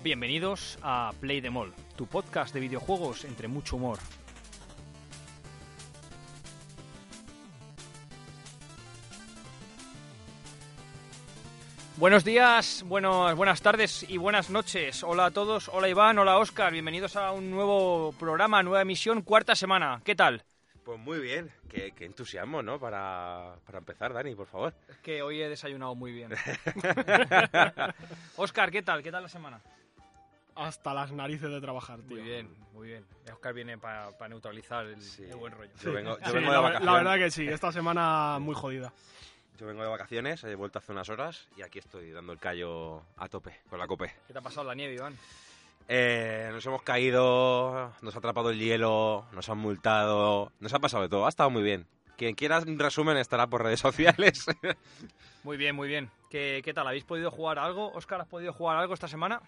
Bienvenidos a Play the Mall, tu podcast de videojuegos entre mucho humor. Buenos días, buenos, buenas tardes y buenas noches. Hola a todos, hola Iván, hola Oscar, bienvenidos a un nuevo programa, nueva emisión, cuarta semana. ¿Qué tal? Pues muy bien, qué, qué entusiasmo, ¿no? Para, para empezar, Dani, por favor. Es que hoy he desayunado muy bien. Oscar, ¿qué tal? ¿Qué tal la semana? Hasta las narices de trabajar, tío. Muy bien, muy bien. Oscar viene para neutralizar el, Sí. el buen rollo. Yo vengo, yo Sí, vengo de la, vacaciones. la verdad que sí, esta semana muy jodida. Yo vengo de vacaciones, he vuelto hace unas horas y aquí estoy dando el callo a tope, con la cope. ¿Qué te ha pasado la nieve, Iván? Eh, nos hemos caído, nos ha atrapado el hielo, nos han multado, nos ha pasado de todo, ha estado muy bien. Quien quiera un resumen estará por redes sociales. Muy bien, muy bien. ¿Qué, qué tal? ¿Habéis podido jugar algo? Oscar, ¿has podido jugar algo esta semana?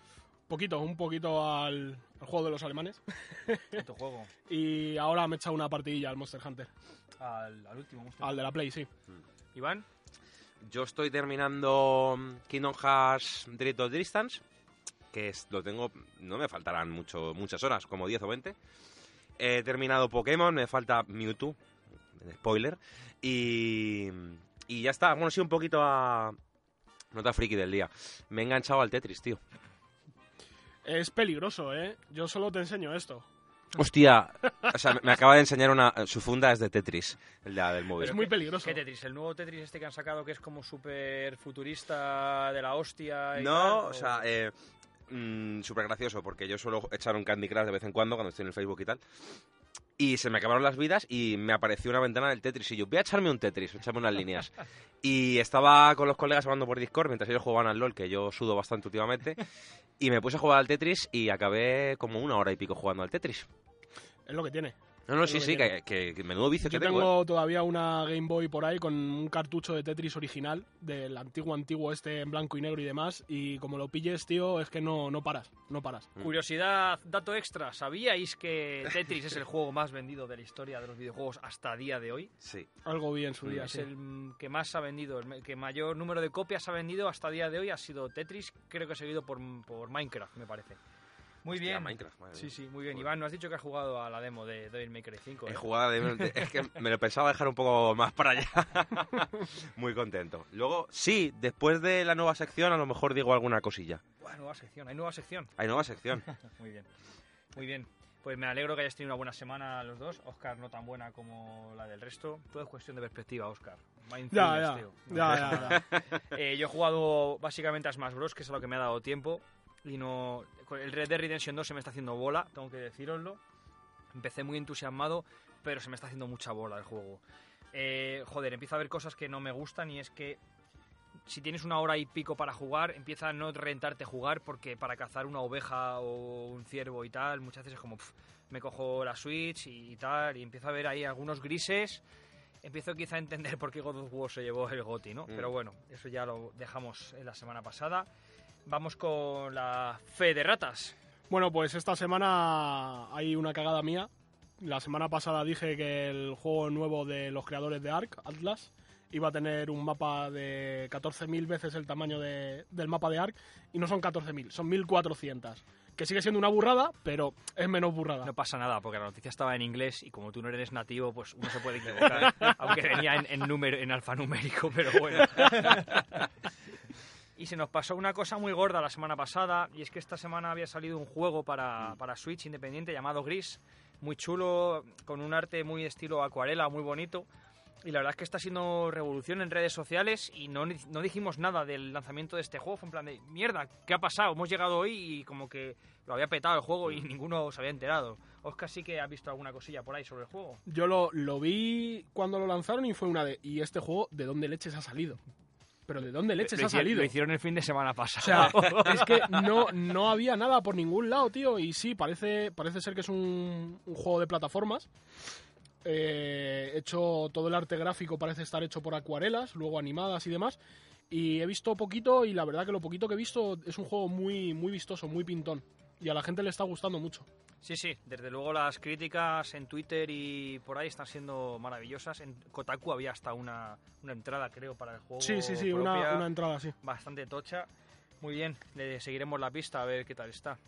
Poquito, un poquito al, al juego de los alemanes. Tu juego. Y ahora me he echado una partidilla al Monster Hunter. Al, al último. Monster Al de la Play, sí. Iván, Yo estoy terminando Kingdom Hearts Dread of Distance, que es- lo tengo, no me faltarán mucho, muchas horas, como 10 o 20. He terminado Pokémon, me falta Mewtwo, spoiler, y, y ya está. Bueno, sí, un poquito a nota friki del día. Me he enganchado al Tetris, tío. Es peligroso, ¿eh? Yo solo te enseño esto. Hostia, o sea, me- acaba de enseñar una, su funda es de Tetris, el de, del móvil. Es muy peligroso. ¿qué Tetris? ¿El nuevo Tetris este que han sacado que es como súper futurista de la hostia? y No, tal, o sea, eh, súper gracioso, porque yo suelo echar un Candy Crush de vez en cuando cuando estoy en el Facebook y tal. Y se me acabaron las vidas y me apareció una ventana del Tetris y yo, voy a echarme un Tetris, echarme unas líneas. Y estaba con los colegas hablando por Discord mientras ellos jugaban al LOL, que yo sudo bastante últimamente. Y me puse a jugar al Tetris y acabé como una hora y pico jugando al Tetris. Es lo que tiene. No, no, sí, lo sí, que que, que- que menudo vicio Yo que tengo. ¿eh? tengo todavía una Game Boy por ahí con un cartucho de Tetris original, del antiguo antiguo este en blanco y negro y demás. Y como lo pilles, tío, es que no, no paras, no paras. Curiosidad, dato extra. ¿Sabíais que Tetris es el juego más vendido de la historia de los videojuegos hasta día de hoy? Sí. Algo vi en su día, Es sí. el mm, que más ha vendido, el que mayor número de copias ha vendido hasta día de hoy ha sido Tetris, creo que seguido por, por Minecraft, me parece. Muy Hostia, bien. Minecraft, madre Sí, sí, muy bien. Joder. Iván, no has dicho que has jugado a la demo de Devil May Cry 5. He ¿eh? jugado de, de- es que me lo pensaba dejar un poco más para allá. Muy contento. Luego, sí, después de la nueva sección a lo mejor digo alguna cosilla. Buah, nueva sección, hay nueva sección. Hay nueva sección. Muy bien. Muy bien. Pues me alegro que hayas tenido una buena semana los dos. Oscar no tan buena como la del resto. Todo es cuestión de perspectiva, Oscar. Mindfulness, Ya, ya, tío. ya, ya, ya. Eh, yo he jugado básicamente a Smash Bros, que es a lo que me ha dado tiempo. Y no. El Red Dead Redemption 2 se me está haciendo bola, tengo que deciroslo. Empecé muy entusiasmado, pero se me está haciendo mucha bola el juego. Eh, joder, empiezo a ver cosas que no me gustan y es que si tienes una hora y pico para jugar, empieza a no rentarte jugar porque para cazar una oveja o un ciervo y tal, muchas veces es como, pf, me cojo la Switch y, y tal, y empiezo a ver ahí algunos grises. Empiezo quizá a entender por qué God of War se llevó el GOTI, ¿no? Mm. Pero bueno, eso ya lo dejamos en la semana pasada. Vamos con la fe de ratas. Bueno, pues esta semana hay una cagada mía. La semana pasada dije que el juego nuevo de los creadores de Ark, Atlas, iba a tener un mapa de 14.000 veces el tamaño de- del mapa de Ark y no son 14.000, son 1.400. Que sigue siendo una burrada, pero es menos burrada. No pasa nada, porque la noticia estaba en inglés y como tú no eres nativo, pues uno se puede equivocar. aunque venía en, en, número, en alfanumérico, pero bueno. Y se nos pasó una cosa muy gorda la semana pasada, y es que esta semana había salido un juego para, para Switch independiente llamado Gris, muy chulo, con un arte muy estilo acuarela, muy bonito. Y la verdad es que está siendo revolución en redes sociales y no, no dijimos nada del lanzamiento de este juego. Fue en plan de, mierda, ¿qué ha pasado? Hemos llegado hoy y como que lo había petado el juego y ninguno se había enterado. Oscar sí que ha visto alguna cosilla por ahí sobre el juego. Yo lo, lo vi cuando lo lanzaron y fue una de... ¿Y este juego de dónde leches ha salido? ¿Pero de dónde leches lo, ha salido? lo hicieron el fin de semana O pasado. sea, es que no, no había nada por ningún lado, tío. Y sí, parece, parece ser que es un, un juego de plataformas. Eh, hecho todo el arte gráfico parece estar hecho por acuarelas, luego animadas y demás. Y he visto poquito y la verdad que lo poquito que he visto es un juego muy, muy vistoso, muy pintón. Y a la gente le está gustando mucho. Sí, sí, desde luego las críticas en Twitter y por ahí están siendo maravillosas. En Kotaku había hasta una, una entrada, creo, para el juego. Sí, sí, sí, propia, una, una entrada así. bastante tocha. Muy bien, le seguiremos la pista a ver qué tal está.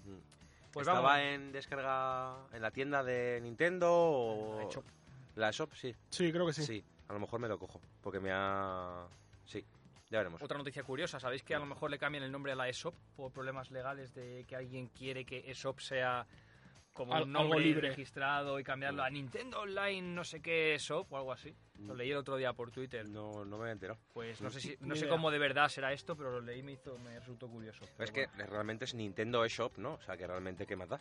Pues ¿Estaba vamos. en descarga en la tienda de Nintendo o...? La. ¿La eShop? Sí. Sí, creo que sí. sí. a lo mejor me lo cojo, porque me ha... Sí, ya veremos. Otra noticia curiosa, ¿sabéis que a lo mejor le cambian el nombre a la ESOP por problemas legales de que alguien quiere que ESOP sea como Al- un algo nombre libre. registrado y cambiarlo a Nintendo Online no sé qué ESOP o algo así? Lo leí el otro día por Twitter. No, no me he enterado. Pues no sé si no sé cómo de verdad será esto, pero lo leí y me hizo me resultó curioso. Pero es que realmente es Nintendo eShop, ¿no? O sea, que realmente qué más da.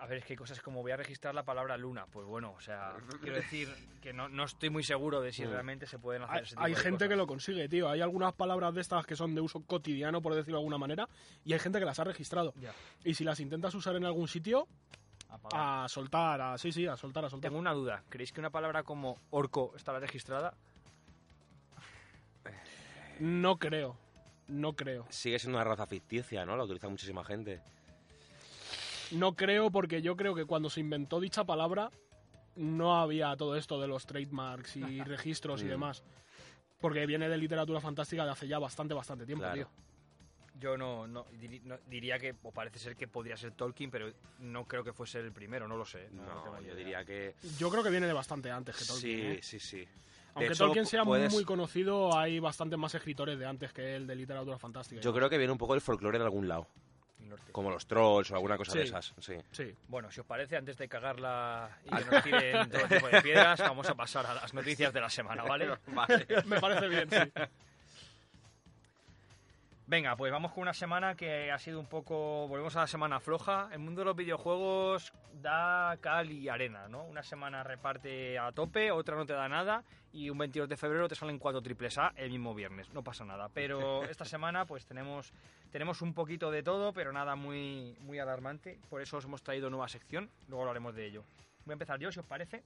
a ver, es que hay cosas como voy a registrar la palabra luna, pues bueno, o sea, quiero decir que no, no estoy muy seguro de si Mm. realmente se pueden hacer Hay, ese tipo hay de gente cosas. que lo consigue, tío. Hay algunas palabras de estas que son de uso cotidiano, por decirlo de alguna manera, y hay gente que las ha registrado. Ya, Y si las intentas usar en algún sitio, a soltar, a, sí, sí, a soltar, a soltar. Tengo una duda. ¿Creéis que una palabra como orco estará registrada? No creo, no creo. Sigue siendo una raza ficticia, ¿no? La utiliza muchísima gente. No creo porque yo creo que cuando se inventó dicha palabra no había todo esto de los trademarks y registros y Mm. demás. Porque viene de literatura fantástica de hace ya bastante, bastante tiempo, Claro. tío. Yo no, no, diría que, o parece ser que podría ser Tolkien, pero no creo que fuese el primero, no lo sé. No, No, yo diría que... Yo creo que viene de bastante antes que Tolkien. Sí, ¿eh? sí, sí. Aunque hecho, Tolkien sea puedes- muy conocido, hay bastantes más escritores de antes que él de literatura fantástica. Yo creo que viene un poco del folclore de algún lado. Norte. Como los trolls o alguna cosa de Sí. esas. Sí. Sí. Bueno, si os parece, antes de cagarla y que nos tiren todo tipo de piedras, vamos a pasar a las noticias de la semana, ¿vale? Vale. Me parece bien, sí. Venga, pues vamos con una semana que ha sido un poco. Volvemos a la semana floja. El mundo de los videojuegos da cal y arena, ¿no? Una semana reparte a tope, otra no te da nada. Y un 22 de febrero te salen cuatro triples A el mismo viernes. No pasa nada. Pero esta semana, pues tenemos, tenemos un poquito de todo, pero nada muy, muy alarmante. Por eso os hemos traído nueva sección. Luego hablaremos de ello. Voy a empezar yo, si os parece.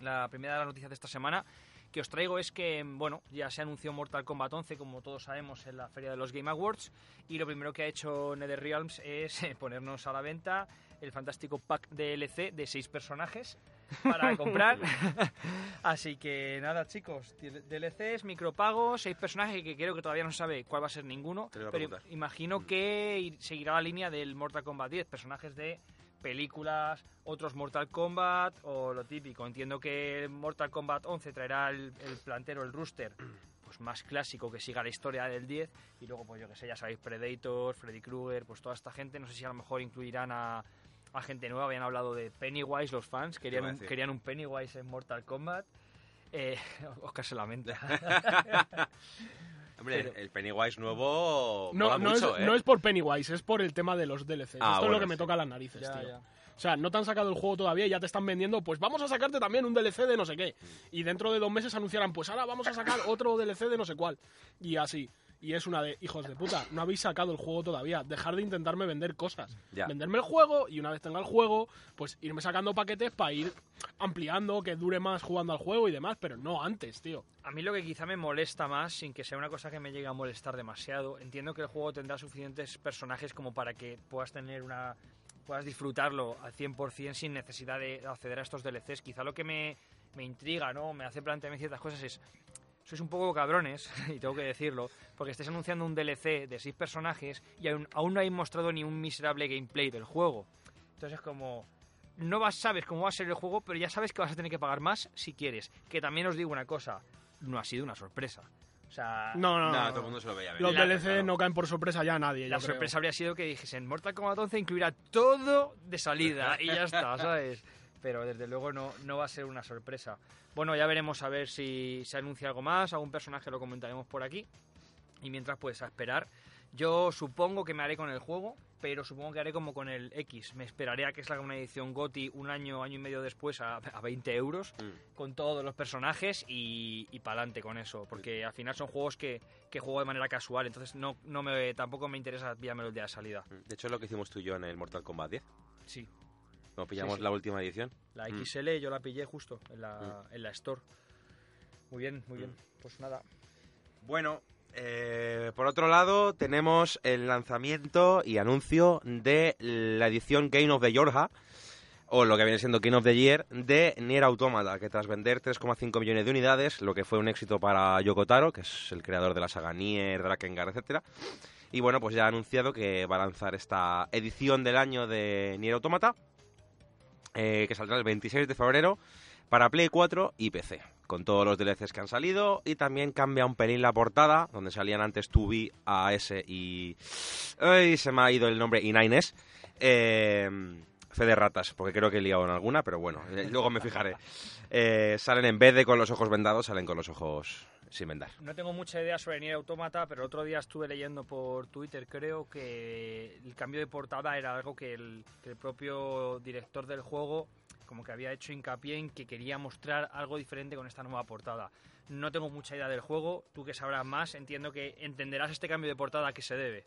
La primera de las noticias de esta semana que os traigo es que, bueno, ya se anunció Mortal Kombat 11, como todos sabemos, en la feria de los Game Awards, y lo primero que ha hecho NetherRealms es eh, ponernos a la venta el fantástico pack DLC de seis personajes para comprar. Así que nada, chicos, DLCs, micropagos, seis personajes que creo que todavía no se sabe cuál va a ser ninguno, pero preguntar. imagino que ir- seguirá la línea del Mortal Kombat 10, personajes de películas, otros Mortal Kombat o lo típico. Entiendo que Mortal Kombat 11 traerá el, el plantero, el rooster, pues más clásico que siga la historia del 10 y luego pues yo que sé, ya sabéis, Predator, Freddy Krueger, pues toda esta gente, no sé si a lo mejor incluirán a, a gente nueva, habían hablado de Pennywise los fans, querían un, querían un Pennywise en Mortal Kombat. Eh, Oscar se lamenta. Hombre, Pero- el Pennywise nuevo No, mola no, mucho, es, ¿eh? no es por Pennywise, es por el tema de los DLCs. Ah, Esto es lo que me toca las narices, Ya, tío. ya. O sea, no te han sacado el juego todavía y ya te están vendiendo, pues vamos a sacarte también un DLC de no sé qué. Y dentro de dos meses anunciarán, pues ahora vamos a sacar otro DLC de no sé cuál. Y así. Y es una de, hijos de puta, no habéis sacado el juego todavía. Dejar de intentarme vender cosas. Ya. Venderme el juego y una vez tenga el juego, pues irme sacando paquetes para ir ampliando, que dure más jugando al juego y demás, pero no antes, tío. A mí lo que quizá me molesta más, sin que sea una cosa que me llegue a molestar demasiado, entiendo que el juego tendrá suficientes personajes como para que puedas tener una puedas disfrutarlo al 100% sin necesidad de acceder a estos DLCs. Quizá lo que me, me intriga, ¿no? Me hace plantearme ciertas cosas es sois un poco cabrones, y tengo que decirlo, porque estáis anunciando un DLC de seis personajes y aún, aún no habéis mostrado ni un miserable gameplay del juego. Entonces es como, no vas, sabes cómo va a ser el juego, pero ya sabes que vas a tener que pagar más si quieres. Que también os digo una cosa, no ha sido una sorpresa. O sea, No, no, Nah, no. todo el mundo se lo veía Los DLC claro. no caen por sorpresa ya a nadie. la yo creo. sorpresa habría sido que dijesen Mortal Kombat 11 incluirá todo de salida y ya está, ¿sabes? Pero desde luego no, no va a ser una sorpresa. Bueno, ya veremos a ver si se anuncia algo más, algún personaje lo comentaremos por aquí. Y mientras, pues a esperar. Yo supongo que me haré con el juego, pero supongo que haré como con el X. Me esperaré a que salga una edición GOTI un año, año y medio después a, a 20 euros Mm. con todos los personajes y, y para adelante con eso. Porque al final son juegos que, que juego de manera casual, entonces no, no me, tampoco me interesa pillármelo el día de salida. De hecho, es lo que hicimos tú y yo en el Mortal Kombat 10. Sí, Pillamos sí. la última edición. la Mm. XL yo la pillé justo en la, en la Store. Muy bien, muy bien. Pues nada. Bueno, eh, por otro lado, tenemos el lanzamiento y anuncio de la edición Game of the Yorha, o lo que viene siendo Game of the Year, de Nier Automata, que tras vender 3,5 millones de unidades, lo que fue un éxito para Yoko Taro, que es el creador de la saga Nier, Drakengard, etcétera, Y bueno, pues ya ha anunciado que va a lanzar esta edición del año de Nier Automata, eh, que saldrá el 26 de febrero para Play 4 y PC, con todos los DLCs que han salido y también cambia un pelín la portada, donde salían antes 2B, AS y... ¡Ay! Se me ha ido el nombre, y 9S. Eh, fe de ratas, porque creo que he liado en alguna, pero bueno, eh, luego me fijaré. Eh, salen en vez de con los ojos vendados, salen con los ojos sin vendar. No tengo mucha idea sobre Nier Automata, pero el otro día estuve leyendo por Twitter, creo que el cambio de portada era algo que el, que el propio director del juego como que había hecho hincapié en que quería mostrar algo diferente con esta nueva portada. No tengo mucha idea del juego, tú que sabrás más, entiendo que entenderás este cambio de portada a qué se debe.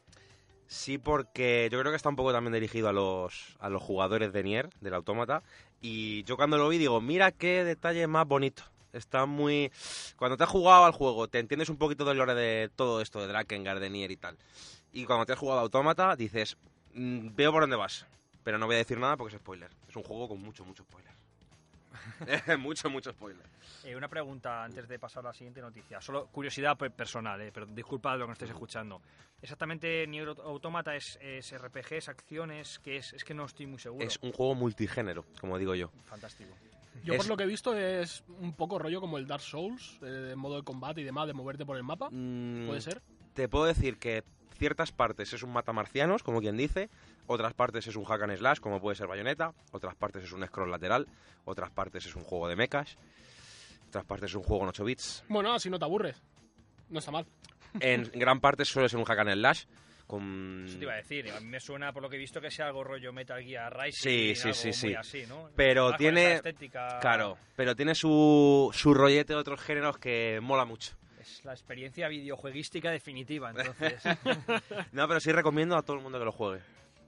Sí, porque yo creo que está un poco también dirigido a los, a los jugadores de Nier, del Autómata. Y yo cuando lo vi digo, mira qué detalle más bonito. Está muy... Cuando te has jugado al juego, te entiendes un poquito del lore de todo esto, de Drakengard, de Nier y tal. Y cuando te has jugado Autómata, dices, "Mm, veo por dónde vas. Pero no voy a decir nada porque es spoiler. Es un juego con mucho, mucho spoiler. mucho, mucho spoiler. Eh, una pregunta antes de pasar a la siguiente noticia. Solo curiosidad pe- personal, eh, pero disculpad lo que no estéis escuchando. Exactamente, Nier Automata es, es RPG, es acciones, que es, es que no estoy muy seguro. Es un juego multigénero, como digo yo. Fantástico. Yo Es- por lo que he visto es un poco rollo como el Dark Souls, eh, de modo de combate y demás, de moverte por el mapa. Mm, ¿Puede ser? Te puedo decir que ciertas partes es un matamarcianos, como quien dice, otras partes es un hack and slash, como puede ser Bayonetta, otras partes es un scroll lateral, otras partes es un juego de mechas, otras partes es un juego en 8 bits. Bueno, así no te aburres. No está mal. En gran parte suele ser un hack and slash, con... Eso te iba a decir, a mí me suena por lo que he visto que sea algo rollo Metal Gear Rising, Sí, sí, sí, sí. así, ¿no? Pero tiene- estética- Claro, pero tiene su, su rollete de otros géneros que mola mucho. Es la experiencia videojueguística definitiva, entonces. No, pero sí recomiendo a todo el mundo que lo juegue.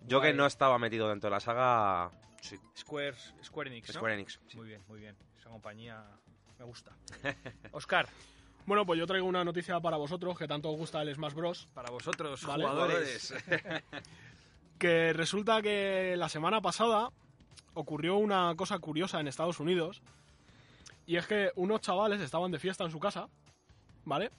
Yo que Guay. no estaba metido dentro de la saga... Sí, Square, Square Enix, ¿no? Square Enix. sí. Muy bien, muy bien. Esa compañía me gusta. Oscar, Bueno, pues yo traigo una noticia para vosotros que tanto os gusta el Smash Bros. para vosotros, Vale. jugadores. Que resulta que la semana pasada ocurrió una cosa curiosa en Estados Unidos. Y es que unos chavales estaban de fiesta en su casa, ¿vale?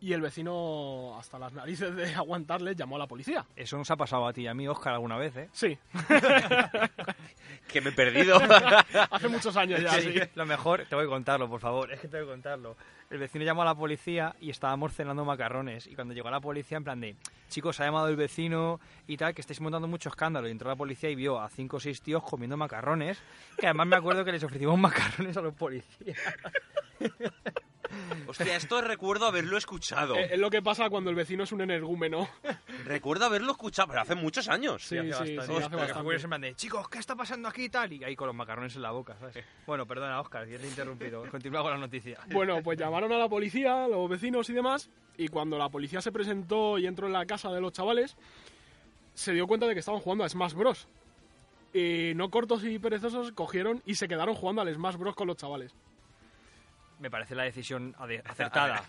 Y el vecino, hasta las narices de aguantarles, llamó a la policía. Eso nos ha pasado a ti y a mí, Oscar, alguna vez, ¿eh? Sí, Que me he perdido. hace muchos años ya, sí. Lo mejor, te voy a contarlo, por favor, es que te voy a contarlo. El vecino llamó a la policía y estábamos cenando macarrones. Y cuando llegó la policía, en plan de, chicos, ha llamado el vecino y tal, que estáis montando mucho escándalo. Y entró la policía y vio a cinco o seis tíos comiendo macarrones. Que además me acuerdo que les ofrecimos macarrones a los policías. Hostia, esto recuerdo haberlo escuchado. Es lo que pasa cuando el vecino es un energúmeno. Recuerdo haberlo escuchado, pero hace muchos años. Sí, hace sí, bastante. sí, hace bastante. plan de, chicos, ¿qué está pasando aquí y tal? Y ahí con los macarrones en la boca, ¿sabes? Bueno, perdona, Oscar, que te he interrumpido. Continúa con la noticia. Bueno, pues llamaron a la policía, los vecinos y demás, y cuando la policía se presentó y entró en la casa de los chavales, se dio cuenta de que estaban jugando a Smash Bros. Y no cortos y perezosos cogieron y se quedaron jugando al Smash Bros con los chavales. Me parece la decisión acertada.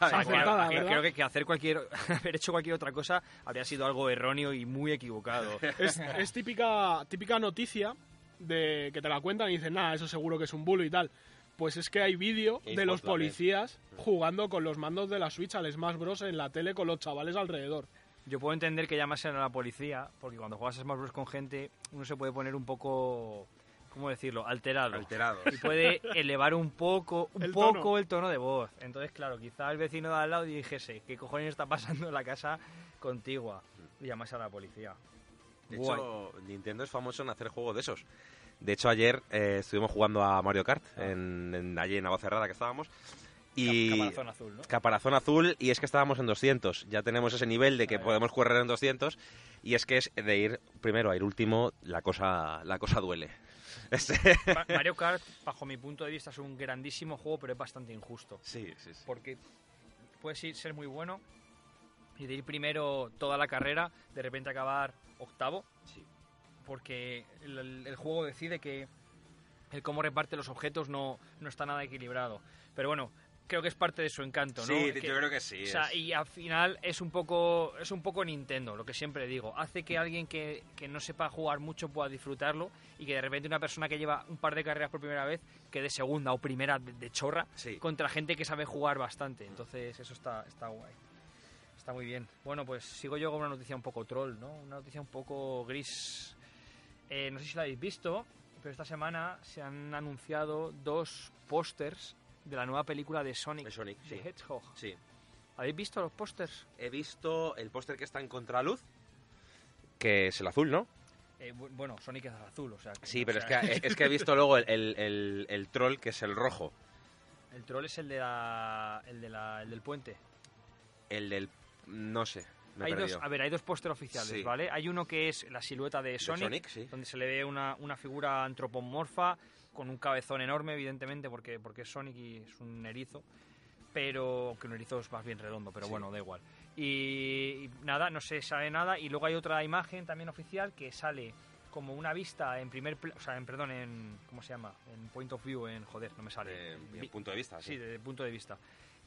Creo que, que hacer cualquier, haber hecho cualquier otra cosa habría sido algo erróneo y muy equivocado. Es, es típica, típica noticia de que te la cuentan y dicen, nada, eso seguro que es un bulo y tal. Pues es que hay vídeo de los policías jugando con los mandos de la Switch al Smash Bros en la tele con los chavales alrededor. Yo puedo entender que llamasen a la policía, porque cuando juegas a Smash Bros con gente, uno se puede poner un poco, ¿cómo decirlo?, alterado. Alterado. Y puede elevar un poco, un El poco tono. el tono de voz. Entonces, claro, quizá el vecino de al lado dijese, ¿qué cojones está pasando en la casa contigua? Y llamase a la policía. De Guay. hecho, Nintendo es famoso en hacer juegos de esos. De hecho, ayer eh, estuvimos jugando a Mario Kart, en, en- allí en Cerrada que estábamos. Y Caparazón azul, ¿no? caparazón azul, y es que estábamos en 200. Ya tenemos ese nivel de que Ah, podemos correr en 200. Y es que es de ir primero a ir último, la cosa, la cosa duele. Este- Ma- Mario Kart, bajo mi punto de vista, es un grandísimo juego, pero es bastante injusto. sí, sí, sí. Porque puedes ir, ser muy bueno y de ir primero toda la carrera, de repente acabar octavo, Sí. porque el- el juego decide que el cómo reparte los objetos no, no está nada equilibrado. Pero bueno, creo que es parte de su encanto, ¿no? Sí, Que- yo creo que sí. o sea, es- y al final es un poco es un poco Nintendo, lo que siempre digo. Hace que alguien que, que no sepa jugar mucho pueda disfrutarlo y que de repente una persona que lleva un par de carreras por primera vez quede segunda o primera de, de chorra Sí. contra gente que sabe jugar bastante. Entonces eso está, está guay. Está muy bien. Bueno, pues sigo yo con una noticia un poco troll, ¿no? Una noticia un poco gris. Eh, no sé si la habéis visto, pero esta semana se han anunciado dos pósters de la nueva película de Sonic, De Sonic, the sí. Hedgehog. Sí. ¿Habéis visto los pósters? He visto el póster que está en contraluz, que es el azul, ¿no? Eh, bu- bueno, Sonic es azul, o sea... que- Sí, o pero es sea, que, es que he visto luego el, el- el- el troll, que es el rojo. El troll es el, de la, el, de la, el del puente. El del... no sé, me he hay dos, perdido. a ver, hay dos pósteres oficiales, Sí. ¿vale? Hay uno que es la silueta de De Sonic, Sonic, sí. donde se le ve una, una figura antropomorfa con un cabezón enorme, evidentemente, porque, porque es Sonic y es un erizo. Pero que un erizo es más bien redondo, pero Sí. bueno, da igual. Y, y nada, no se sabe nada. Y luego hay otra imagen también oficial que sale como una vista en primer, o sea, en perdón, en ¿cómo se llama? En point of view, en joder, no me sale. Mi Vi- punto de vista, Sí, sí. desde el punto de vista.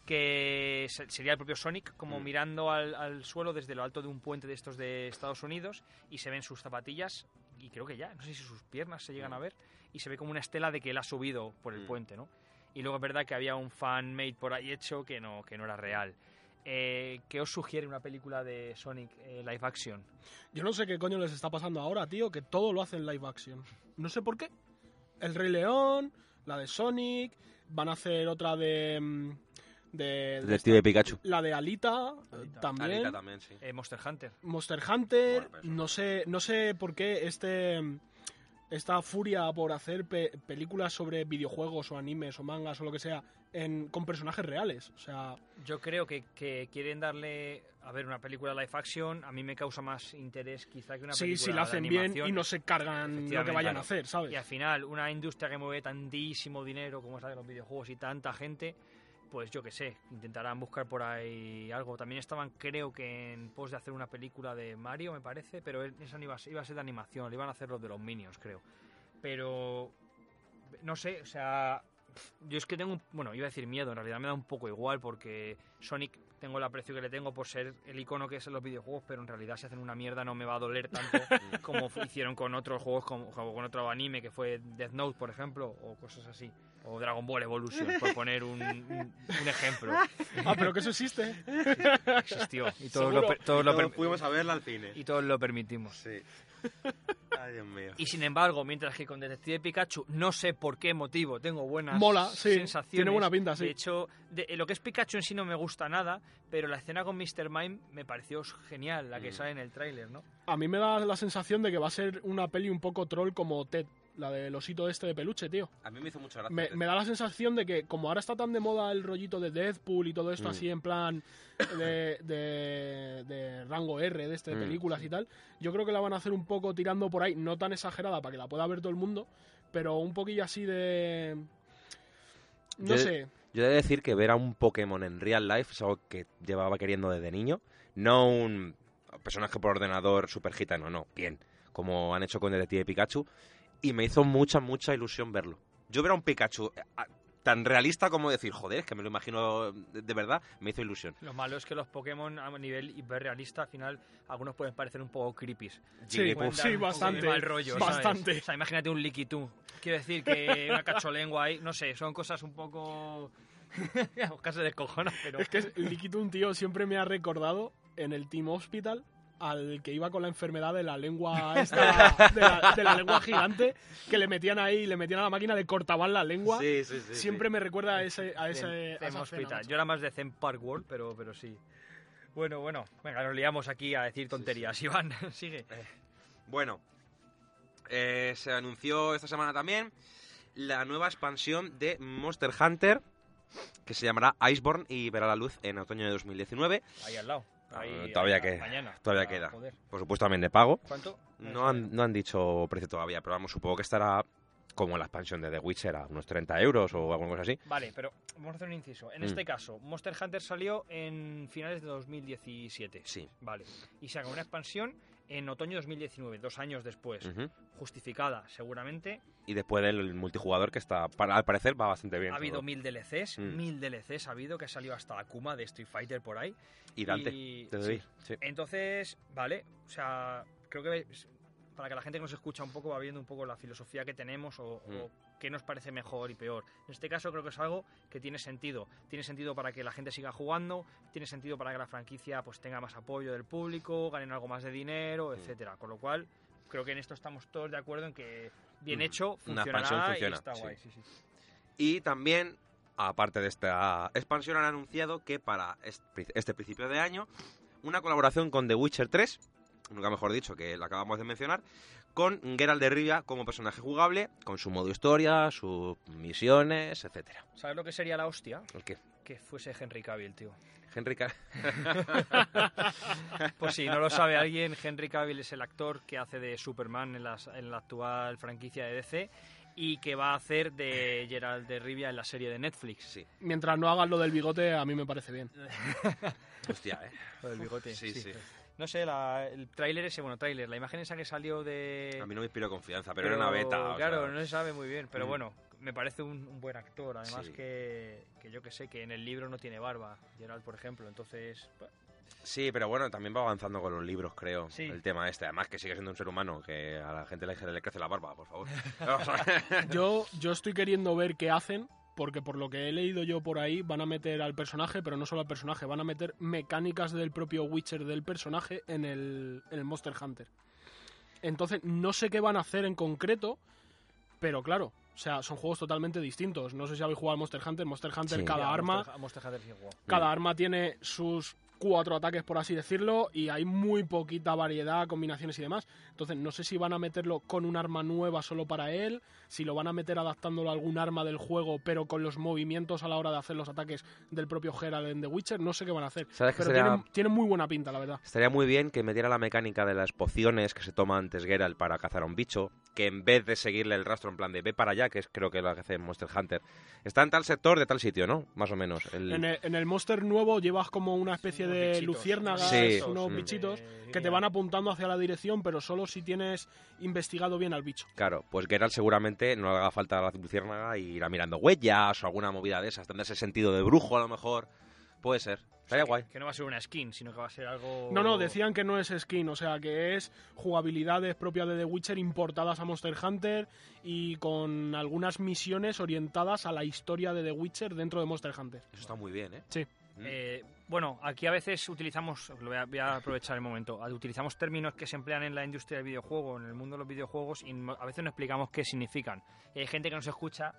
Que se- sería el propio Sonic como Mm. mirando al, al suelo desde lo alto de un puente de estos de Estados Unidos y se ven sus zapatillas y creo que ya, no sé si sus piernas se llegan Mm. a ver y se ve como una estela de que él ha subido por el Mm. puente, ¿no? Y luego es verdad que había un fan made por ahí hecho que no, que no era real. Eh, ¿Qué os sugiere una película de Sonic eh, live action? Yo no sé qué coño les está pasando ahora, tío, que todo lo hacen live action. No sé por qué. El Rey León, la de Sonic, van a hacer otra de... mm, de, de Detective Pikachu. la de Alita, Alita. también. Alita también, sí. Eh, Monster Hunter. Monster Hunter, Bueno, eso no sé, no sé por qué este esta furia por hacer pe- películas sobre videojuegos o animes o mangas o lo que sea en, con personajes reales. O sea, Yo creo que, que quieren darle, a ver, una película live action, a mí me causa más interés quizá que una sí, película si la de hacen bien y no se cargan lo que vayan claro. a hacer, ¿sabes? Y al final, una industria que mueve tantísimo dinero como es la de los videojuegos y tanta gente, pues yo qué sé, intentarán buscar por ahí algo. También estaban, creo que en pos de hacer una película de Mario, me parece, pero esa iba a ser, iba a ser de animación, le iban a hacer los de los Minions, creo. Pero, no sé, o sea, yo es que tengo, un- bueno, iba a decir miedo, en realidad me da un poco igual porque Sonic tengo el aprecio que le tengo por ser el icono que es en los videojuegos, pero en realidad si hacen una mierda no me va a doler tanto como hicieron con otros juegos, como, como con otro anime que fue Death Note, por ejemplo, o cosas así. O Dragon Ball Evolution, por poner un, un- un ejemplo. Ah, pero que eso existe. Existió. Y todos, lo, todos lo fuimos a verla al cine. y todos lo permitimos. Sí. Ay, Dios mío. Y sin embargo, mientras que con Detective Pikachu, no sé por qué motivo, tengo buenas Mola, sí, sensaciones. tiene buena pinta, sí. De hecho, de- lo que es Pikachu en sí no me gusta nada, pero la escena con Mr. Mime me pareció genial, la que Mm. sale en el tráiler, ¿no? A mí me da la sensación de que va a ser una peli un poco troll como Ted, la del osito este de peluche, tío. A mí me hizo mucha gracia. Me, me da la sensación de que como ahora está tan de moda el rollito de Deadpool y todo esto Mm. así en plan de, de- de rango R, de este de Mm. películas y tal, yo creo que la van a hacer un poco tirando por ahí, no tan exagerada para que la pueda ver todo el mundo, pero un poquillo así de... No Yo- sé, Yo he de decir que ver a un Pokémon en real life es algo que llevaba queriendo desde niño. No un personaje por ordenador super gitano, no. Bien. Como han hecho con Detective Pikachu. Y me hizo mucha, mucha ilusión verlo. Yo ver a un Pikachu eh, a- tan realista como decir, joder, es que me lo imagino de, de verdad, me hizo ilusión. Lo malo es que los Pokémon a nivel hiperrealista, al final, algunos pueden parecer un poco creepy. Sí, Jigglypuff. sí, bastante, mal rollo, ¿sabes? bastante. O sea, imagínate un Liquitú. Quiero decir que una cacholengua ahí, no sé, son cosas un poco... Oscar se descojona, pero... Es que el Liquitun, tío, siempre me ha recordado en el Team Hospital al que iba con la enfermedad de la lengua esta, de, la, de la lengua gigante, que le metían ahí, le metían a la máquina, le cortaban la lengua. Sí, sí, sí. siempre me recuerda a ese, a ese, Zen- a Zen esa Hospital. escena, macho. Yo era más de Zen Park World, pero, pero sí. Bueno, bueno, venga, nos liamos aquí a decir tonterías. Iván, sigue. Bueno, eh, se anunció esta semana también la nueva expansión de Monster Hunter, que se llamará Iceborne y verá la luz en otoño de 2019. Ahí al lado. Ah, Ahí, todavía ahí, queda, Mañana. todavía queda. Por supuesto también de pago. ¿Cuánto? No han, no han dicho precio todavía, pero vamos, supongo que estará como la expansión de The Witcher a unos 30 euros o alguna cosa así. Vale, pero vamos a hacer un inciso. En Mm. este caso, Monster Hunter salió en finales de 2017. Sí. Vale. Y saca una expansión en otoño de 2019, dos años después. Ujú. Justificada, seguramente. Y después del multijugador que está, para, al parecer, va bastante bien. ha habido todo. mil DLCs, Mm. mil DLCs ha habido, que ha salido hasta Akuma de Street Fighter por ahí. Y Dante, Y- sí. Sí. Entonces, vale, o sea, creo que para que la gente que nos escucha un poco va viendo un poco la filosofía que tenemos o, Mm. o qué nos parece mejor y peor. En este caso creo que es algo que tiene sentido. Tiene sentido para que la gente siga jugando, tiene sentido para que la franquicia pues tenga más apoyo del público, ganen algo más de dinero, etcétera. Con lo cual, creo que en esto estamos todos de acuerdo en que bien Mm. hecho, Una funcionará expansión y funciona, está guay. sí, sí. Y también, aparte de esta expansión, han anunciado que para este principio de año, una colaboración con The Witcher 3, nunca mejor dicho, que la acabamos de mencionar, con Geralt de Rivia como personaje jugable, con su modo historia, sus misiones, etcétera. ¿Sabes lo que sería la hostia? ¿El qué? Que fuese Henry Cavill, tío. Henry Ca- Pues si no lo sabe alguien, Henry Cavill es el actor que hace de Superman en, las- en la actual franquicia de DC y que va a hacer de Gerald de Rivia en la serie de Netflix. Sí, Mientras no hagas lo del bigote, a mí me parece bien. hostia, ¿eh? Lo del bigote. Sí, sí. No sé, la- el tráiler ese, bueno, tráiler, la imagen esa que salió de... A mí no me inspiró confianza, pero, era una beta. o Claro, sea, no se sabe muy bien, pero Mm. bueno, me parece un, un buen actor. Además Sí. que, que yo que sé, que en el libro no tiene barba, Gerald, por ejemplo, entonces... bah, Sí, pero bueno, también va avanzando con los libros, creo. Sí. El tema este. Además que sigue siendo un ser humano, que a la gente le, le crece la barba, por favor. Yo, yo estoy queriendo ver qué hacen, porque por lo que he leído yo por ahí, van a meter al personaje, pero no solo al personaje, van a meter mecánicas del propio Witcher del personaje en el, en el Monster Hunter. Entonces, no sé qué van a hacer en concreto, pero claro, o sea, son juegos totalmente distintos. No sé si habéis jugado al Monster Hunter. Monster Hunter, Sí. cada arma, Monster- a Monster Hunter sí he jugado. cada arma tiene sus cuatro ataques, por así decirlo, y hay muy poquita variedad, combinaciones y demás. Entonces, no sé si van a meterlo con un arma nueva solo para él, si lo van a meter adaptándolo a algún arma del juego, pero con los movimientos a la hora de hacer los ataques del propio Geralt en The Witcher. No sé qué van a hacer. ¿Sabes Pero sería- tiene, tiene muy buena pinta, la verdad. Estaría muy bien que metiera la mecánica de las pociones que se toma antes Geralt para cazar a un bicho, que en vez de seguirle el rastro en plan de ve para allá, que es creo que lo que hace en Monster Hunter, está en tal sector de tal sitio, ¿no? Más o menos. El- En el, en el Monster nuevo llevas como una especie Unos de bichitos, luciérnagas, Sí, unos mm. bichitos, que te van apuntando hacia la dirección, pero solo si tienes investigado bien al bicho. Claro, pues Geralt seguramente no le haga falta la luciérnaga y irá mirando huellas o alguna movida de esas, tendrá ese sentido de brujo a lo mejor. Puede ser. Estaría guay. Que no va a ser una skin, sino que va a ser algo... No, no, decían que no es skin, o sea, que es jugabilidades propias de The Witcher importadas a Monster Hunter y con algunas misiones orientadas a la historia de The Witcher dentro de Monster Hunter. Eso está muy bien, ¿eh? Sí. Eh, bueno, aquí a veces utilizamos, lo voy a, voy a aprovechar el momento, utilizamos términos que se emplean en la industria del videojuego, en el mundo de los videojuegos, y a veces no explicamos qué significan. Hay gente que nos escucha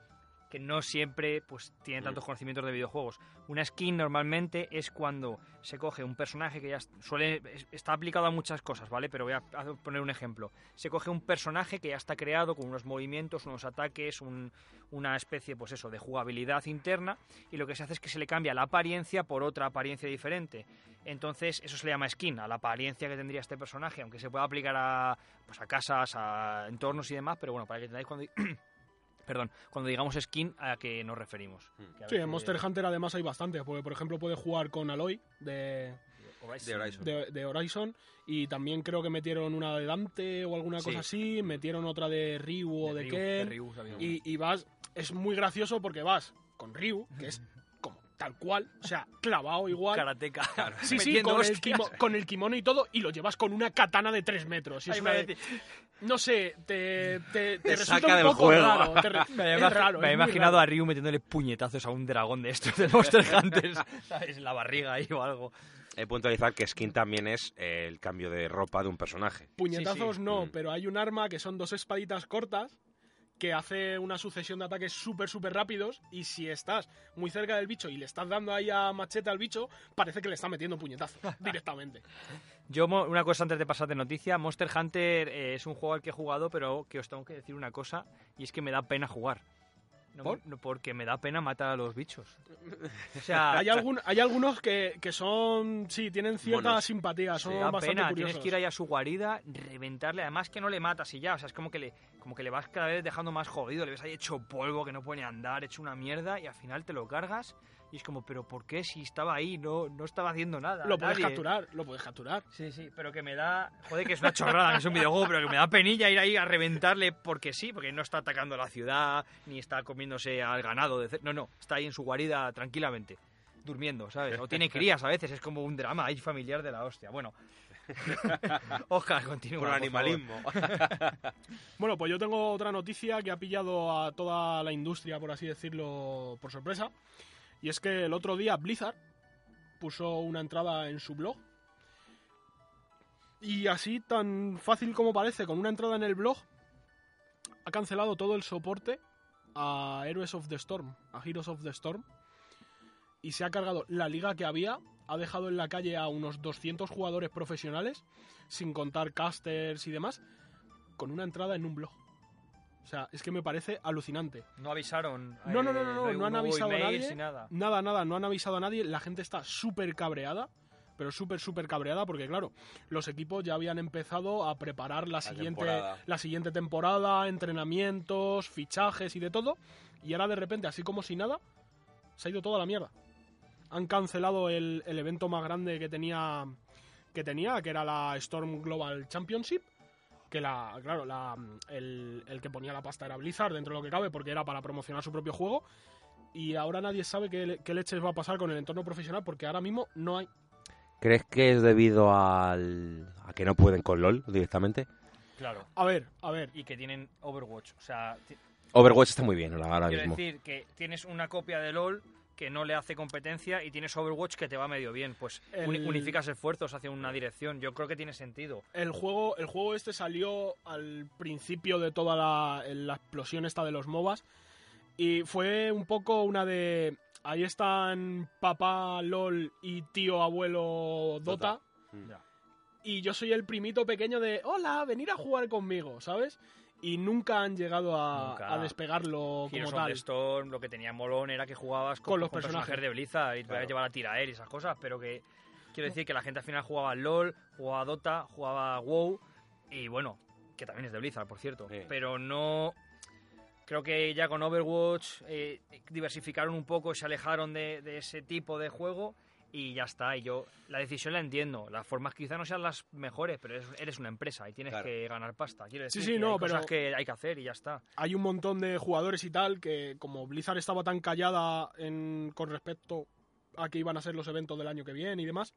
que no siempre pues tiene tantos conocimientos de videojuegos. Una skin normalmente es cuando se coge un personaje que ya suele es- está aplicado a muchas cosas, ¿vale? Pero voy a a poner un ejemplo. Se coge un personaje que ya está creado con unos movimientos, unos ataques, un- una especie pues eso de jugabilidad interna y lo que se hace es que se le cambia la apariencia por otra apariencia diferente. Entonces, eso se le llama skin, a la apariencia que tendría este personaje, aunque se pueda aplicar a, pues, a casas, a entornos y demás, pero bueno, para que entendáis cuando, perdón, cuando digamos skin, a qué nos referimos. Mm. Que a Sí, en Monster Hunter además hay bastantes, porque por ejemplo puedes jugar con Aloy de, Horizon. De Horizon. de, de Horizon y también creo que metieron una de Dante o alguna Sí. cosa así, metieron otra de Ryu o de, Ryu, Ken Ryu, sabía. y, y vas, es muy gracioso porque vas con Ryu, que es como tal cual, o sea, clavado igual. Karateka. Sí, sí, con el, kimo- con el kimono y todo, y lo llevas con una katana de 3 metros. Y es Ay, una me de- no sé, te, te, te Te resulta saca un del poco juego. raro. te Me es había, raro, me muy imaginado raro. a Ryu metiéndole puñetazos a un dragón de estos de Monster Hunters, ¿sabes? En la barriga ahí o algo. He puntualizar que skin también es eh, el cambio de ropa de un personaje. Puñetazos Sí, sí. no, Mm. pero hay un arma que son dos espaditas cortas que hace una sucesión de ataques súper, súper rápidos y si estás muy cerca del bicho y le estás dando ahí a machete al bicho, parece que le está metiendo puñetazos directamente. Yo, una cosa antes de pasar de noticia, Monster Hunter eh, es un juego al que he jugado, pero que os tengo que decir una cosa, y es que me da pena jugar. No, ¿Por? no, porque me da pena matar a los bichos. O sea, Hay, algún, hay algunos que, que son, sí, tienen cierta Monos. simpatía, me son da bastante pena, curiosos. tienes que ir ahí a su guarida, reventarle, además que no le matas y ya, o sea, es como que le, como que le vas cada vez dejando más jodido, le ves ahí hecho polvo, que no puede ni andar, hecho una mierda, y al final te lo cargas, y es como, pero ¿por qué si estaba ahí? No, no estaba haciendo nada. Lo puedes nadie". capturar, lo puedes capturar. Sí, sí, pero que me da. Joder, que es una chorrada, que es un videojuego, pero que me da penilla ir ahí a reventarle porque sí, porque no está atacando la ciudad, ni está comiéndose al ganado. De... No, no, está ahí en su guarida tranquilamente, durmiendo, ¿sabes? O tiene crías a veces, es como un drama ahí familiar de la hostia. Bueno, Oscar, continúa. Por animalismo. Bueno, pues yo tengo otra noticia que ha pillado a toda la industria, por así decirlo, por sorpresa. Y es que el otro día Blizzard puso una entrada en su blog. Y así, tan fácil como parece, con una entrada en el blog, ha cancelado todo el soporte a Heroes of the Storm, a Heroes of the Storm. Y se ha cargado la liga que había, ha dejado en la calle a unos 200 jugadores profesionales, sin contar casters y demás, con una entrada en un blog. O sea, es que me parece alucinante. No avisaron. No, no, no, eh, no, no, no han avisado a nadie. Nada, nada, no han avisado a nadie. La gente está súper cabreada, pero súper, súper cabreada, porque claro, los equipos ya habían empezado a preparar la, siguiente, temporada. la siguiente temporada, entrenamientos, fichajes y de todo. Y ahora de repente, así como si nada, se ha ido toda la mierda. Han cancelado el, el evento más grande que tenía, que tenía, que era la Storm Global Championship. Que la, claro, la, el, el que ponía la pasta era Blizzard, dentro de lo que cabe, porque era para promocionar su propio juego. Y ahora nadie sabe qué, qué leches va a pasar con el entorno profesional, porque ahora mismo no hay. ¿Crees que es debido al... a que no pueden con LOL directamente? Claro. A ver, a ver. Y que tienen Overwatch. O sea, ti- Overwatch está muy bien ahora quiero mismo. decir que tienes una copia de LOL que no le hace competencia y tienes Overwatch que te va medio bien. Pues El- unificas esfuerzos hacia una dirección. Yo creo que tiene sentido. El juego, el juego este salió al principio de toda la, la explosión esta de los MOBAs. Y fue un poco una de. Ahí están papá LOL y tío abuelo Dota. Mm. Y yo soy el primito pequeño de. Hola, venir a jugar conmigo, ¿sabes? Y nunca han llegado a, Nunca. a despegarlo como Heroes of tal. the Storm, lo que tenía molón era que jugabas con, Con los con personajes. de Blizzard y te Claro. llevar a tiraer y esas cosas, pero que quiero decir que la gente al final jugaba LOL, jugaba a Dota, jugaba a WoW y bueno, que también es de Blizzard, por cierto, Sí. pero no creo que ya con Overwatch eh, diversificaron un poco, se alejaron de, de ese tipo de juego y ya está. Y yo la decisión la entiendo. Las formas quizá no sean las mejores, pero eres, eres una empresa y tienes Claro. que ganar pasta. Quiero Sí, decir sí, que no, hay cosas pero- que hay que hacer y ya está. hay un montón de jugadores y tal que como Blizzard estaba tan callada en, con respecto a que iban a ser los eventos del año que viene y demás,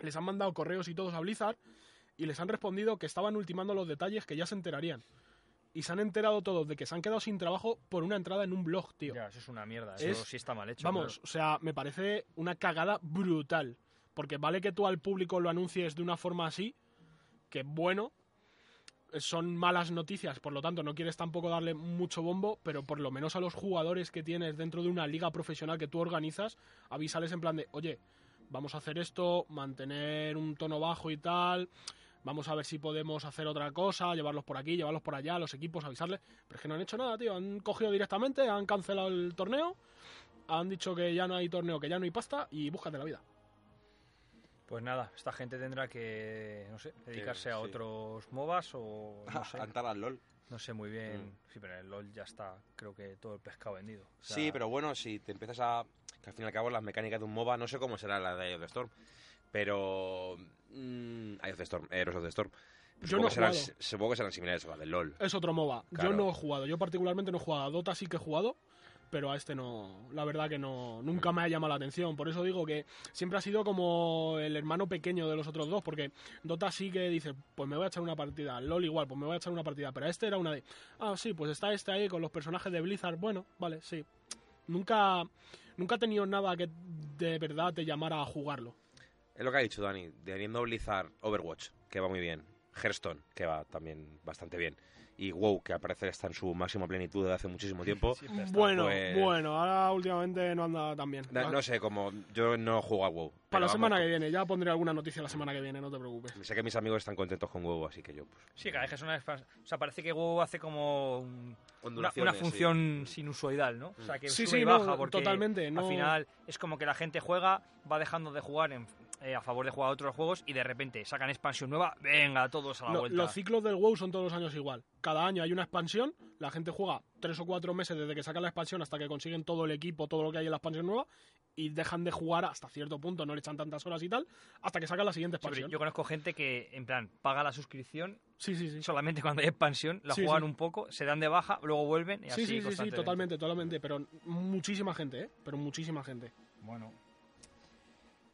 les han mandado correos y todos a Blizzard y les han respondido que estaban ultimando los detalles que ya se enterarían. Y se han enterado todos de que se han quedado sin trabajo por una entrada en un blog, tío. Ya, eso es una mierda. Es- Eso sí está mal hecho. Vamos, o sea, me parece una cagada brutal. Porque vale que tú al público lo anuncies de una forma así, que bueno, son malas noticias, por lo tanto no quieres tampoco darle mucho bombo, pero por lo menos a los jugadores que tienes dentro de una liga profesional que tú organizas, avísales en plan de, oye, vamos a hacer esto, mantener un tono bajo y tal, vamos a ver si podemos hacer otra cosa, llevarlos por aquí, llevarlos por allá, los equipos, avisarles, pero es que no han hecho nada, tío, han cogido directamente, han cancelado el torneo, han dicho que ya no hay torneo, que ya no hay pasta y búscate la vida. Pues nada, esta gente tendrá que, no sé, dedicarse a sí. otros MOBAs o no sé, Cantar al LOL. no sé muy bien. Mm. Sí, pero en el LoL ya está, creo que todo el pescado vendido. O sea, Sí, pero bueno, si te empiezas a... Que al fin y al cabo las mecánicas de un MOBA, no sé cómo será la de Storm, pero... Mm, Eye of the Storm, Heroes of the Storm. Yo supongo, no que he serán, jugado. supongo que serán similares a la del LOL. Es otro MOBA. Claro. Yo no he jugado, yo particularmente no he jugado. A Dota sí que he jugado, pero a este no. La verdad que no. Nunca me ha llamado la atención. Por eso digo que siempre ha sido como el hermano pequeño de los otros dos. Porque Dota sí que dice, pues me voy a echar una partida. LOL igual, pues me voy a echar una partida. Pero a este era una de, ah, sí, pues está este ahí con los personajes de Blizzard. Bueno, vale, sí. Nunca. Nunca he tenido nada que de verdad te llamara a jugarlo. Es lo que ha dicho Dani, teniendo Blizzard Overwatch, que va muy bien. Hearthstone, que va también bastante bien. Y WoW, que al parecer está en su máxima plenitud desde hace muchísimo tiempo. Bueno, pues- bueno, ahora últimamente no anda tan bien. Da- No sé, como yo no juego a WoW. Para la semana vamos, que viene, ya pondré alguna noticia la semana que viene, no te preocupes. Sé que mis amigos están contentos con WoW, así que yo, pues... Sí, cada vez que es una O sea, parece que WoW hace como un- una, función sinusoidal, ¿no? O sea, que Sí, sube sí, y no, baja porque totalmente, no- al final es como que la gente juega, va dejando de jugar en- eh, a favor de jugar a otros juegos y de repente sacan expansión nueva, venga, todos a la Lo- vuelta. los ciclos del WoW son todos los años igual. Cada año hay una expansión, la gente juega tres o cuatro meses desde que sacan la expansión hasta que consiguen todo el equipo, todo lo que hay en la expansión nueva, y dejan de jugar hasta cierto punto, no le echan tantas horas y tal, hasta que sacan la siguiente Sí, expansión. yo conozco gente que, en plan, paga la suscripción Sí, sí, sí. solamente cuando hay expansión, la Sí, juegan sí. un poco, se dan de baja, luego vuelven y Sí, así sí, sí, sí, totalmente, totalmente. Pero muchísima gente, ¿eh? Pero muchísima gente. Bueno.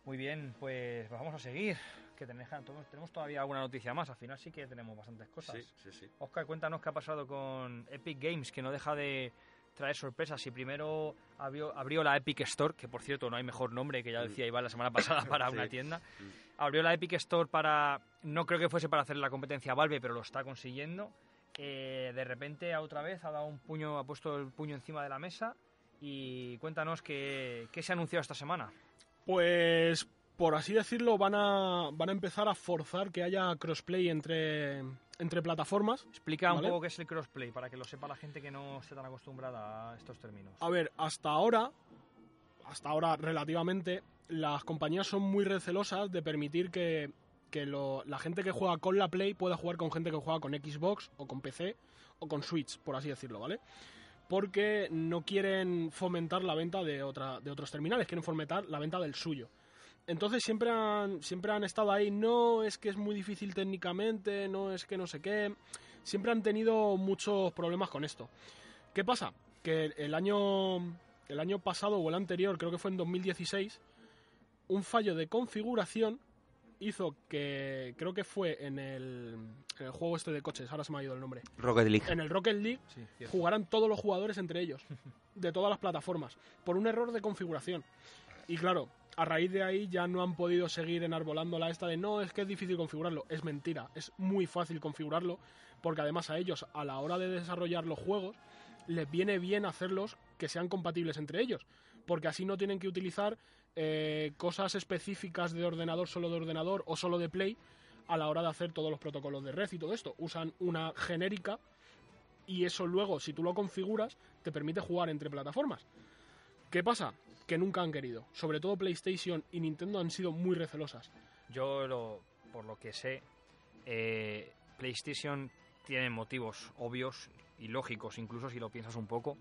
Muy bien, pues vamos a seguir. que tenemos, tenemos todavía alguna noticia más. Al final sí que tenemos bastantes cosas. Sí, sí, sí. Oscar, cuéntanos qué ha pasado con Epic Games, que no deja de traer sorpresas. Y primero abrió, abrió la Epic Store, que por cierto no hay mejor nombre, que ya Mm. decía Iván la semana pasada para Sí. una tienda. Mm. Abrió la Epic Store para, no creo que fuese para hacer la competencia a Valve, pero lo está consiguiendo. Eh, de repente, otra vez, ha dado un puño, ha puesto el puño encima de la mesa. Y cuéntanos qué, qué se ha anunciado esta semana. Pues, por así decirlo, van a, van a empezar a forzar que haya crossplay entre, entre plataformas. Explica Vale. un poco qué es el crossplay, para que lo sepa la gente que no esté tan acostumbrada a estos términos. A ver, hasta ahora, hasta ahora relativamente, las compañías son muy recelosas de permitir que, que lo- la gente que juega con la Play pueda jugar con gente que juega con Xbox o con PC o con Switch, por así decirlo, ¿vale? Porque no quieren fomentar la venta de, otra, de otros terminales, quieren fomentar la venta del suyo. Entonces siempre han, siempre han estado ahí, no es que es muy difícil técnicamente, no es que no sé qué. Siempre han tenido muchos problemas con esto. ¿Qué pasa? Que el año, el año pasado o el anterior, creo que fue en 2016, un fallo de configuración hizo que, creo que fue en el, en el juego este de coches, ahora se me ha ido el nombre, Rocket League. en el Rocket League Sí, jugaran todos los jugadores entre ellos, de todas las plataformas, por un error de configuración. Y claro, a raíz de ahí ya no han podido seguir enarbolando la esta de no, es que es difícil configurarlo. Es mentira, es muy fácil configurarlo, porque además a ellos, a la hora de desarrollar los juegos, les viene bien hacerlos que sean compatibles entre ellos, porque así no tienen que utilizar eh, cosas específicas de ordenador, solo de ordenador o solo de Play, a la hora de hacer todos los protocolos de red y todo esto. Usan una genérica y eso luego, si tú lo configuras, te permite jugar entre plataformas. ¿Qué pasa? Que nunca han querido. Sobre todo PlayStation y Nintendo han sido muy recelosas. Yo, lo, por lo que sé, eh, PlayStation tiene motivos obvios y lógicos, incluso si lo piensas un poco.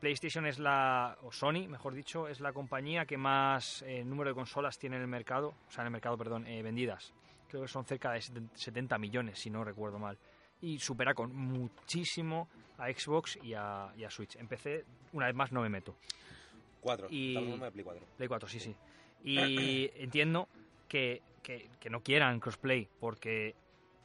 PlayStation es la, o Sony, mejor dicho, es la compañía que más eh, número de consolas tiene en el mercado, o sea, en el mercado, perdón, eh, vendidas. Creo que son cerca de 70 millones, si no recuerdo mal. Y supera con muchísimo a Xbox y a, y a Switch. Empecé, una vez más, no me meto. Cuatro. Y- de Play 4. Play 4, sí, sí. Y entiendo que, que- que no quieran crossplay porque,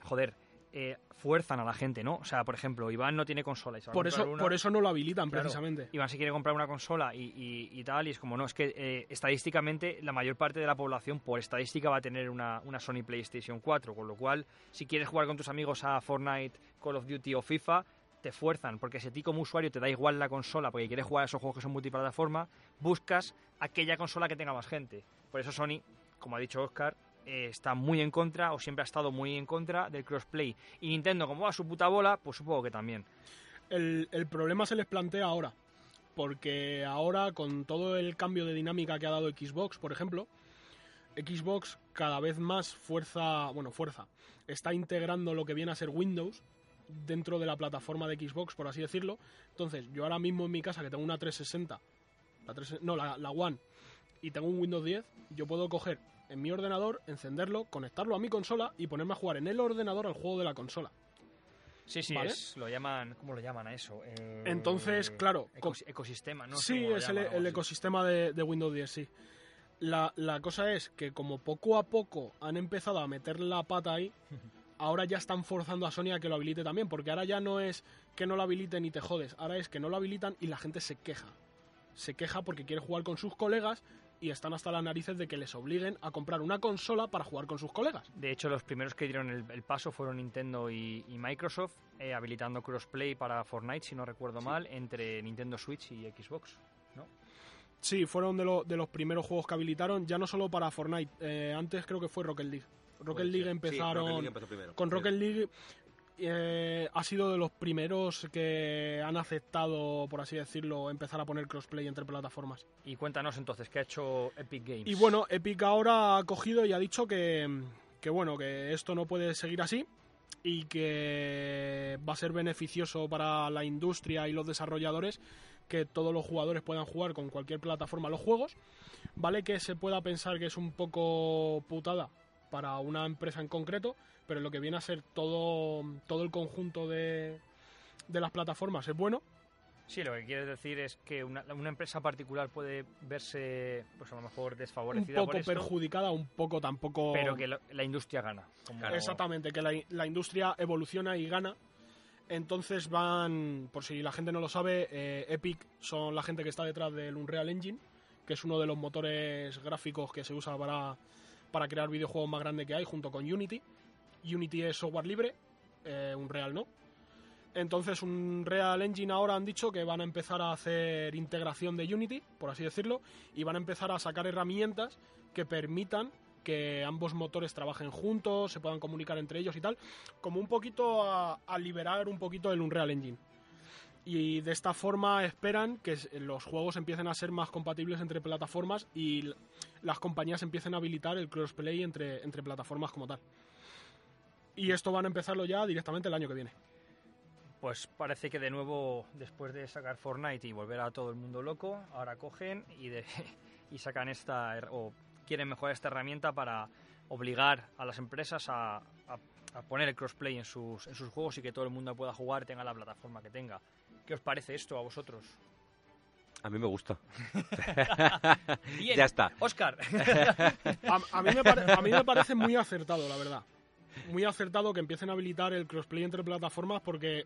joder, eh, fuerzan a la gente, ¿no? O sea, por ejemplo, Iván no tiene consola. Y se va a Por comprar eso, una. por eso no lo habilitan, Claro. precisamente. Iván se quiere comprar una consola y, y- y tal, y es como, no, es que eh, estadísticamente la mayor parte de la población por estadística va a tener una, una Sony PlayStation 4, con lo cual, si quieres jugar con tus amigos a Fortnite, Call of Duty o FIFA, te fuerzan, porque si a ti como usuario te da igual la consola porque quieres jugar a esos juegos que son multiplataforma, buscas aquella consola que tenga más gente. Por eso Sony, como ha dicho Oscar, eh, está muy en contra, o siempre ha estado muy en contra del crossplay. Y Nintendo, como va su puta bola, pues supongo que también. El, el problema se les plantea ahora. Porque ahora, con todo el cambio de dinámica que ha dado Xbox, por ejemplo, Xbox cada vez más fuerza, bueno, fuerza, está integrando lo que viene a ser Windows dentro de la plataforma de Xbox, por así decirlo. Entonces, yo ahora mismo en mi casa, que tengo una 360, la 3 no, la, la One, y tengo un Windows 10, yo puedo coger en mi ordenador, encenderlo, conectarlo a mi consola y ponerme a jugar en el ordenador al juego de la consola. Sí, sí, ¿Vale? es- lo llaman, ¿cómo lo llaman a eso? Eh, Entonces, claro, ecos- ecosistema, ¿no? sí, es el, llaman, ecosistema de, de Windows 10, sí. La, la cosa es que como poco a poco han empezado a meter la pata ahí, ahora ya están forzando a Sony a que lo habilite también, porque ahora ya no es que no lo habiliten y te jodes, ahora es que no lo habilitan y la gente se queja. Se queja porque quiere jugar con sus colegas y están hasta las narices de que les obliguen a comprar una consola para jugar con sus colegas. De hecho, los primeros que dieron el, el paso fueron Nintendo y, y Microsoft, eh, habilitando crossplay para Fortnite, si no recuerdo mal, entre Nintendo Switch y Xbox. Sí, fueron de, lo- de los primeros juegos que habilitaron, ya no solo para Fortnite, eh, antes creo que fue Rocket League. Rocket Puede League ser. Sí, empezaron... Rocket League empezó primero. Con. Rocket League eh, ha sido de los primeros que han aceptado, por así decirlo, empezar a poner crossplay entre plataformas. Y cuéntanos entonces, ¿qué ha hecho Epic Games? Y bueno, Epic ahora ha cogido y ha dicho que, que bueno, que esto no puede seguir así y que va a ser beneficioso para la industria y los desarrolladores que todos los jugadores puedan jugar con cualquier plataforma los juegos. Vale que se pueda pensar que es un poco putada para una empresa en concreto, pero lo que viene a ser todo, todo el conjunto de, de las plataformas es bueno. Sí, lo que quieres decir es que una, una empresa particular puede verse, pues a lo mejor Un desfavorecida poco por esto, perjudicada, un poco tampoco... pero que lo- la industria gana. como-. Exactamente, que la, la industria evoluciona y gana. Entonces van, por si la gente no lo sabe, eh, Epic son la gente que está detrás del Unreal Engine, que es uno de los motores gráficos que se usa para, para crear videojuegos más grandes que hay, junto con Unity. Unity es software libre, eh, Unreal no. Entonces Unreal Engine ahora han dicho que van a empezar a hacer integración de Unity, por así decirlo, y van a empezar a sacar herramientas que permitan que ambos motores trabajen juntos, se puedan comunicar entre ellos y tal, como un poquito a, a liberar un poquito el Unreal Engine. Y de esta forma esperan que los juegos empiecen a ser más compatibles entre plataformas y las compañías empiecen a habilitar el crossplay entre, entre plataformas como tal. Y esto van a empezarlo ya directamente el año que viene. Pues parece que de nuevo, después de sacar Fortnite y volver a todo el mundo loco, ahora cogen y, de- y sacan esta, o quieren mejorar esta herramienta para obligar a las empresas a, a- a poner el crossplay en sus, en sus juegos y que todo el mundo pueda jugar, tenga la plataforma que tenga. ¿Qué os parece esto a vosotros? A mí me gusta. Bien, Ya está. Oscar. A, a mí me pare- a mí me parece muy acertado, la verdad. Muy acertado que empiecen a habilitar el crossplay entre plataformas porque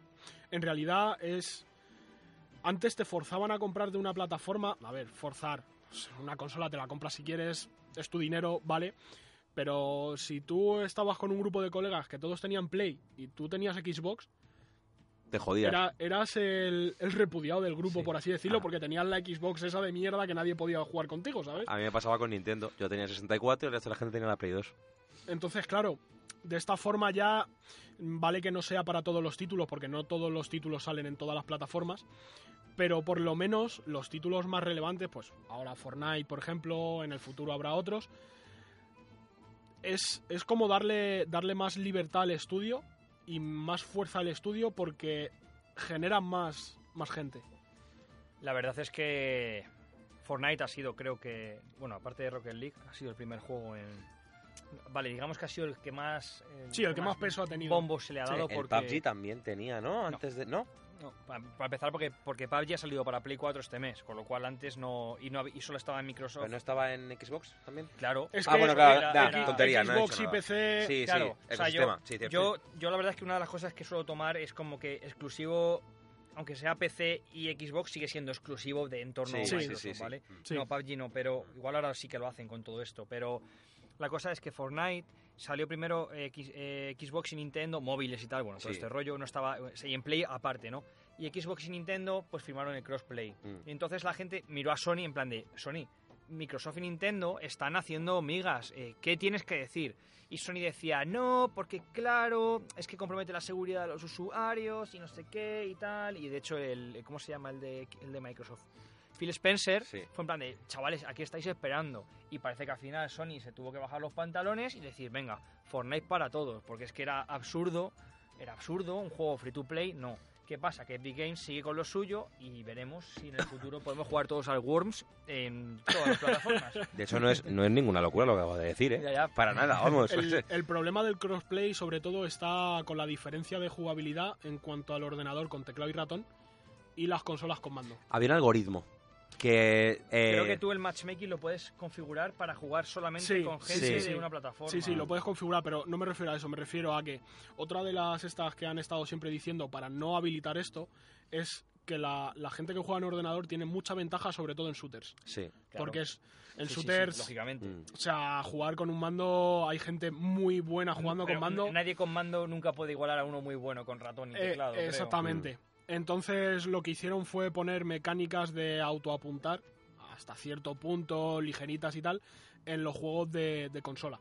en realidad es... Antes te forzaban a comprar de una plataforma... A ver, forzar. Una consola te la compras si quieres, es tu dinero, vale. Pero si tú estabas con un grupo de colegas que todos tenían Play y tú tenías Xbox, Te jodías. era, eras el, el repudiado del grupo, Sí. por así decirlo, Ah. porque tenías la Xbox esa de mierda que nadie podía jugar contigo, ¿sabes? A mí me pasaba con Nintendo. Yo tenía 64 y el resto de la gente tenía la Play 2. Entonces, claro, de esta forma ya vale que no sea para todos los títulos, porque no todos los títulos salen en todas las plataformas, pero por lo menos los títulos más relevantes, pues ahora Fortnite, por ejemplo, en el futuro habrá otros, es, es como darle, darle más libertad al estudio y más fuerza al estudio porque genera más, más gente. La verdad es que Fortnite ha sido, creo que, bueno, aparte de Rocket League, ha sido el primer juego en... Vale, digamos que ha sido el que más... Sí, el que más peso ha tenido. Bombo se le ha Sí, dado El porque... PUBG también tenía, ¿no? Antes de... ¿No? No, pa- para empezar, porque, porque PUBG ha salido para Play 4 este mes, con lo cual antes no. Y, no y solo estaba en Microsoft. ¿Pero no estaba en Xbox también? Claro. Es Ah, que bueno, claro, era- nah, era- tontería, no he Xbox y nada. PC... Sí, claro, sí, o sea, yo, sí, cierto. yo, yo la verdad es que una de las cosas que suelo tomar es como que exclusivo, aunque sea PC y Xbox, sigue siendo exclusivo de entorno Sí, sí, Microsoft, sí, sí. ¿vale? Sí. No, PUBG no, pero igual ahora sí que lo hacen con todo esto. Pero la cosa es que Fortnite salió primero eh, X- eh, Xbox y Nintendo, móviles y tal, bueno, todo Sí. este rollo, no estaba, y en Play aparte, ¿no? Y Xbox y Nintendo pues firmaron el crossplay. Mm. Y entonces la gente miró a Sony en plan de, Sony, Microsoft y Nintendo están haciendo migas, eh, ¿qué tienes que decir? Y Sony decía, no, porque claro, es que compromete la seguridad de los usuarios y no sé qué y tal. Y de hecho, el, ¿cómo se llama el de, el de Microsoft? Phil Spencer Sí. fue en plan de, chavales, aquí estáis esperando. Y parece que al final Sony se tuvo que bajar los pantalones y decir, venga, Fortnite para todos. Porque es que era absurdo, era absurdo, un juego free to play, no. ¿Qué pasa? Que Epic Games sigue con lo suyo y veremos si en el futuro podemos jugar todos al Worms en todas las plataformas. De hecho, no es, no es ninguna locura lo que acabo de decir, ¿eh? Ya, ya. Para nada, vamos. El, el problema del crossplay sobre todo está con la diferencia de jugabilidad en cuanto al ordenador con teclado y ratón y las consolas con mando. Había un algoritmo que... eh, Creo que tú el matchmaking lo puedes configurar para jugar solamente Sí, con gente sí. de una plataforma. Sí, sí, lo puedes configurar, pero no me refiero a eso, me refiero a que otra de las estas que han estado siempre diciendo para no habilitar esto es que la, la gente que juega en ordenador tiene mucha ventaja sobre todo en shooters, Sí. Claro. porque es en Sí, sí, sí, shooters, lógicamente. Mm. o sea, jugar con un mando hay gente muy buena jugando Pero con mando. Nadie con mando nunca puede igualar a uno muy bueno con ratón y Eh, teclado. creo. Entonces lo que hicieron fue poner mecánicas de autoapuntar hasta cierto punto, ligeritas y tal, en los juegos de, de consola.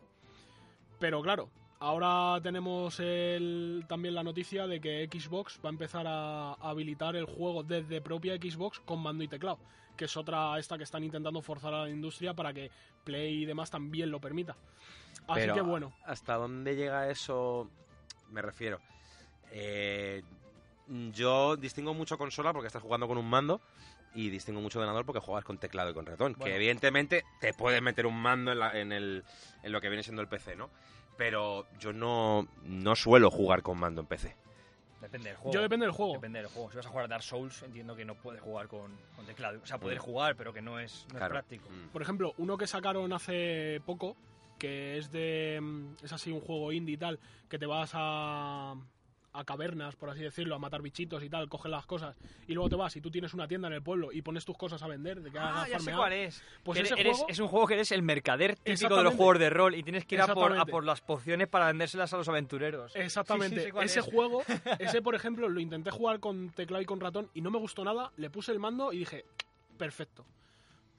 Pero claro, ahora tenemos el- también la noticia de que Xbox va a empezar a, a habilitar el juego desde propia Xbox con mando y teclado, que es otra esta que están intentando forzar a la industria para que Play y demás también lo permita. Así Pero, que bueno, ¿Hasta dónde llega eso? Me refiero. Eh, yo distingo mucho consola porque estás jugando con un mando y distingo mucho ordenador porque juegas con teclado y con ratón. Bueno. Que evidentemente te puedes meter un mando en, la- en el, en lo que viene siendo el PC, ¿no? Pero yo no, no suelo jugar con mando en PC. Depende del juego. Yo depende del juego. Depende del juego. Si vas a jugar a Dark Souls, entiendo que no puedes jugar con, con teclado. O sea, poder Mm. jugar, pero que no es, no es práctico. Mm. Por ejemplo, uno que sacaron hace poco, que es de. mm, Es así un juego indie y tal, que te vas a. a cavernas, por así decirlo, a matar bichitos y tal, coges las cosas y luego te vas y tú tienes una tienda en el pueblo y pones tus cosas a vender, de que Ah, ya sé cuál es. Pues ese eres- juego- es un juego que eres el mercader típico de los juegos de rol y tienes que ir a por, a Exactamente. por las pociones para vendérselas a los aventureros. Exactamente. Sí, sí, ese es. juego, ese por ejemplo, lo intenté jugar con teclado y con ratón y no me gustó nada. Le puse el mando y dije, perfecto.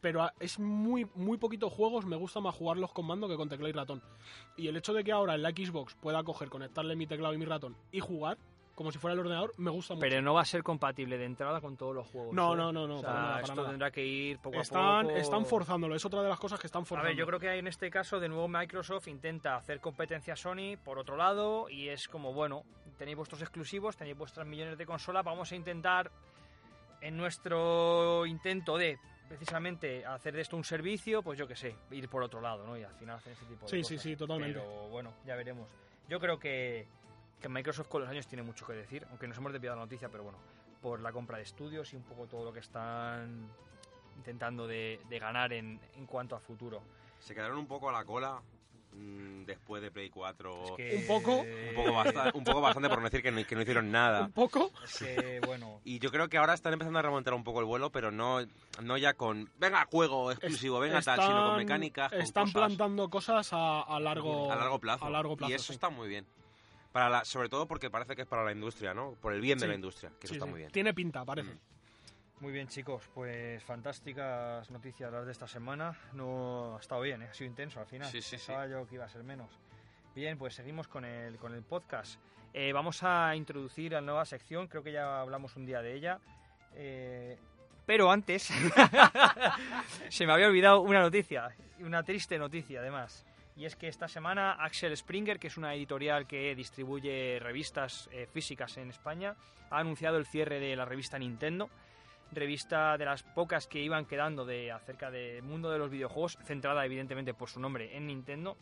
Pero a- es muy, muy poquitos juegos, me gusta más jugarlos con mando que con teclado y ratón. Y el hecho de que ahora en la Xbox pueda coger, conectarle mi teclado y mi ratón y jugar, como si fuera el ordenador, me gusta mucho. Pero no va a ser compatible de entrada con todos los juegos. No, ¿eh? no, no, no, O sea, para nada, para esto nada. tendrá que ir poco están, a poco. están forzándolo, es otra de las cosas que están A forzando. ver, yo creo que en este caso, de nuevo, Microsoft intenta hacer competencia a Sony por otro lado y es como, bueno, tenéis vuestros exclusivos, tenéis vuestras millones de consolas, vamos a intentar, en nuestro intento de precisamente hacer de esto un servicio, pues yo qué sé, ir por otro lado, ¿no? Y al final hacer ese tipo de Sí, cosas. sí, sí, totalmente. Pero bueno, ya veremos. Yo creo que, que Microsoft con los años tiene mucho que decir, aunque nos hemos desviado la noticia, pero bueno, por la compra de estudios y un poco todo lo que están intentando de, de ganar en, en cuanto a futuro. Se quedaron un poco a la cola después de Play 4. Es que- Un poco. un, poco bastante, un poco bastante por no decir que no, que no hicieron nada. Un poco. Es que, bueno, Y yo creo que ahora están empezando a remontar un poco el vuelo, pero no, no ya con, venga, juego exclusivo, venga tal, sino con Están- mecánicas, con Están cosas plantando cosas a, a largo, a largo plazo. A largo plazo y eso sí. está muy bien. Para la, sobre todo porque parece que es para la industria, ¿no? Por el bien de la industria, que eso está sí. muy bien. Tiene pinta, parece. Mm. Muy bien chicos, pues fantásticas noticias las de esta semana. No ha estado bien, ¿eh? ha sido intenso al final. Sí, sí, sí. Pensaba yo que iba a ser menos. Bien, pues seguimos con el, con el podcast. Eh, vamos a introducir la nueva sección, creo que ya hablamos un día de ella. Eh, pero antes, se me había olvidado una noticia, una triste noticia además. Y es que esta semana Axel Springer, que es una editorial que distribuye revistas eh, físicas en España, ha anunciado el cierre de la revista Nintendo, revista de las pocas que iban quedando de acerca del mundo de los videojuegos, centrada evidentemente por su nombre en Nintendo.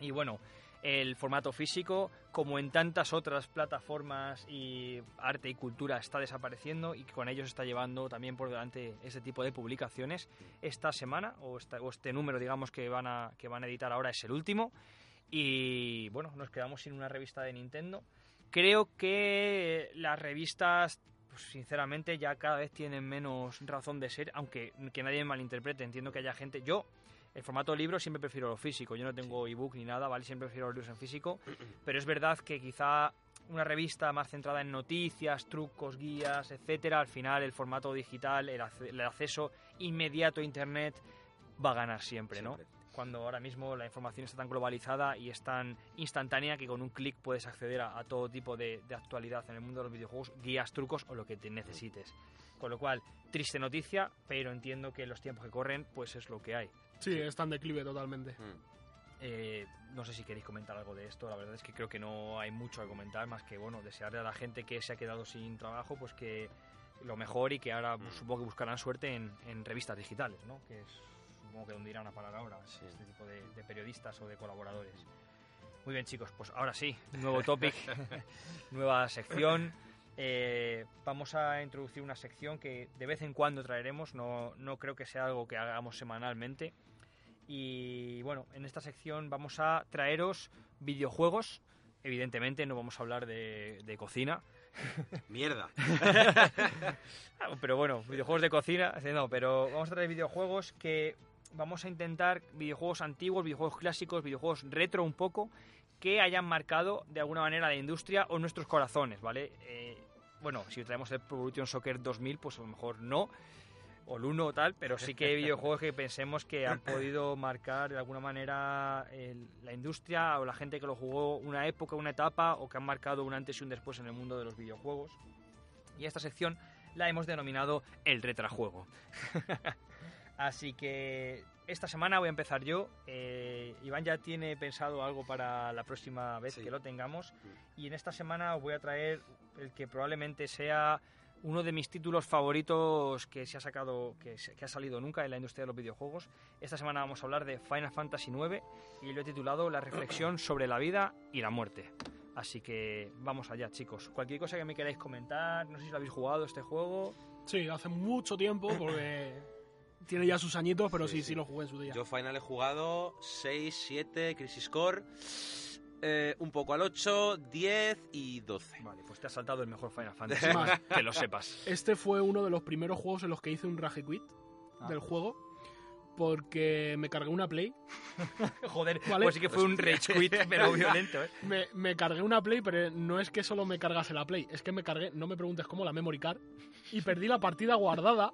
Y bueno, el formato físico, como en tantas otras plataformas y arte y cultura, está desapareciendo y con ellos está llevando también por delante este tipo de publicaciones. Esta semana, o, o este número, digamos, que van, a, que van a editar ahora es el último. Y bueno, nos quedamos sin una revista de Nintendo. Creo que las revistas, pues, sinceramente, ya cada vez tienen menos razón de ser, aunque que nadie me malinterprete. Entiendo que haya gente. Yo, el formato libro, siempre prefiero lo físico. Yo no tengo ebook ni nada, ¿vale? Siempre prefiero los libros en físico. Pero es verdad que quizá una revista más centrada en noticias, trucos, guías, etcétera, al final el formato digital, el, acceso inmediato a internet va a ganar siempre, ¿no? Siempre. Cuando ahora mismo la información está tan globalizada y es tan instantánea que con un clic puedes acceder a, a todo tipo de, de actualidad en el mundo de los videojuegos, guías, trucos o lo que te necesites. Con lo cual, triste noticia, pero entiendo que en los tiempos que corren, pues es lo que hay. Sí, está en declive totalmente. Mm. Eh, no sé si queréis comentar algo de esto, la verdad es que creo que no hay mucho que comentar, más que bueno, desearle a la gente que se ha quedado sin trabajo, pues que lo mejor y que ahora pues, Mm. supongo que buscarán suerte en, en revistas digitales, ¿no? Que es supongo que donde irán a parar ahora Sí. este tipo de, de periodistas o de colaboradores. Muy bien chicos, pues ahora sí, nuevo topic, nueva sección. Eh, vamos a introducir una sección que de vez en cuando traeremos, no, no creo que sea algo que hagamos semanalmente. Y bueno, en esta sección vamos a traeros videojuegos. Evidentemente no vamos a hablar de, de cocina, Mierda. Ah, pero bueno, videojuegos de cocina, no, pero vamos a traer videojuegos que vamos a intentar, videojuegos antiguos, videojuegos clásicos, videojuegos retro un poco, que hayan marcado de alguna manera la industria o nuestros corazones, ¿vale? Eh, bueno, si traemos el Pro Evolution Soccer 2000, pues a lo mejor no, o el 1 o tal, pero sí que hay videojuegos que pensemos que han podido marcar de alguna manera la industria o la gente que lo jugó una época, una etapa, o que han marcado un antes y un después en el mundo de los videojuegos. Y esta sección la hemos denominado el retrajuego. Así que esta semana voy a empezar yo. Eh, Iván ya tiene pensado algo para la próxima vez Sí. que lo tengamos. Y en esta semana os voy a traer el que probablemente sea uno de mis títulos favoritos que se ha sacado, que, se- que ha salido nunca en la industria de los videojuegos. Esta semana vamos a hablar de Final Fantasy IX y lo he titulado La reflexión sobre la vida y la muerte. Así que vamos allá, chicos. Cualquier cosa que me queráis comentar, no sé si lo habéis jugado este juego. Sí, hace mucho tiempo porque tiene ya sus añitos, pero sí, Sí, sí, sí. lo jugué en su día. Yo Final he jugado 6, 7, Crisis Core, eh, un poco al 8, 10 y 12. Vale, pues te has saltado el mejor Final Fantasy, Más. que lo sepas. Este fue uno de los primeros juegos en los que hice un rage quit Ah. del juego porque me cargué una Play. Joder, Vale. pues sí que fue un rage quit, pero violento, ¿eh? Me, me cargué una Play, pero no es que solo me cargase la Play, es que me cargué, no me preguntes cómo, la memory card y perdí la partida guardada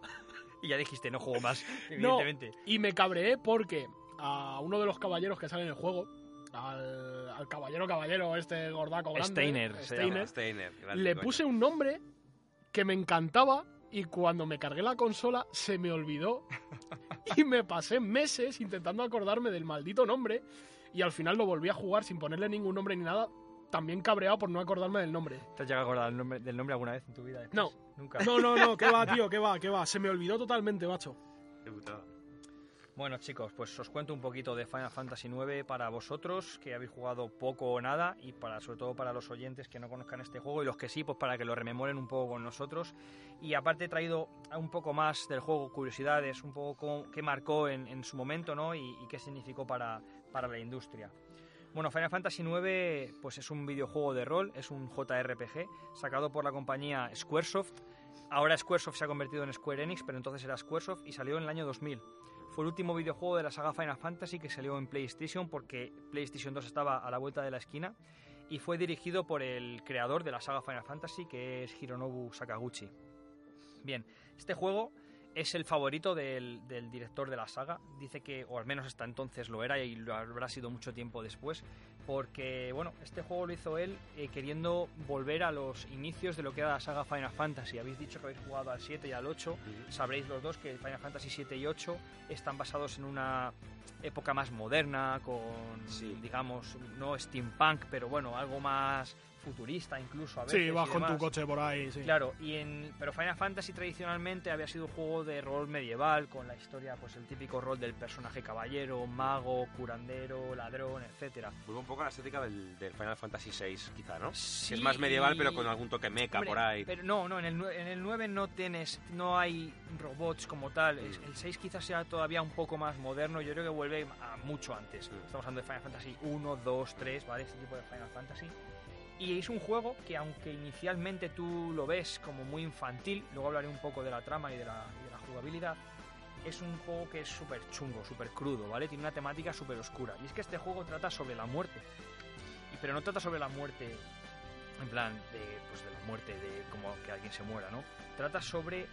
Y ya dijiste, no juego más, No. evidentemente. y me cabreé porque a uno de los caballeros que sale en el juego, al, al caballero caballero, este gordaco grande, Steiner, se Steiner, Steiner, grande le coño. puse un nombre que me encantaba y cuando me cargué la consola se me olvidó y me pasé meses intentando acordarme del maldito nombre y al final lo volví a jugar sin ponerle ningún nombre ni nada, también cabreado por no acordarme del nombre. ¿Te has llegado a acordar del nombre, del nombre alguna vez en tu vida? después? No. Nunca. No, no, no, qué va, tío, qué va, qué va, se me olvidó totalmente, macho. Qué putada. Bueno, chicos, pues os cuento un poquito de Final Fantasy IX para vosotros, que habéis jugado poco o nada, y para sobre todo para los oyentes que no conozcan este juego, y los que sí, pues para que lo rememoren un poco con nosotros. Y aparte he traído un poco más del juego, curiosidades, un poco qué marcó en, en su momento, ¿no? Y, y qué significó para, para la industria. Bueno, Final Fantasy IX pues es un videojuego de rol, es un JRPG sacado por la compañía Squaresoft. Ahora Squaresoft se ha convertido en Square Enix, pero entonces era Squaresoft y salió en el año 2000. Fue el último videojuego de la saga Final Fantasy que salió en PlayStation porque PlayStation 2 estaba a la vuelta de la esquina y fue dirigido por el creador de la saga Final Fantasy que es Hironobu Sakaguchi. Bien, este juego es el favorito del, director de la saga. Dice que, o al menos hasta entonces lo era y lo habrá sido mucho tiempo después, porque, bueno, este juego lo hizo él eh, queriendo volver a los inicios de lo que era la saga Final Fantasy. Habéis dicho que habéis jugado al 7 y al 8. Sabréis los dos que Final Fantasy 7 y 8 están basados en una época más moderna, con, Sí. digamos, no steampunk, pero bueno, algo más futurista incluso a veces. Sí, vas con tu coche por ahí, sí. Claro, y en, pero Final Fantasy tradicionalmente había sido un juego de rol medieval, con la historia, pues el típico rol del personaje caballero, mago, curandero, ladrón, etcétera. Vuelve un poco la estética del, del Final Fantasy VI, quizá, ¿no? Sí, es más medieval, pero con algún toque mecha Hombre, por ahí. Pero no, no, en el, en el 9 no tienes, no hay robots como tal. Mm. El 6 quizás sea todavía un poco más moderno. Yo creo que vuelve a mucho antes. Mm. Estamos hablando de Final Fantasy 1, 2, 3, ¿vale? Este tipo de Final Fantasy. Y es un juego que aunque inicialmente tú lo ves como muy infantil, luego hablaré un poco de la trama y de la, y de la jugabilidad, es un juego que es súper chungo, súper crudo, ¿vale? Tiene una temática súper oscura. Y es que este juego trata sobre la muerte. Pero no trata sobre la muerte en plan de, pues de la muerte, de como que alguien se muera, ¿no? Trata sobre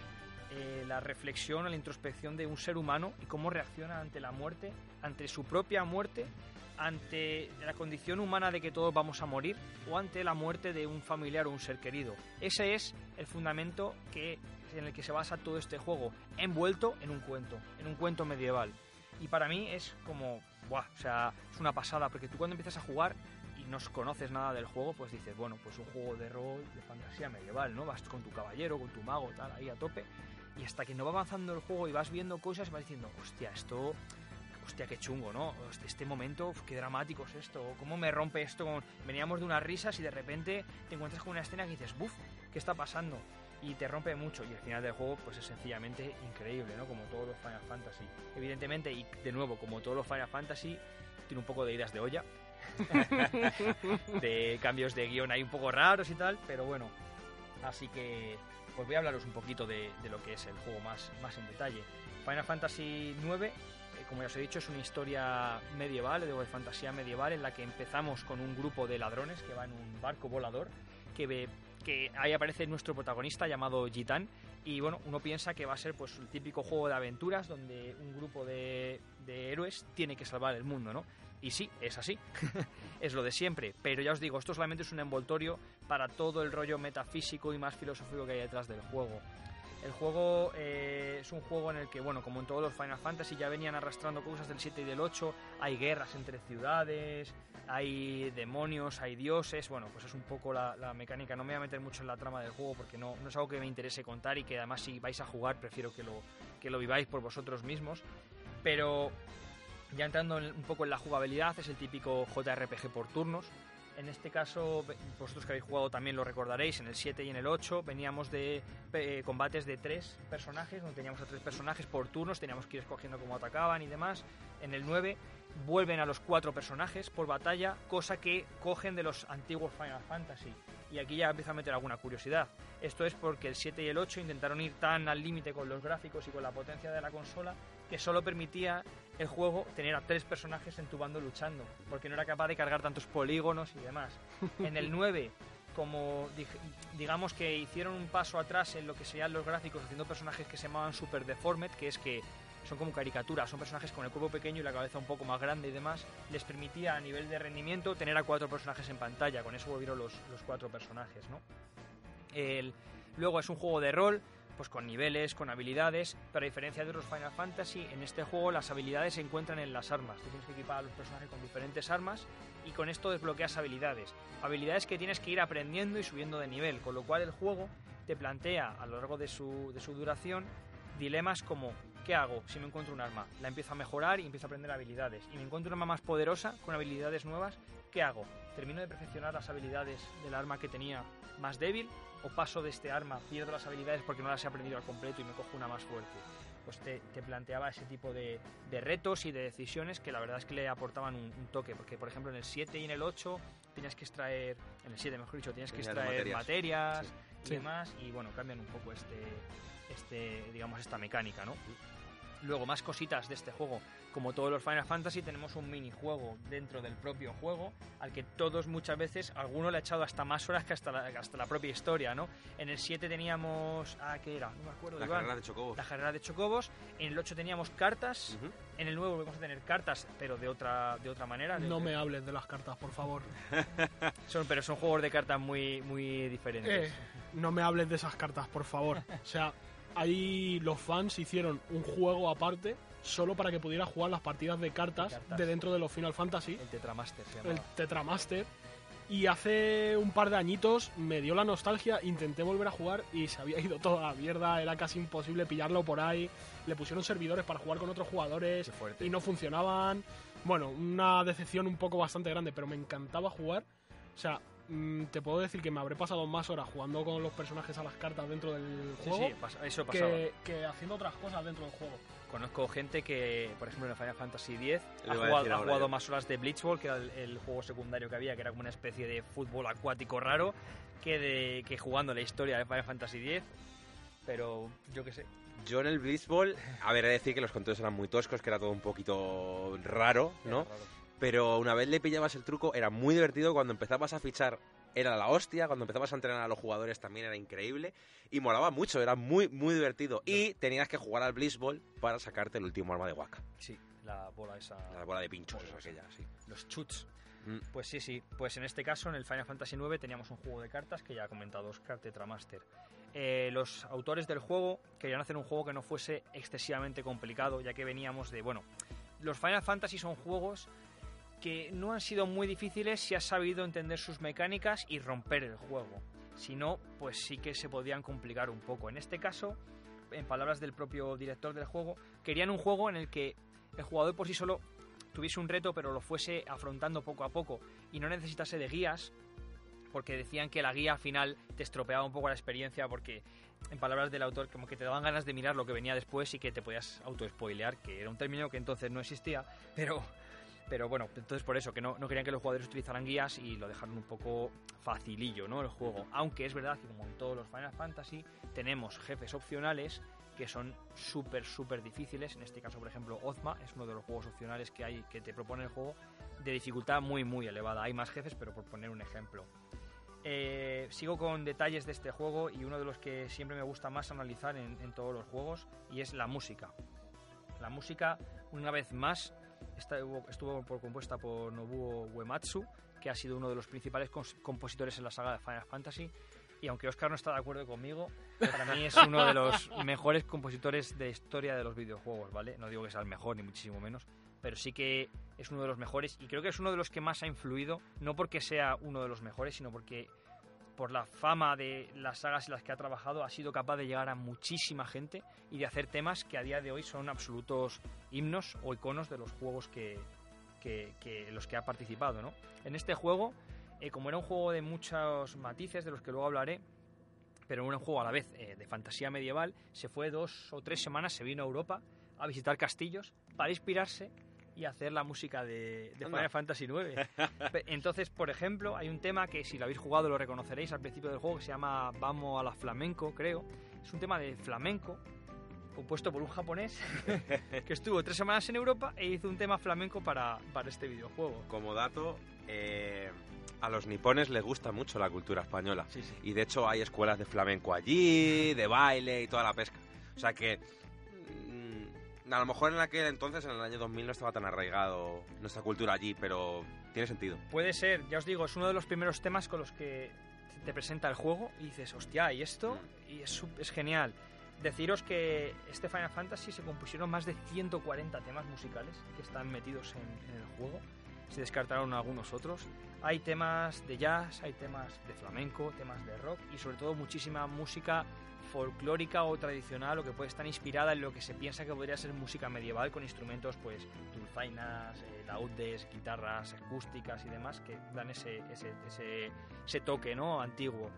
eh, la reflexión o la introspección de un ser humano y cómo reacciona ante la muerte, ante su propia muerte, ante la condición humana de que todos vamos a morir o ante la muerte de un familiar o un ser querido. Ese es el fundamento que, en el que se basa todo este juego, envuelto en un cuento, en un cuento medieval. Y para mí es como, ¡buah! O sea, es una pasada, porque tú cuando empiezas a jugar y no conoces nada del juego, pues dices, bueno, pues un juego de rol, de fantasía medieval, ¿no? Vas con tu caballero, con tu mago, tal, ahí a tope. Y hasta que no va avanzando el juego y vas viendo cosas, vas diciendo, hostia, esto, hostia, qué chungo, ¿no? Este momento, qué dramático es esto, cómo me rompe esto. Veníamos de unas risas y de repente te encuentras con una escena que dices, buf, ¿qué está pasando? Y te rompe mucho. Y el final del juego, pues es sencillamente increíble, ¿no? Como todos los Final Fantasy. Evidentemente, y de nuevo, como todos los Final Fantasy, tiene un poco de idas de olla. de cambios de guion ahí un poco raros y tal, pero bueno. Así que pues voy a hablaros un poquito de, de lo que es el juego más, más en detalle. Final Fantasy IX, eh, como ya os he dicho, es una historia medieval, de fantasía medieval, en la que empezamos con un grupo de ladrones que va en un barco volador, que, ve, que ahí aparece nuestro protagonista llamado Gitan, y bueno, uno piensa que va a ser pues el típico juego de aventuras donde un grupo de, de héroes tiene que salvar el mundo, ¿no? Y sí, es así. es lo de siempre. Pero ya os digo, esto solamente es un envoltorio para todo el rollo metafísico y más filosófico que hay detrás del juego. El juego eh, es un juego en el que, bueno, como en todos los Final Fantasy ya venían arrastrando cosas del 7 y del 8, hay guerras entre ciudades, hay demonios, hay dioses, bueno, pues es un poco la, mecánica. No me voy a meter mucho en la trama del juego porque no, no es algo que me interese contar y que además si vais a jugar prefiero que lo, que lo viváis por vosotros mismos. Pero ya entrando en- un poco en la jugabilidad, es el típico JRPG por turnos. En este caso, vosotros que habéis jugado también lo recordaréis, en el 7 y en el 8 veníamos de eh, combates de tres personajes, donde teníamos a tres personajes por turnos, teníamos que ir escogiendo cómo atacaban y demás. En el 9 vuelven a los cuatro personajes por batalla, cosa que cogen de los antiguos Final Fantasy. Y aquí ya empiezo a meter alguna curiosidad. Esto es porque el 7 y el 8 intentaron ir tan al límite con los gráficos y con la potencia de la consola que solo permitía el juego tener a tres personajes en tu bando luchando, porque no era capaz de cargar tantos polígonos y demás. En el 9, como digamos que hicieron un paso atrás en lo que serían los gráficos, haciendo personajes que se llamaban Super Deformed, que es que son como caricaturas, son personajes con el cuerpo pequeño y la cabeza un poco más grande y demás, les permitía a nivel de rendimiento tener a cuatro personajes en pantalla, con eso volvieron los, los cuatro personajes, ¿no? El- luego es un juego de rol, pues con niveles, con habilidades, pero a diferencia de otros Final Fantasy, en este juego las habilidades se encuentran en las armas. Tienes que equipar a los personajes con diferentes armas y con esto desbloqueas habilidades. Habilidades que tienes que ir aprendiendo y subiendo de nivel, con lo cual el juego te plantea a lo largo de su, de su duración dilemas como ¿qué hago si me encuentro un arma? La empiezo a mejorar y empiezo a aprender habilidades. Y me encuentro un arma más poderosa con habilidades nuevas, ¿qué hago? ¿Termino de perfeccionar las habilidades del arma que tenía más débil? ¿O paso de este arma, pierdo las habilidades porque no las he aprendido al completo y me cojo una más fuerte? Pues te, te planteaba ese tipo de, de retos y de decisiones que la verdad es que le aportaban un, un toque. Porque, por ejemplo, en el 7 y en el 8 tienes que extraer, en el 7 mejor dicho, tienes que extraer materias. materias, Sí. y Sí. demás y bueno cambian un poco este este digamos esta mecánica no luego más cositas de este juego como todos los Final Fantasy tenemos un minijuego dentro del propio juego al que todos muchas veces alguno le ha echado hasta más horas que hasta la, hasta la propia historia no en el 7 teníamos ah qué era no me acuerdo La Iván. carrera de Chocobos. la carrera de chocobos en el 8 teníamos cartas Ujú. en el 9 volvemos a tener cartas pero de otra de otra manera de- No me hables de las cartas, por favor. son pero son juegos de cartas muy muy diferentes Eh, no me hables de esas cartas, por favor. O sea, ahí los fans hicieron un juego aparte solo para que pudiera jugar las partidas de cartas, De cartas. de dentro de los Final Fantasy, el Tetramaster se el. Tetramaster. Y hace un par de añitos me dio la nostalgia, intenté volver a jugar y se había ido toda la mierda, era casi imposible pillarlo por ahí. Le pusieron servidores para jugar con otros jugadores y no funcionaban. Bueno, una decepción un poco bastante grande, pero me encantaba jugar. O sea, te puedo decir que me habré pasado más horas jugando con los personajes a las cartas dentro del Sí, juego sí, pasa- eso que, que haciendo otras cosas dentro del juego. Conozco gente que, por ejemplo, en el Final Fantasy X ha jugado, ha jugado yo. más horas de Blitzball, que era el, el juego secundario que había, que era como una especie de fútbol acuático raro, que, de, que jugando la historia de Final Fantasy X. Pero yo qué sé. Yo en el Blitzball, a ver, he de decir que los controles eran muy toscos, que era todo un poquito raro, ¿no? Era raro. Pero una vez le pillabas el truco, era muy divertido. Cuando empezabas a fichar, era la hostia. Cuando empezabas a entrenar a los jugadores también era increíble. Y molaba mucho, era muy, muy divertido. Y tenías que jugar al Blitzball para sacarte el último arma de Waka. Sí, la bola esa. La bola de pinchos, Bola, aquella, sí. Los chuts. Mm. Pues sí, sí. Pues en este caso, en el Final Fantasy IX, teníamos un juego de cartas que ya ha comentado Oscar Tetramaster. Eh, los autores del juego querían hacer un juego que no fuese excesivamente complicado, ya que veníamos de. Bueno, los Final Fantasy son juegos que no han sido muy difíciles si has sabido entender sus mecánicas y romper el juego. Si no, pues sí que se podían complicar un poco. En este caso, en palabras del propio director del juego, querían un juego en el que el jugador por sí solo tuviese un reto, pero lo fuese afrontando poco a poco y no necesitase de guías, porque decían que la guía al final te estropeaba un poco la experiencia, porque en palabras del autor, como que te daban ganas de mirar lo que venía después y que te podías auto-spoilear, que era un término que entonces no existía, pero, pero bueno, entonces por eso, que no, no querían que los jugadores utilizaran guías y lo dejaron un poco facilillo, ¿no? El juego. Aunque es verdad que como en todos los Final Fantasy, tenemos jefes opcionales que son súper, súper difíciles. En este caso, por ejemplo, Ozma es uno de los juegos opcionales que hay que te propone el juego de dificultad muy, muy elevada. Hay más jefes, pero por poner un ejemplo. Eh, sigo con detalles de este juego y uno de los que siempre me gusta más analizar en, en todos los juegos y es la música. La música, una vez más, estuvo por- compuesta por Nobuo Uematsu, que ha sido uno de los principales compositores en la saga de Final Fantasy. Y aunque Oscar no está de acuerdo conmigo, para mí es uno de los mejores compositores de historia de los videojuegos, ¿vale? No digo que sea el mejor, ni muchísimo menos, pero sí que es uno de los mejores y creo que es uno de los que más ha influido, no porque sea uno de los mejores, sino porque por la fama de las sagas en las que ha trabajado ha sido capaz de llegar a muchísima gente y de hacer temas que a día de hoy son absolutos himnos o iconos de los juegos que, que, los que ha participado, ¿no? En este juego Eh, como era un juego de muchos matices, de los que luego hablaré, pero era un juego a la vez eh, de fantasía medieval, se fue dos o tres semanas, se vino a Europa a visitar castillos para inspirarse y hacer la música de, de. Final Fantasy IX. Entonces, por ejemplo, hay un tema que si lo habéis jugado lo reconoceréis al principio del juego que se llama Vamos a la flamenco, creo. Es un tema de flamenco compuesto por un japonés que estuvo tres semanas en Europa e hizo un tema flamenco para, para este videojuego. Como dato, eh, a los nipones les gusta mucho la cultura española. Sí, sí. Y de hecho hay escuelas de flamenco allí, de baile y toda la pesca. O sea que a lo mejor en aquel entonces, en el año 2000, no estaba tan arraigado nuestra cultura allí, pero tiene sentido. Puede ser, ya os digo, es uno de los primeros temas con los que te presenta el juego y dices, hostia, ¿y esto? Y es, es genial. Deciros que este Final Fantasy se compusieron más de 140 temas musicales que están metidos en, en el juego. Se descartaron algunos otros. Hay temas de jazz, hay temas de flamenco, temas de rock y sobre todo muchísima música folclórica o tradicional o que puede estar inspirada en lo que se piensa que podría ser música medieval con instrumentos pues dulzainas, eh, laudes, guitarras acústicas y demás que dan ese, ese, ese, ese toque ¿no? antiguo.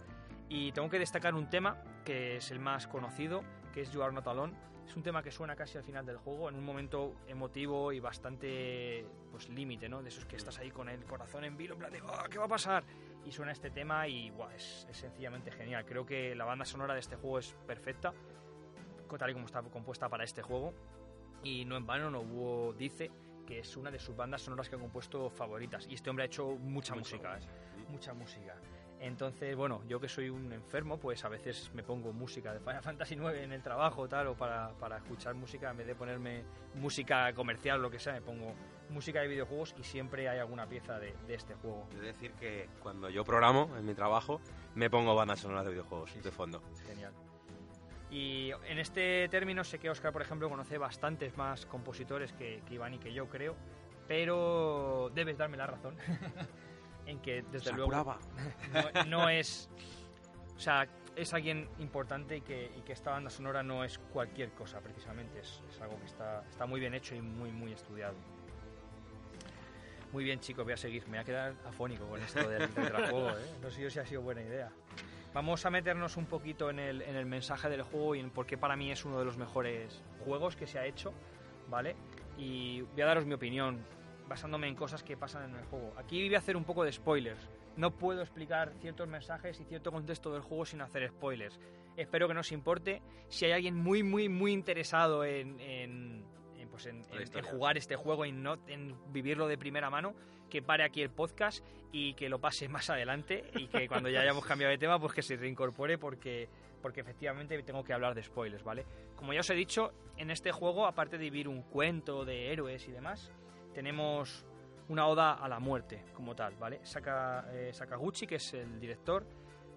Y tengo que destacar un tema que es el más conocido, que es You Are Not Alone. Es un tema que suena casi al final del juego, en un momento emotivo y bastante pues límite, ¿no? De esos que estás ahí con el corazón en vilo, en plan de "Ah, ¿qué va a pasar? Y suena este tema y buah, es, es sencillamente genial. Creo que la banda sonora de este juego es perfecta, tal y como está compuesta para este juego. Y no en vano Nobuo dice que es una de sus bandas sonoras que ha compuesto favoritas. Y este hombre ha hecho mucha Mucho. música, ¿eh? mucha música. Entonces, bueno, yo que soy un enfermo, pues a veces me pongo música de Final Fantasy IX en el trabajo tal, o para, para escuchar música, en vez de ponerme música comercial, lo que sea, me pongo música de videojuegos y siempre hay alguna pieza de, de este juego. Es decir, que cuando yo programo en mi trabajo, me pongo bandas sonoras de videojuegos Sí, de fondo. Genial. Y en este término sé que Oscar, por ejemplo, conoce bastantes más compositores que, que Iván y que yo creo, pero debes darme la razón en que desde luego no, no es. O sea, es alguien importante y que, y que esta banda sonora no es cualquier cosa, precisamente. Es, es algo que está, está muy bien hecho y muy, muy estudiado. Muy bien, chicos, voy a seguir. Me voy a quedar afónico con esto del tetrajuego, ¿eh? No sé yo si ha sido buena idea. Vamos a meternos un poquito en el, en el mensaje del juego y en por qué para mí es uno de los mejores juegos que se ha hecho, ¿vale? Y voy a daros mi opinión basándome en cosas que pasan en el juego. Aquí voy a hacer un poco de spoilers. No puedo explicar ciertos mensajes y cierto contexto del juego sin hacer spoilers. Espero que no os importe. Si hay alguien muy, muy, muy interesado en, en- en, pues en- jugar este juego y no en vivirlo de primera mano, que pare aquí el podcast y que lo pase más adelante y que cuando ya hayamos cambiado de tema, pues que se reincorpore porque, porque efectivamente tengo que hablar de spoilers, ¿vale? Como ya os he dicho, en este juego, aparte de vivir un cuento de héroes y demás, tenemos una oda a la muerte como tal, ¿vale? Saka- eh, Sakaguchi, que es el director,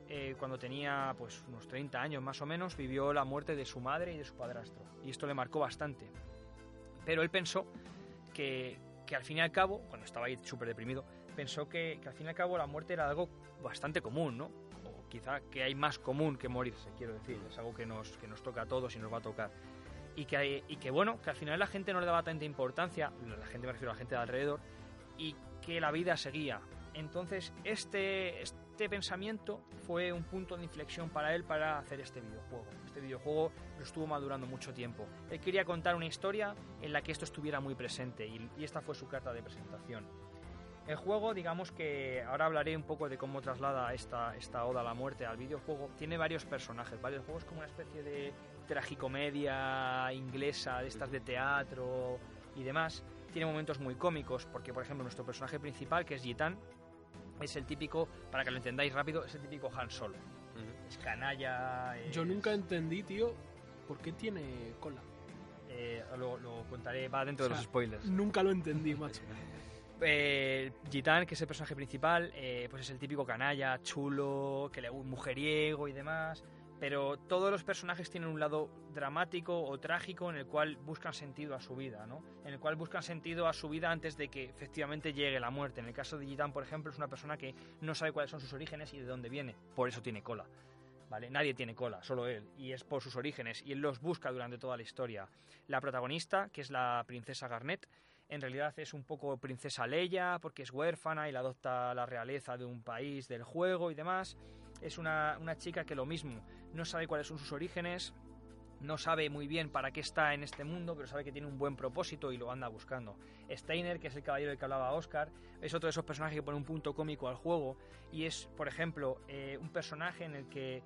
eh, cuando tenía pues unos 30 años más o menos, vivió la muerte de su madre y de su padrastro. Y esto le marcó bastante. Pero él pensó que, que al fin y al cabo, cuando estaba ahí súper deprimido, pensó que, que al fin y al cabo la muerte era algo bastante común, ¿no? O quizá que hay más común que morirse, quiero decir. Es algo que nos, que nos toca a todos y nos va a tocar. Y que, y que bueno, que al final la gente no le daba tanta importancia, la gente me refiero a la gente de alrededor, y que la vida seguía. Entonces, este, este pensamiento fue un punto de inflexión para él para hacer este videojuego. Este videojuego lo estuvo madurando mucho tiempo. Él quería contar una historia en la que esto estuviera muy presente y, y esta fue su carta de presentación. El juego, digamos que ahora hablaré un poco de cómo traslada esta, esta oda a la muerte al videojuego. Tiene varios personajes, ¿vale? El juego es como una especie de tragicomedia inglesa, de estas de teatro y demás. Tiene momentos muy cómicos, porque por ejemplo nuestro personaje principal, que es Gitan, es el típico, para que lo entendáis rápido, es el típico Han Solo. Es canalla. es- Yo nunca entendí, tío, por qué tiene cola. eh, lo, lo contaré, va dentro O de los spoilers. Nunca lo entendí, macho. Eh, Gitan, que es el personaje principal, eh, pues es el típico canalla, chulo, que le un mujeriego y demás. Pero todos los personajes tienen un lado dramático o trágico en el cual buscan sentido a su vida, ¿no? En el cual buscan sentido a su vida antes de que efectivamente llegue la muerte. En el caso de Gitan, por ejemplo, es una persona que no sabe cuáles son sus orígenes y de dónde viene. Por eso tiene cola. ¿Vale? Nadie tiene cola, solo él. Y es por sus orígenes. Y él los busca durante toda la historia. La protagonista, que es la princesa Garnet, en realidad es un poco princesa Leia, porque es huérfana y la adopta la realeza de un país del juego y demás. Es una, una chica que lo mismo, no sabe cuáles son sus orígenes, no sabe muy bien para qué está en este mundo, pero sabe que tiene un buen propósito y lo anda buscando. Steiner, que es el caballero del que hablaba Oscar, es otro de esos personajes que pone un punto cómico al juego y es, por ejemplo, eh, un personaje en el que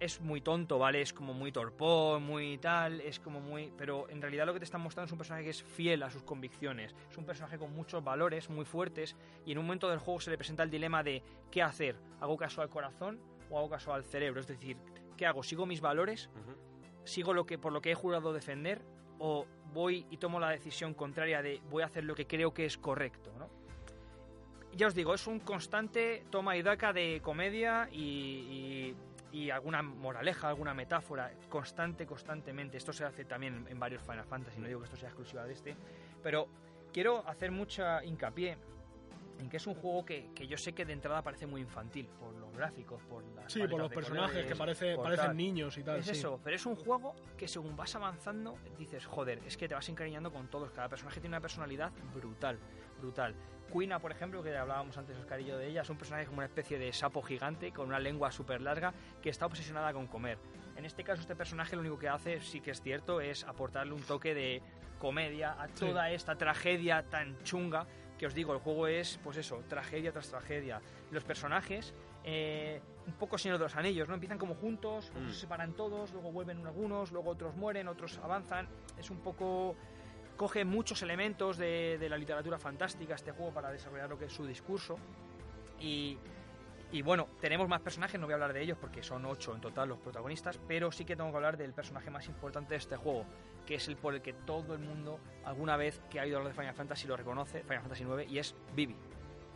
es muy tonto, ¿vale? Es como muy torpón, muy tal, es como muy... Pero en realidad lo que te están mostrando es un personaje que es fiel a sus convicciones. Es un personaje con muchos valores muy fuertes y en un momento del juego se le presenta el dilema de ¿qué hacer? ¿Hago caso al corazón o hago caso al cerebro? Es decir, ¿qué hago? ¿Sigo mis valores? ¿Sigo lo que, por lo que he jurado defender? ¿O voy y tomo la decisión contraria de voy a hacer lo que creo que es correcto, ¿no? Ya os digo, es un constante toma y daca de comedia y, y, y alguna moraleja, alguna metáfora, constante, constantemente. Esto se hace también en varios Final Fantasy, no digo que esto sea exclusiva de este, pero quiero hacer mucha hincapié en que es un juego que, que yo sé que de entrada parece muy infantil, por los gráficos, por las Sí, por los personajes colores, que parece, parecen tal. niños y tal. Es sí. eso, pero es un juego que según vas avanzando dices, joder, es que te vas encariñando con todos. Cada personaje tiene una personalidad brutal, brutal. Quina, por ejemplo, que hablábamos antes, Oscar y yo de ella, es un personaje como una especie de sapo gigante con una lengua súper larga que está obsesionada con comer. En este caso, este personaje lo único que hace, sí que es cierto, es aportarle un toque de comedia a toda esta tragedia tan chunga que os digo, el juego es, pues eso, tragedia tras tragedia. Los personajes, eh, un poco Señor de los Anillos, ¿no? Empiezan como juntos, Mm. se separan todos, luego vuelven algunos, luego otros mueren, otros avanzan. Es un poco... Coge muchos elementos de, de la literatura fantástica este juego para desarrollar lo que es su discurso. Y, y bueno, tenemos más personajes, no voy a hablar de ellos porque son ocho en total los protagonistas, pero sí que tengo que hablar del personaje más importante de este juego, que es el por el que todo el mundo alguna vez que ha ido a lo de Final Fantasy lo reconoce, Final Fantasy IX, y es Vivi,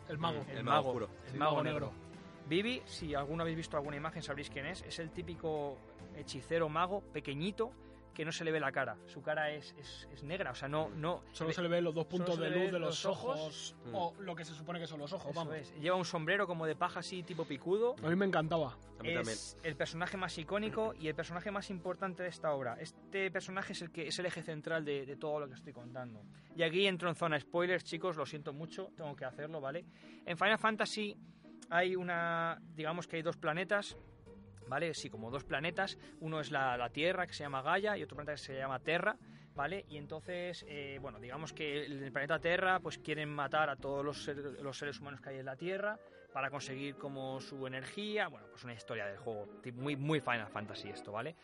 El mago. El mago oscuro. el Sí, mago mago negro. negro. Vivi, si alguno habéis visto alguna imagen sabréis quién es, es el típico hechicero mago pequeñito que no se le ve la cara, su cara es, es, es negra, o sea, no... no Solo se le ven los dos puntos de luz de los, los ojos. ojos, Mm. o lo que se supone que son los ojos, Eso vamos. es. Lleva un sombrero como de paja así, tipo picudo. A mí me encantaba. A mí también. es el personaje más icónico y el personaje más importante de esta obra. Este personaje es el que es el eje central de, de todo lo que estoy contando. Y aquí entro en zona spoilers, chicos, lo siento mucho, tengo que hacerlo, ¿vale? En Final Fantasy hay una, digamos que hay dos planetas, ¿vale? Sí, como dos planetas. Uno es la, la Tierra, que se llama Gaia, y otro planeta que se llama Terra, ¿vale? Y entonces, eh, bueno, digamos que en el planeta Terra, pues quieren matar a todos los, los seres humanos que hay en la Tierra para conseguir como su energía. Bueno, pues una historia del juego, muy, muy Final Fantasy esto, ¿vale?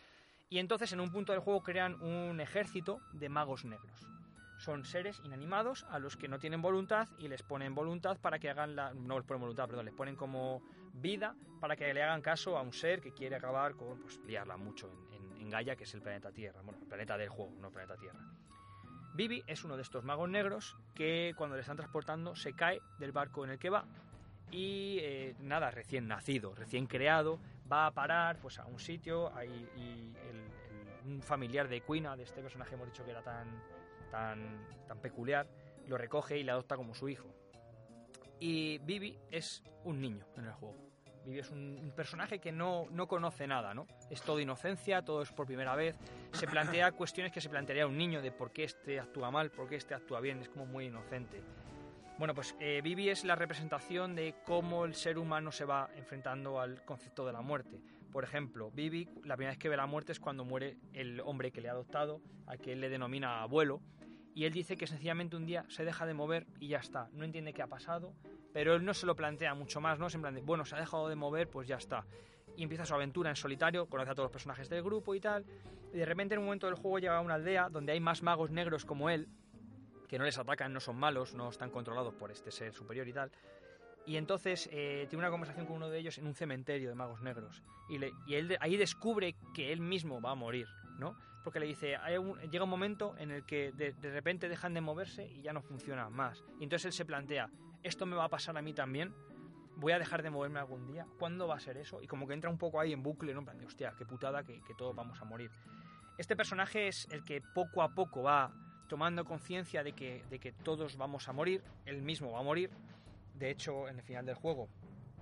Y entonces en un punto del juego crean un ejército de magos negros. Son seres inanimados a los que no tienen voluntad y les ponen voluntad para que hagan la... No les ponen voluntad, perdón, les ponen como vida para que le hagan caso a un ser que quiere acabar con, pues, liarla mucho en, en- Gaia, que es el planeta Tierra. Bueno, el planeta del juego, no el planeta Tierra. Vivi es uno de estos magos negros que cuando le están transportando se cae del barco en el que va y eh, nada, recién nacido, recién creado, va a parar pues a un sitio ahí, y el- un familiar de Quina, de este personaje hemos dicho que era tan, tan, tan peculiar, lo recoge y le adopta como su hijo. Y Vivi es un niño en el juego. Vivi es un, personaje que no, no conoce nada, ¿no? Es todo inocencia, todo es por primera vez. Se plantea cuestiones que se plantearía un niño de por qué este actúa mal, por qué este actúa bien, es como muy inocente. Bueno, pues eh, Vivi es la representación de cómo el ser humano se va enfrentando al concepto de la muerte. Por ejemplo, Vivi, la primera vez que ve la muerte es cuando muere el hombre que le ha adoptado, que él le denomina abuelo, y él dice que sencillamente un día se deja de mover y ya está. No entiende qué ha pasado, pero él no se lo plantea mucho más, ¿no? Es en bueno, se ha dejado de mover, pues ya está. Y empieza su aventura en solitario, conoce a todos los personajes del grupo y tal. Y de repente en un momento del juego llega a una aldea donde hay más magos negros como él, que no les atacan, no son malos, no están controlados por este ser superior y tal. Y entonces eh, tiene una conversación con uno de ellos en un cementerio de magos negros. Y, le- y él ahí descubre que él mismo va a morir, ¿no? Porque le dice, hay un- llega un momento en el que de, repente dejan de moverse y ya no funciona más. Y entonces él se plantea, ¿esto me va a pasar a mí también? ¿Voy a dejar de moverme algún día? ¿Cuándo va a ser eso? Y como que entra un poco ahí en bucle, ¿no? En plan de, hostia, qué putada que, que todos vamos a morir. Este personaje es el que poco a poco va tomando conciencia de que, de que todos vamos a morir, él mismo va a morir. De hecho, en el final del juego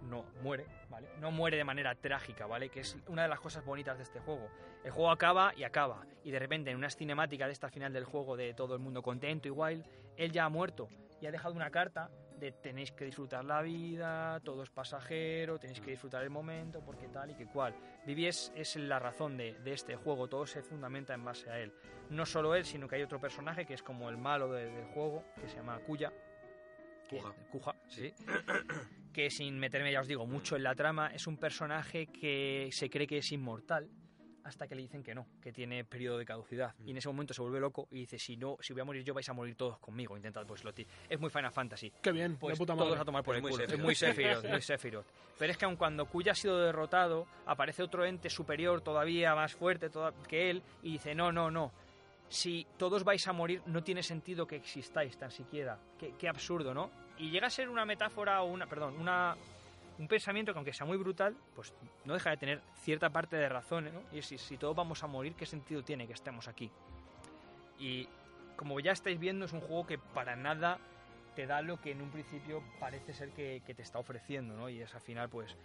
no muere, ¿vale? No muere de manera trágica, ¿vale? Que es una de las cosas bonitas de este juego. El juego acaba y acaba. Y de repente, en una cinemática de esta final del juego, de todo el mundo contento, igual, él ya ha muerto y ha dejado una carta de tenéis que disfrutar la vida, todo es pasajero, tenéis que disfrutar el momento, porque tal y que cual. Vivi es, la razón de, este juego, todo se fundamenta en base a él. No solo él, sino que hay otro personaje que es como el malo de- del juego, que se llama Kuya. Kuja, sí. que sin meterme, ya os digo, mucho en la trama, es un personaje que se cree que es inmortal hasta que le dicen que no, que tiene periodo de caducidad. Y en ese momento se vuelve loco y dice, si no, si voy a morir yo, vais a morir todos conmigo. Intentad, pues lo Es muy Final Fantasy. Qué bien, Pues puta todos a tomar por Es el muy culo. Es muy Sephiroth, muy Sephiroth. Pero es que aun cuando Kuya ha sido derrotado, aparece otro ente superior todavía más fuerte toda- que él y dice, no, no, no. Si todos vais a morir, no tiene sentido que existáis tan siquiera. Qué, absurdo, ¿no? Y llega a ser una metáfora o una, perdón, una, un pensamiento que aunque sea muy brutal, pues no deja de tener cierta parte de razón, ¿no? Y si, si todos vamos a morir, ¿qué sentido tiene que estemos aquí? Y como ya estáis viendo, es un juego que para nada te da lo que en un principio parece ser que, que te está ofreciendo, ¿no? Y es al final, pues,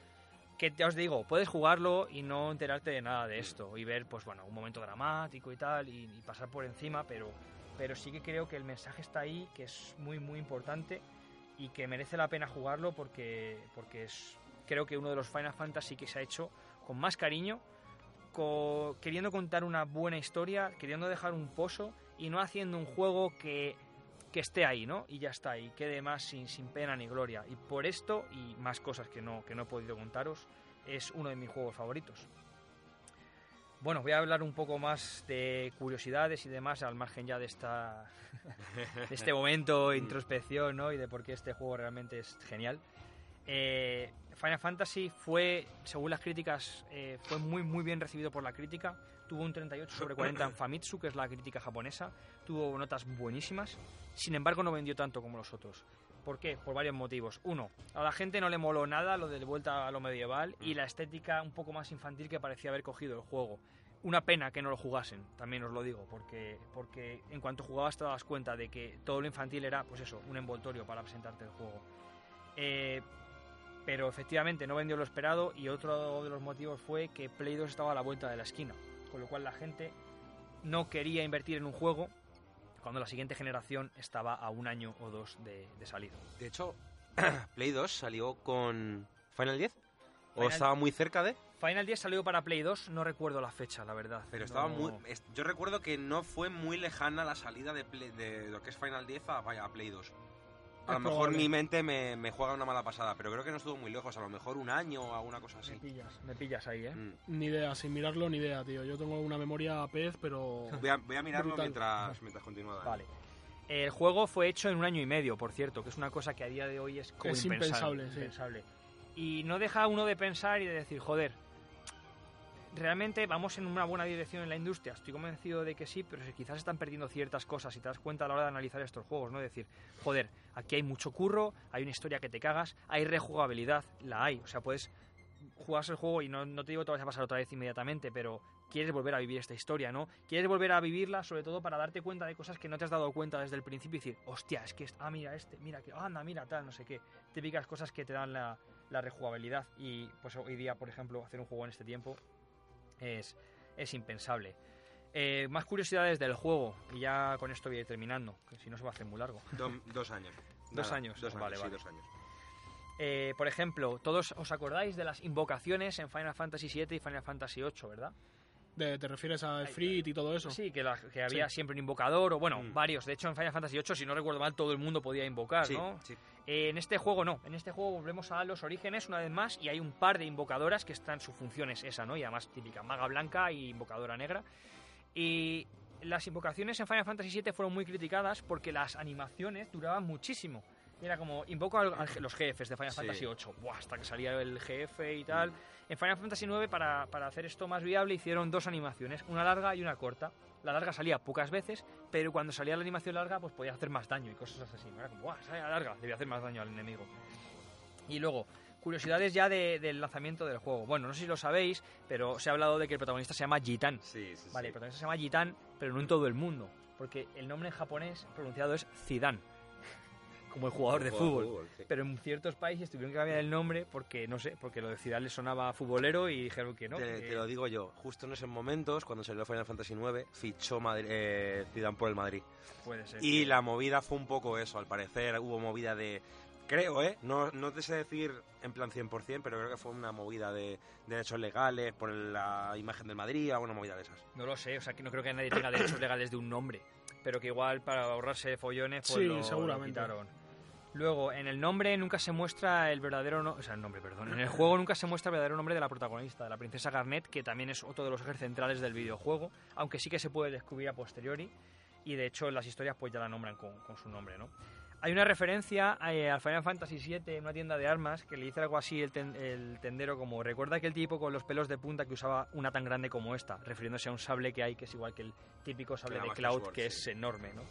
que ya os digo, puedes jugarlo y no enterarte de nada de esto y ver, pues bueno, un momento dramático y tal y, y pasar por encima, pero, pero sí que creo que el mensaje está ahí, que es muy, muy importante y que merece la pena jugarlo porque, porque es, creo que uno de los Final Fantasy que se ha hecho con más cariño, queriendo contar una buena historia, queriendo dejar un pozo y no haciendo un juego que, que esté ahí, ¿no? Y ya está, y quede más sin, sin pena ni gloria. Y por esto, y más cosas que no, que no he podido contaros, es uno de mis juegos favoritos. Bueno, voy a hablar un poco más de curiosidades y demás, al margen ya de esta de este momento de introspección, ¿no? Y de por qué este juego realmente es genial. Eh, Final Fantasy fue, según las críticas, eh, fue muy muy bien recibido por la crítica. Tuvo un 38 sobre 40 en Famitsu, que es la crítica japonesa. Tuvo notas buenísimas. Sin embargo, no vendió tanto como los otros. ¿Por qué? Por varios motivos. Uno, a la gente no le moló nada lo de vuelta a lo medieval y la estética un poco más infantil que parecía haber cogido el juego. Una pena que no lo jugasen, también os lo digo, porque, porque en cuanto jugabas te dabas cuenta de que todo lo infantil era, pues eso, un envoltorio para presentarte el juego. Eh, pero efectivamente no vendió lo esperado y otro de los motivos fue que Play 2 estaba a la vuelta de la esquina, con lo cual la gente no quería invertir en un juego cuando la siguiente generación estaba a un año o dos de, de salir. De hecho, Play 2 salió con Final 10. ¿O Final- estaba muy cerca de? Final 10 salió para Play 2, no recuerdo la fecha, la verdad. Pero No- estaba muy... Yo recuerdo que no fue muy lejana la salida de, Play- de lo que es Final 10 a, a Play 2. A lo mejor probable. mi mente me, me juega una mala pasada, pero creo que no estuvo muy lejos. A lo mejor un año o alguna cosa así. Me pillas, me pillas ahí, ¿eh? Mm. Ni idea, sin mirarlo, ni idea, tío. Yo tengo una memoria pez, pero... Voy, a, voy a mirarlo Brutal. mientras, mientras continúa. Dani. Vale. El juego fue hecho en un año y medio, por cierto, que es una cosa que a día de hoy es como Es impensable, sí. impensable. Y no deja a uno de pensar y de decir, joder, realmente vamos en una buena dirección en la industria. Estoy convencido de que sí, pero quizás están perdiendo ciertas cosas y te das cuenta a la hora de analizar estos juegos, ¿no? Decir, joder, aquí hay mucho curro, hay una historia que te cagas, hay rejugabilidad, la hay. O sea, puedes jugarse el juego y no, no te digo que te vas a pasar otra vez inmediatamente, pero quieres volver a vivir esta historia, ¿no? Quieres volver a vivirla sobre todo para darte cuenta de cosas que no te has dado cuenta desde el principio y decir, hostia, es que, ah, mira este, mira que, anda, mira tal, no sé qué. Típicas cosas que te dan la, la rejugabilidad y pues hoy día, por ejemplo, hacer un juego en este tiempo es, es impensable. Eh, más curiosidades del juego y ya con esto voy a ir terminando, que si no se va a hacer muy largo. Do- dos años. Dos Nada, años. Dos años, Vale, sí, vale. dos años. Eh, por ejemplo, todos os acordáis de las invocaciones en Final Fantasy VII y Final Fantasy VIII, ¿verdad? De- ¿Te refieres a Frit y todo eso? Sí, que, la- que había Sí. siempre un invocador, o bueno, Mm. varios. De hecho, en Final Fantasy VIII, si no recuerdo mal, todo el mundo podía invocar, Sí, ¿no? sí. Eh, en este juego no. En este juego volvemos a los orígenes una vez más y hay un par de invocadoras que están, su función es esa, ¿no? Y además típica, maga blanca y invocadora negra. Y las invocaciones en Final Fantasy VII fueron muy criticadas porque las animaciones duraban muchísimo. Era como, invoco a los jefes de Final Sí. Fantasy VIII, Buah, hasta que salía el jefe y tal. En Final Fantasy IX, para, para hacer esto más viable, hicieron dos animaciones, una larga y una corta. La larga salía pocas veces, pero cuando salía la animación larga, pues podía hacer más daño y cosas así. Era como, ¡buah! Sale la larga, debía hacer más daño al enemigo. Y luego, curiosidades ya de- del lanzamiento del juego. Bueno, no sé si lo sabéis, pero se ha hablado de que el protagonista se llama Jitan. Sí, sí, Vale, el protagonista se llama Jitan, pero no en todo el mundo, porque el nombre en japonés pronunciado es Zidane. Como el jugador de Jugador fútbol. sí. Pero en ciertos países tuvieron que cambiar el nombre porque, no sé, porque lo de Zidane les sonaba futbolero y dijeron que no. te, que- te lo digo yo, justo en esos momentos, cuando salió Final Fantasy IX, fichó Madrid, eh, Zidane por el Madrid. Puede ser. Y la movida fue un poco eso, al parecer hubo movida de... Creo, ¿eh? No, no te sé decir en plan 100%, pero creo que fue una movida de derechos legales por la imagen del Madrid, alguna movida de esas. No lo sé, o sea, que no creo que nadie tenga derechos legales de un nombre. Pero que igual para ahorrarse follones, pues Sí, lo, lo seguramente. quitaron. Luego, en el nombre nunca se muestra el verdadero no- o sea, el nombre, perdón. En el juego nunca se muestra el verdadero nombre de la protagonista, de la princesa Garnet, que también es otro de los ejes centrales del videojuego, aunque sí que se puede descubrir a posteriori. Y de hecho, en las historias pues ya la nombran con, con su nombre, ¿no? Hay una referencia eh, al Final Fantasy VII en una tienda de armas que le dice algo así el, ten- el tendero como recuerda aquel tipo con los pelos de punta que usaba una tan grande como esta, refiriéndose a un sable que hay que es igual que el típico sable de Cloud Sword, que sí. es enorme, ¿no?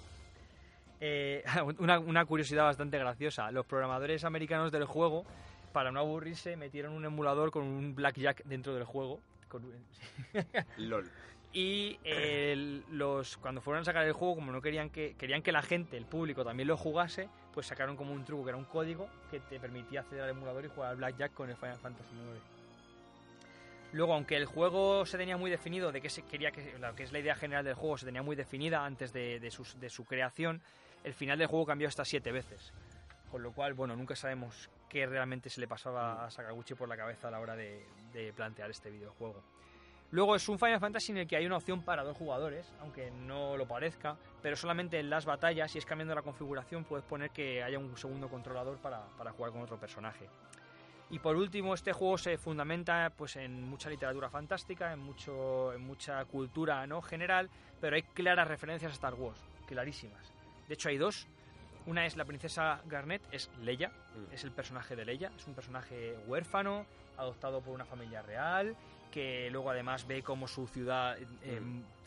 Eh, una, una curiosidad bastante graciosa. Los programadores americanos del juego, para no aburrirse, metieron un emulador con un blackjack dentro del juego. con LOL. y el- los cuando fueron a sacar el juego, como no querían que querían que la gente, el público también lo jugase, pues sacaron como un truco que era un código que te permitía acceder al emulador y jugar al blackjack con el Final Fantasy IX. Luego, aunque el juego se tenía muy definido de que se quería que la que es la idea general del juego se tenía muy definida antes de, de sus- de su creación, el final del juego cambió hasta siete veces. Con lo cual, bueno, nunca sabemos qué realmente se le pasaba a Sakaguchi por la cabeza a la hora de, plantear este videojuego. Luego es un Final Fantasy en el que hay una opción para dos jugadores, aunque no lo parezca, pero solamente en las batallas, si es cambiando la configuración, puedes poner que haya un segundo controlador para, para jugar con otro personaje. Y por último, este juego se fundamenta pues, en mucha literatura fantástica, en, mucho, en mucha cultura no general, pero hay claras referencias a Star Wars, clarísimas. De hecho, hay dos. Una es la princesa Garnet, es Leia, Mm. es el personaje de Leia, es un personaje huérfano, adoptado por una familia real, que luego además ve cómo su ciudad eh,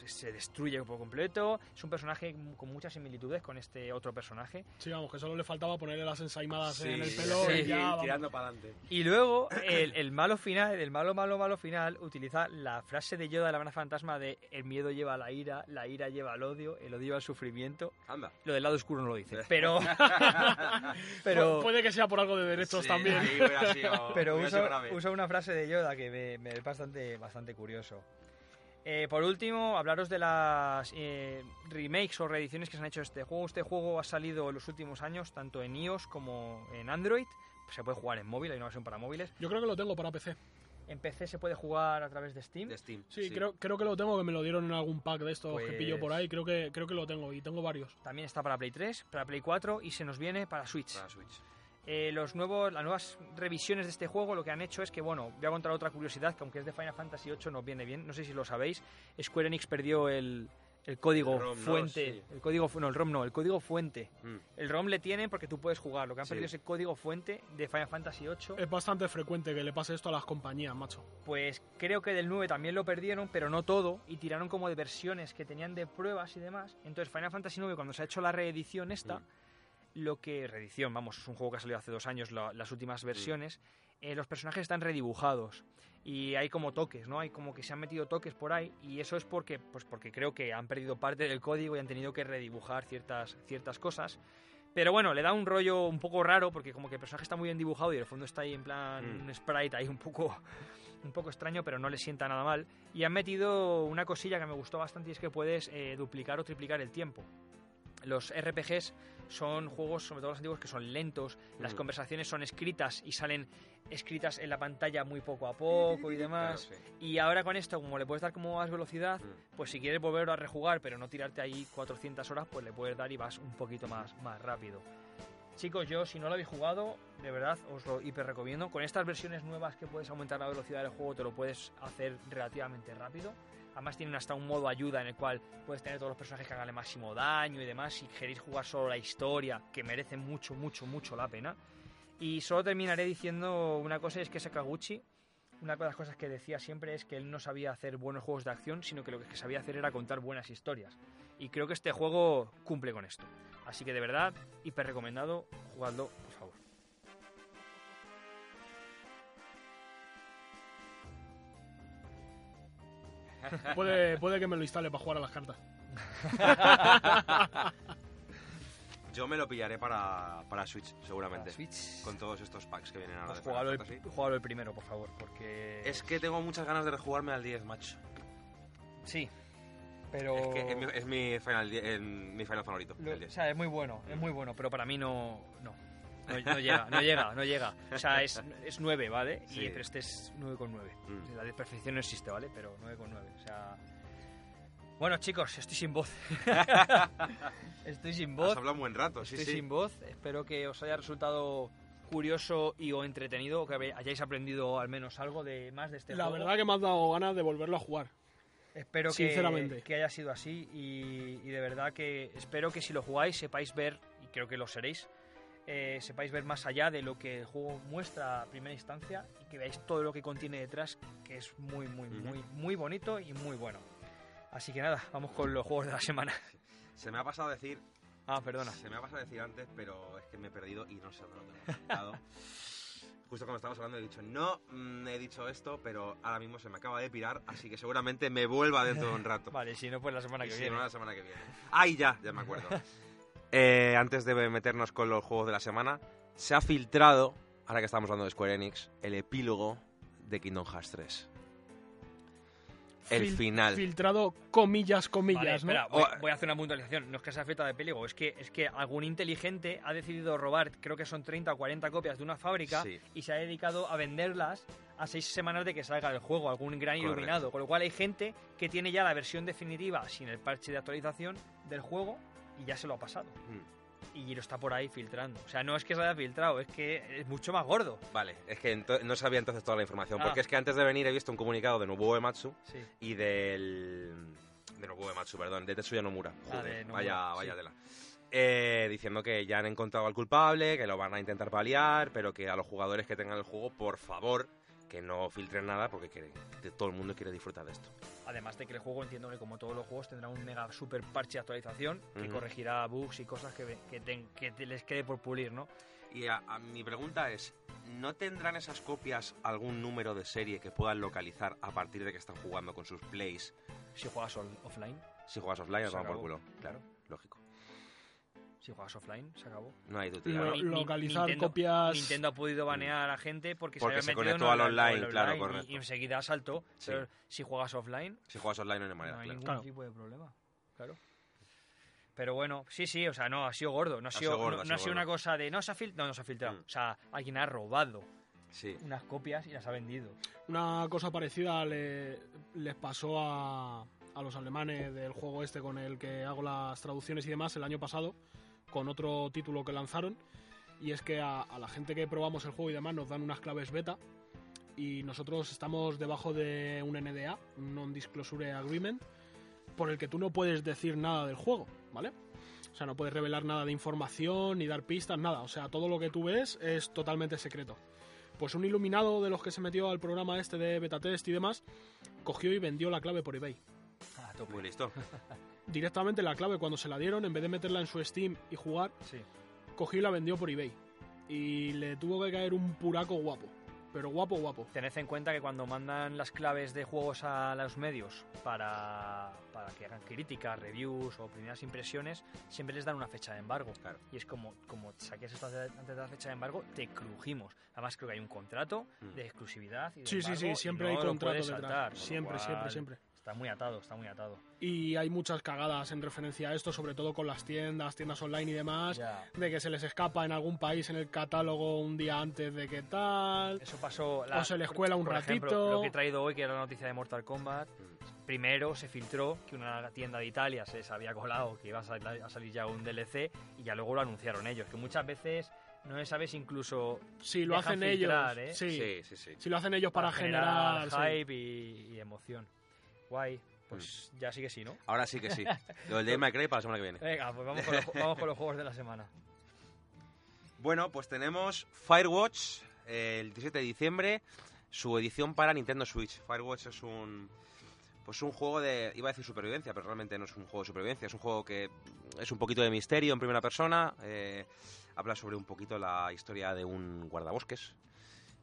se destruye por completo. Es un personaje con muchas similitudes con este otro personaje. Sí, vamos, que solo le faltaba ponerle las ensaimadas Sí, en el pelo sí, y ya, vamos. tirando para adelante. Y luego el, el malo final, el malo, malo, malo final, utiliza la frase de Yoda de la Banda Fantasma de el miedo lleva a la ira, la ira lleva al odio, el odio lleva al sufrimiento. Anda. Lo del lado oscuro no lo dice, pero... pero Pu- Puede que sea por algo de derechos Sí, también. ahí sido- Pero usa, usa una frase de Yoda que me, me es bastante, bastante curioso. Eh, por último, hablaros de las eh, remakes o reediciones que se han hecho de este juego. Este juego ha salido en los últimos años, tanto en iOS como en Android. Se puede jugar en móvil, hay una versión para móviles. Yo creo que lo tengo para PC. En PC se puede jugar a través de Steam. De Steam. Sí, Creo, creo que lo tengo, que me lo dieron en algún pack de estos que Pues- pillo por ahí. Creo que, creo que lo tengo y tengo varios. También está para Play 3, para Play 4 y se nos viene para Switch. Para Switch. Eh, los nuevos, las nuevas revisiones de este juego lo que han hecho es que, bueno, voy a contar otra curiosidad que aunque es de Final Fantasy VIII nos viene bien, no sé si lo sabéis, Square Enix perdió el, el código El ROM, ¿no? fuente, Sí. el código, no, el ROM no, el código fuente. Mm. El ROM le tienen porque tú puedes jugar, lo que han Sí. perdido es el código fuente de Final Fantasy VIII. Es bastante frecuente que le pase esto a las compañías, macho. Pues creo que del 9 también lo perdieron, pero no todo, y tiraron como de versiones que tenían de pruebas y demás. Entonces Final Fantasy 9 cuando se ha hecho la reedición esta, Mm. Lo que reedición, vamos, es un juego que ha salido hace dos años, la- las últimas versiones, eh, los personajes están redibujados y hay como toques, ¿no? Hay como que se han metido toques por ahí y eso es porque, pues porque creo que han perdido parte del código y han tenido que redibujar ciertas, ciertas cosas. Pero bueno, le da un rollo un poco raro porque como que el personaje está muy bien dibujado y el fondo está ahí en plan Mm. un sprite ahí un poco un poco extraño, pero no le sienta nada mal. Y han metido una cosilla que me gustó bastante y es que puedes eh, duplicar o triplicar el tiempo. Los RPGs son juegos, sobre todo los antiguos, que son lentos, las Mm. conversaciones son escritas y salen escritas en la pantalla muy poco a poco y demás. Claro, sí. Y ahora con esto, como le puedes dar como más velocidad, Mm. pues si quieres volver a rejugar, pero no tirarte ahí 400 horas, pues le puedes dar y vas un poquito más, más rápido. Chicos, yo si no lo habéis jugado, de verdad os lo hiper recomiendo. Con estas versiones nuevas que puedes aumentar la velocidad del juego, te lo puedes hacer relativamente rápido. Además tienen hasta un modo ayuda en el cual puedes tener todos los personajes que hagan el máximo daño y demás. Si queréis jugar solo la historia, que merece mucho, mucho, mucho la pena. Y solo terminaré diciendo una cosa, es que Sakaguchi, una de las cosas que decía siempre es que él no sabía hacer buenos juegos de acción, sino que lo que sabía hacer era contar buenas historias. Y creo que este juego cumple con esto. Así que de verdad, hiper recomendado, jugadlo, Puede, puede que me lo instale para jugar a las cartas. Yo me lo pillaré para, para Switch, seguramente. Para Switch. Con todos estos packs que vienen ahora Pues jugalo el, jugalo el primero, por favor, porque... Es que tengo muchas ganas de rejugarme al 10, macho. Sí, pero... Es que es mi, es mi final, die- en- mi final favorito. Lo- el o 10. sea, es muy bueno, es muy bueno, pero para mí no... No, no, no llega, no llega, no llega. O sea, es, es 9, ¿vale? Y, Sí. pero este es 9,9. Mm. La de perfección no existe, ¿vale? Pero 9,9, o sea... Bueno, chicos, estoy sin voz. estoy sin voz. Has hablado un buen rato, sí, Estoy sí. sin voz. Espero que os haya resultado curioso y o entretenido, o que hayáis aprendido al menos algo de más de este La juego. verdad que me has dado ganas de volverlo a jugar. Espero que, Sinceramente. que haya sido así y, y de verdad que espero que si lo jugáis sepáis ver, y creo que lo seréis, eh, sepáis ver más allá de lo que el juego muestra a primera instancia y que veáis todo lo que contiene detrás, que es muy, muy, muy, muy bonito y muy bueno. Así que nada, vamos con los juegos de la semana. Se me ha pasado a decir Ah, perdona. Se me ha pasado a decir antes, pero es que me he perdido y no sé dónde lo tengo. Justo cuando estábamos hablando he dicho, no, mm, he dicho esto, pero ahora mismo se me acaba de pirar, así que seguramente me vuelva dentro de un rato. Vale, si no, pues la semana Y que si viene. no, la semana que viene. ¡Ay, ya! Ya me acuerdo. Eh, antes de meternos con los juegos de la semana, se ha filtrado, ahora que estamos hablando de Square Enix, el epílogo de Kingdom Hearts 3. El Fil- final. Filtrado comillas, Vale, comillas, ¿no? espera, voy, Oh. voy a hacer una puntualización. No es que sea falta de peligro, es que, es que algún inteligente ha decidido robar, creo que son 30 o 40 copias de una fábrica Sí. y se ha dedicado a venderlas a seis semanas de que salga el juego, algún gran Correcto. iluminado. Con lo cual hay gente que tiene ya la versión definitiva sin el parche de actualización del juego y ya se lo ha pasado. Mm. Y lo está por ahí filtrando. O sea, no es que se haya filtrado, es que es mucho más gordo. Vale, es que no sabía entonces toda la información, Ah. porque es que antes de venir he visto un comunicado de Nobuo Ematsu Sí. y del... de Nobuo Ematsu, perdón, de Tetsuya Nomura. Ah, Joder, de Nomura, vaya, sí. vaya tela. Eh, diciendo que ya han encontrado al culpable, que lo van a intentar paliar, pero que a los jugadores que tengan el juego, por favor, que no filtren nada, porque quiere- todo el mundo quiere disfrutar de esto. Además de que el juego, entiendo que como todos los juegos, tendrá un mega super parche de actualización que corregirá bugs y cosas que, que, te les quede por pulir, ¿no? Y a- a mi pregunta es, ¿no tendrán esas copias algún número de serie que puedan localizar a partir de que están jugando con sus plays Si juegas offline, Si juegas offline, os van por culo. Claro, lógico. Si juegas offline, se acabó. No hay duda. Lo- localizar Nintendo- copias- Nintendo ha podido banear a gente porque, Porque se conectó al online, al claro, online y- correcto. Y, enseguida saltó. Sí. Pero si juegas offline, Si juegas online no hay manera, no hay claro. ningún Claro. tipo de problema. Claro. Pero bueno, sí, sí, o sea, no, ha sido gordo. No ha sido, sido gordo, no, ha no ha sido una cosa de. No se ha filtrado. No, no se ha filtrado. Mm. O sea, alguien ha robado Sí. unas copias y las ha vendido. Una cosa parecida le- les pasó a, a los alemanes del juego este con el que hago las traducciones y demás el año pasado, con otro título que lanzaron. Y es que a, a la gente que probamos el juego y demás nos dan unas claves beta. Y nosotros estamos debajo de un NDA, un Non-Disclosure Agreement, por el que tú no puedes decir nada del juego, ¿vale? O sea, no puedes revelar nada de información ni dar pistas, nada. O sea, todo lo que tú ves es totalmente secreto. Pues un iluminado de los que se metió al programa este de beta test y demás, cogió y vendió la clave por eBay. Ah. Muy listo. Directamente la clave cuando se la dieron, en vez de meterla en su Steam y jugar, Sí. cogió y la vendió por eBay. Y le tuvo que caer un puraco guapo. Pero guapo, guapo. Tened en cuenta que cuando mandan las claves de juegos a los medios para, para que hagan críticas, reviews o primeras impresiones, siempre les dan una fecha de embargo. Claro. Y es como, como saques esto antes de la fecha de embargo, te crujimos. Además creo que hay un contrato Mm. de exclusividad. Y de Sí, sí, embargo, sí, siempre no hay contrato detrás. saltar, siempre, siempre, siempre. Está muy atado, está muy atado. Y hay muchas cagadas en referencia a esto, sobre todo con las tiendas, tiendas online y demás, de que se les escapa en algún país en el catálogo un día antes de que tal. Eso pasó. O se les cuela un por ejemplo, ratito. lo que he traído hoy, que era la noticia de Mortal Kombat. Primero se filtró que una tienda de Italia se les había colado que iba a, sal- a salir ya un DLC y ya luego lo anunciaron ellos. Que muchas veces no sabes incluso. Si lo hacen filtrar, ellos, ¿eh? sí, Sí, sí, sí. Si lo hacen ellos para, generar, generar, sí. hype y, y emoción. Guay. Pues ya sí que sí, ¿no? Ahora sí que sí. Lo del Dave McRae para la semana que viene. Venga, pues vamos con, los, vamos con los juegos de la semana. Bueno, pues tenemos Firewatch eh, el 17 de diciembre, su edición para Nintendo Switch. Firewatch es un pues un juego de iba a decir supervivencia, pero realmente no es un juego de supervivencia, es un juego que es un poquito de misterio en primera persona, eh, habla sobre un poquito la historia de un guardabosques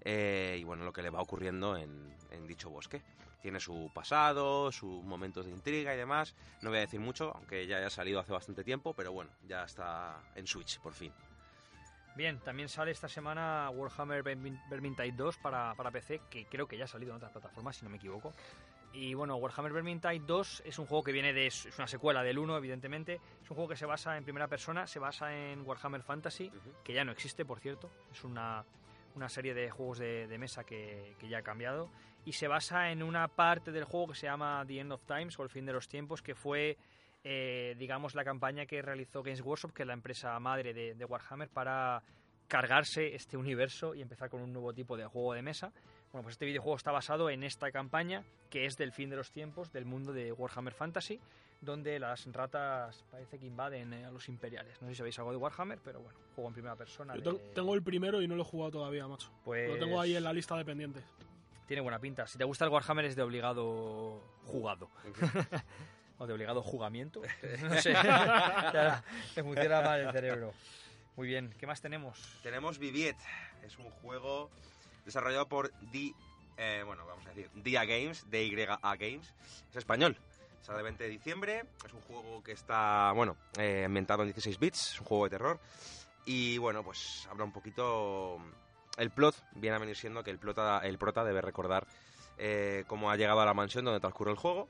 eh, y bueno, lo que le va ocurriendo en, en dicho bosque. Tiene su pasado, sus momentos de intriga y demás. No voy a decir mucho, aunque ya haya salido hace bastante tiempo, pero bueno, ya está en Switch por fin. Bien, también sale esta semana Warhammer Vermin- Vermintide 2 para, para PC, que creo que ya ha salido en otras plataformas, si no me equivoco. Y bueno, Warhammer Vermintide 2 es un juego que viene de. es una secuela del 1, evidentemente. Es un juego que se basa en primera persona, se basa en Warhammer Fantasy, que ya no existe, por cierto. Es una, una serie de juegos de, mesa que, que ya ha cambiado. Y se basa en una parte del juego que se llama The End of Times o El fin de los tiempos, que fue, eh, digamos, la campaña que realizó Games Workshop, que es la empresa madre de, de Warhammer, para cargarse este universo y empezar con un nuevo tipo de juego de mesa. Bueno, pues este videojuego está basado en esta campaña, que es del fin de los tiempos, del mundo de Warhammer Fantasy, donde las ratas parece que invaden eh, a los imperiales. No sé si sabéis algo de Warhammer, pero bueno, juego en primera persona. Yo de- tengo el primero y no lo he jugado todavía, macho. pues, Lo tengo ahí en la lista de pendientes. Tiene buena pinta. Si te gusta el Warhammer es de obligado jugado. o de obligado jugamiento. No sé. Te funciona mal el cerebro. Muy bien. ¿Qué más tenemos? Tenemos Viviet, es un juego desarrollado por D, eh, bueno, vamos a decir, DIA Games, DYA Games, es español. Sale el 20 de diciembre, es un juego que está, bueno, eh, ambientado en 16 bits, es un juego de terror. Y bueno, pues habla un poquito... El plot viene a venir siendo que el prota, el prota debe recordar eh, cómo ha llegado a la mansión donde transcurre el juego.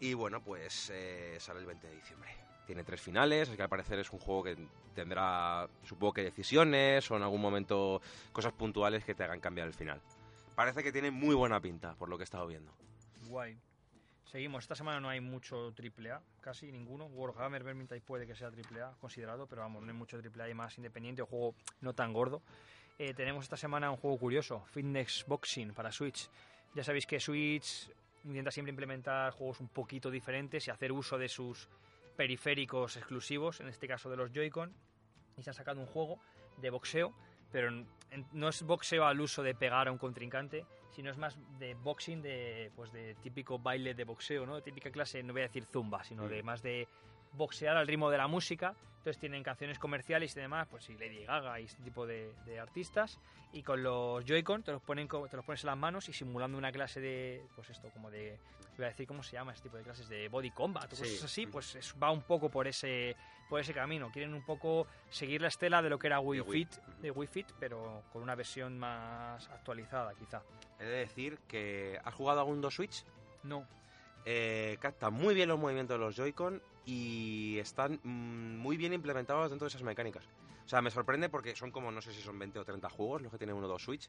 Y bueno, pues eh, sale el 20 de diciembre. Tiene tres finales, así que al parecer es un juego que tendrá, supongo que decisiones o en algún momento cosas puntuales que te hagan cambiar el final. Parece que tiene muy buena pinta, por lo que he estado viendo. Guay. Seguimos. Esta semana no hay mucho AAA, casi ninguno. Warhammer Vermintide puede que sea AAA considerado, pero vamos, no hay mucho AAA y más independiente o juego no tan gordo. Eh, tenemos esta semana un juego curioso, Fitness Boxing para Switch. Ya sabéis que Switch intenta siempre implementar juegos un poquito diferentes y hacer uso de sus periféricos exclusivos, en este caso de los Joy-Con, y se han sacado un juego de boxeo, pero no es boxeo al uso de pegar a un contrincante, sino es más de boxing, de pues de típico baile de boxeo, ¿no? De típica clase, no voy a decir zumba, sino de más de boxear al ritmo de la música. Entonces tienen canciones comerciales y demás, pues sí, Lady Gaga y este tipo de, de artistas. Y con los Joy-Con te los ponen te los pones en las manos y simulando una clase de, pues esto, como de, iba a decir cómo se llama este tipo de clases de body combat o Sí. cosas así, pues es- va un poco por ese, por ese camino. Quieren un poco seguir la estela de lo que era Wii De Wii. Fit, de Wii Fit, pero con una versión más actualizada, quizá. He de decir que has jugado a un 2 Switch, No, eh, capta muy bien los movimientos de los Joy-Con y están mm, muy bien implementados dentro de esas mecánicas. O sea, me sorprende porque son como, no sé si son 20 o 30 juegos los que tiene uno o dos Switch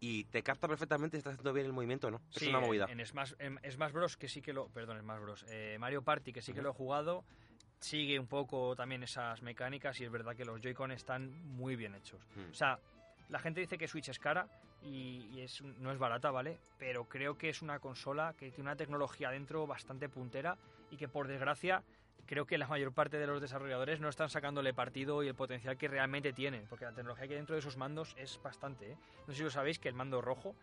y te capta perfectamente si está haciendo bien el movimiento o no. es una movida. En, en Smash, en Smash Bros. que sí que lo. Perdón, Smash Bros. eh, Mario Party, que sí que lo he jugado, sigue un poco también esas mecánicas y es verdad que los Joy-Con están muy bien hechos. O sea, la gente dice que Switch es cara y, y es, no es barata, ¿vale? Pero creo que es una consola que tiene una tecnología dentro bastante puntera y que por desgracia creo que la mayor parte de los desarrolladores no están sacándole partido y el potencial que realmente tienen, porque la tecnología que hay dentro de esos mandos es bastante, ¿eh? No sé si lo sabéis que el mando rojo,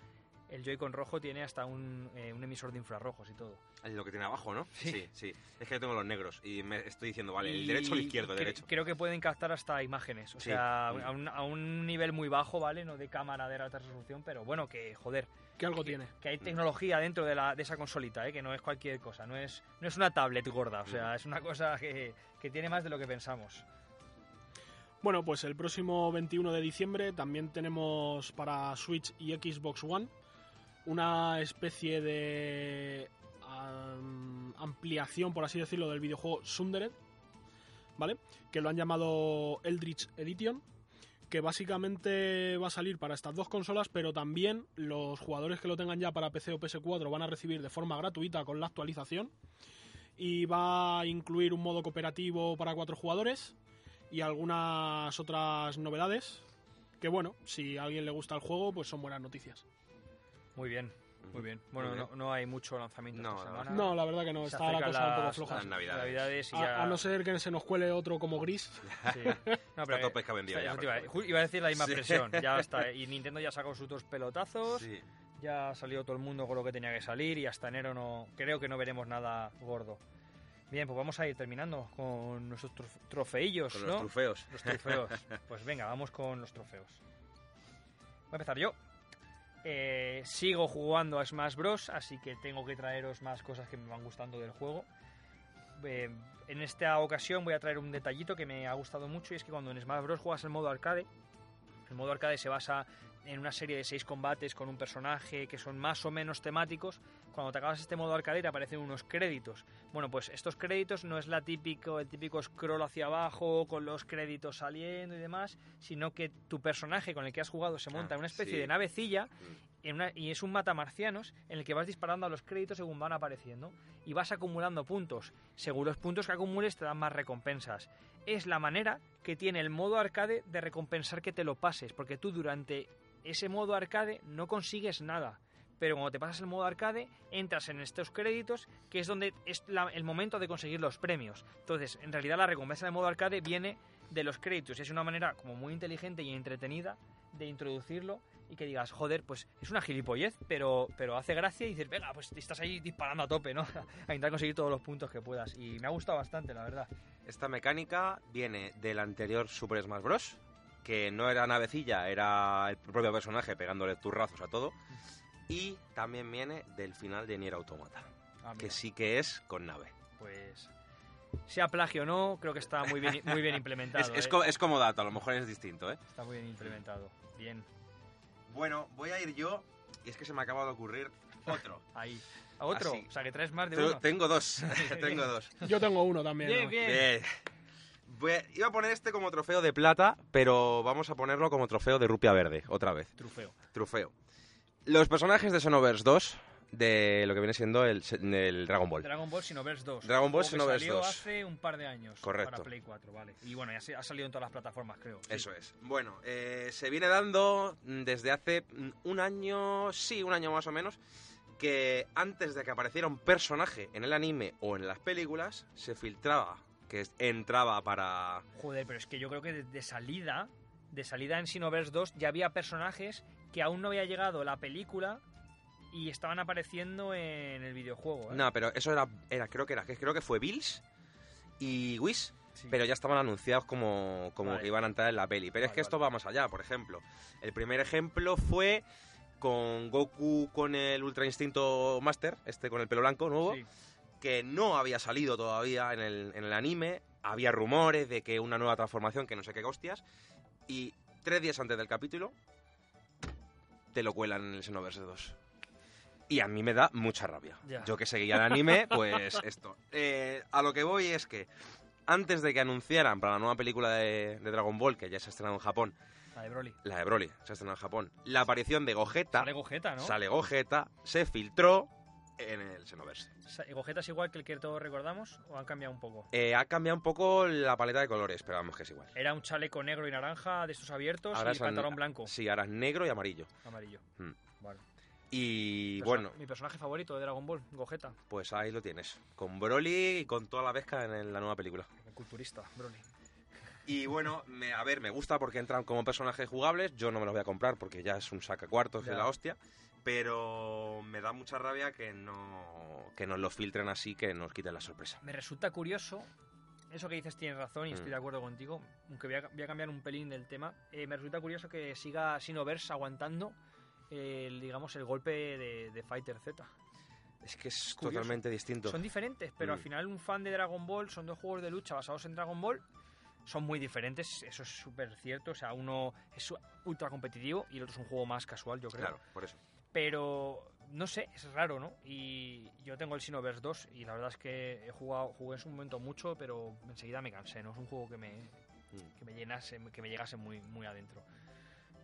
el Joy-Con rojo tiene hasta un, eh, un emisor de infrarrojos y todo. Es lo que tiene abajo, ¿no? Sí. sí, sí. Es que yo tengo los negros y me estoy diciendo, vale, Y el derecho o el izquierdo, el cre- derecho. Creo que pueden captar hasta imágenes, o Sí. sea, Mm. a un, a un nivel muy bajo, ¿vale? No de cámara de alta resolución, pero bueno, que joder, Que algo que, tiene. que hay tecnología dentro de, la, de esa consolita, ¿eh? que no es cualquier cosa, no es, no es una tablet gorda, o sea, Mm. es una cosa que, que tiene más de lo que pensamos. Bueno, pues el próximo 21 de diciembre también tenemos para Switch y Xbox One una especie de am, ampliación, por así decirlo, del videojuego Sundered, ¿vale? Que lo han llamado Eldritch Edition, que básicamente va a salir para estas dos consolas, pero también los jugadores que lo tengan ya para PC o PS4 van a recibir de forma gratuita con la actualización. Y va a incluir un modo cooperativo para cuatro jugadores y algunas otras novedades. Que bueno, si a alguien le gusta el juego, pues son buenas noticias. Muy bien, muy bien. Bueno, Muy bien. No, no hay mucho lanzamiento No, esta semana. No, la verdad que no, Se está la cosa un poco floja. las navidades. Navidades y A, ya... a no ser que se nos cuele otro como gris. Sí. No, Está todo vendido Eso ya, te iba, pero- a decir la misma Sí. presión, ya está. Y Nintendo ya sacó sus dos pelotazos, Sí. ya ha salido todo el mundo con lo que tenía que salir y hasta enero no creo que no veremos nada gordo. Bien, pues vamos a ir terminando con nuestros trof- trofeillos, Con ¿no? los trofeos. Los trofeos. Pues venga, vamos con los trofeos. Voy a empezar yo. Eh, sigo jugando a Smash Bros, así que tengo que traeros más cosas que me van gustando del juego. Eh, en esta ocasión voy a traer un detallito que me ha gustado mucho y es que cuando en Smash Bros juegas el modo arcade, el modo arcade se basa en una serie de seis combates con un personaje que son más o menos temáticos. Cuando te acabas este modo arcade te aparecen unos créditos. Bueno, pues estos créditos no es la típico, el típico scroll hacia abajo con los créditos saliendo y demás, sino que tu personaje con el que has jugado se monta Ah, en una especie sí. de navecilla Mm. Y es un matamarcianos en el que vas disparando a los créditos según van apareciendo y vas acumulando puntos. Según los puntos que acumules te dan más recompensas. Es la manera que tiene el modo arcade de recompensar que te lo pases, porque tú durante ese modo arcade no consigues nada. Pero cuando te pasas el modo arcade, entras en estos créditos, que es donde es el momento de conseguir los premios. Entonces, en realidad la recompensa del modo arcade viene de los créditos. Es una manera como muy inteligente y entretenida de introducirlo y que digas, joder, pues es una gilipollez, pero, pero hace gracia y dices, venga, pues estás ahí disparando a tope, ¿no? a intentar conseguir todos los puntos que puedas. Y me ha gustado bastante, la verdad. Esta mecánica viene del anterior Super Smash Bros. Que no era navecilla, era el propio personaje pegándole turrazos a todo. Y también viene del final de Nier Automata. Ah, Que sí que es con nave. Pues sea plagio o no, creo que está muy bien, muy bien implementado. Es, es ¿eh? es como dato, a lo mejor es distinto, ¿eh? Está muy bien implementado. Bien, Bueno, voy a ir yo. Y es que se me acaba de ocurrir otro. ahí. ¿A otro? Así. O sea, que traes más de Tengo- uno. Tengo dos. tengo dos. Yo tengo uno también. Bien, ¿no? bien. Bien. Voy a- iba a poner este como trofeo de plata, pero vamos a ponerlo como trofeo de rupia verde, otra vez. Trufeo. Trofeo. Los personajes de Xenoverse 2, de lo que viene siendo el, el Dragon Ball. Dragon Ball Xenoverse 2. Dragon Ball Xenoverse salió 2. hace un par de años. Correcto. Para Play 4, vale. Y bueno, ya se- ha salido en todas las plataformas, creo. sí. Eso es. Bueno, eh, se viene dando desde hace un año, sí, un año más o menos, que antes de que apareciera un personaje en el anime o en las películas, se filtraba que entraba para... Joder, pero es que yo creo que de, de salida, de salida en Xenoverse 2 ya había personajes que aún no había llegado la película y estaban apareciendo en el videojuego. ¿eh? No, pero eso era, era creo que era, creo que fue Bills y Whis, Sí. pero ya estaban anunciados como, como Vale. que iban a entrar en la peli. Pero es Vale, que esto va más allá, por ejemplo. El primer ejemplo fue con Goku con el Ultra Instinto Master, este con el pelo blanco nuevo, Sí. que no había salido todavía en el, en el anime. Había rumores de que una nueva transformación, que no sé qué hostias. Y tres días antes del capítulo, te lo cuelan en el Xenoverse 2. Y a mí me da mucha rabia. Ya. Yo que seguía el anime, pues esto. Eh, a lo que voy es que antes de que anunciaran para la nueva película de, de Dragon Ball, que ya se ha estrenado en Japón, La de Broly. la de Broly, se ha estrenado en Japón, la aparición de Gogeta, Sale Gogeta, ¿no? sale Gogeta, se filtró en el Xenoverse. ¿Gogeta es igual que el que todos recordamos o han cambiado un poco? Eh, ha cambiado un poco la paleta de colores, pero vamos que es igual. Era un chaleco negro y naranja de estos abiertos Ahora y son- pantalón blanco, Sí, ahora es negro y amarillo. amarillo. Mm. Vale. Y bueno, Mi personaje favorito de Dragon Ball, Gogeta. pues ahí lo tienes. Con Broly y con toda la pesca en la nueva película. El culturista, Broly. Y bueno, me- a ver, me gusta porque entran como personajes jugables. Yo no me los voy a comprar porque ya es un saca cuartos de la hostia. Pero me da mucha rabia que no que nos lo filtren así, que nos quiten la sorpresa. Me resulta curioso, eso que dices tienes razón y estoy Mm. de acuerdo contigo, aunque voy a, voy a cambiar un pelín del tema. eh, me resulta curioso que siga Sinoverse aguantando el, digamos, el golpe de, de Fighter Z. Es que es Curioso. totalmente distinto. Son diferentes, pero al Mm. final un fan de Dragon Ball son dos juegos de lucha basados en Dragon Ball. Son muy diferentes, eso es súper cierto. O sea, uno es ultra competitivo y el otro es un juego más casual, yo creo. Claro, por eso. Pero no sé, es raro, ¿no? Y yo tengo el Xenoverse 2 y la verdad es que he jugado, jugué en su momento mucho, pero enseguida me cansé, ¿no? Es un juego que me, Mm. que me llenase, que me llegase muy, muy adentro.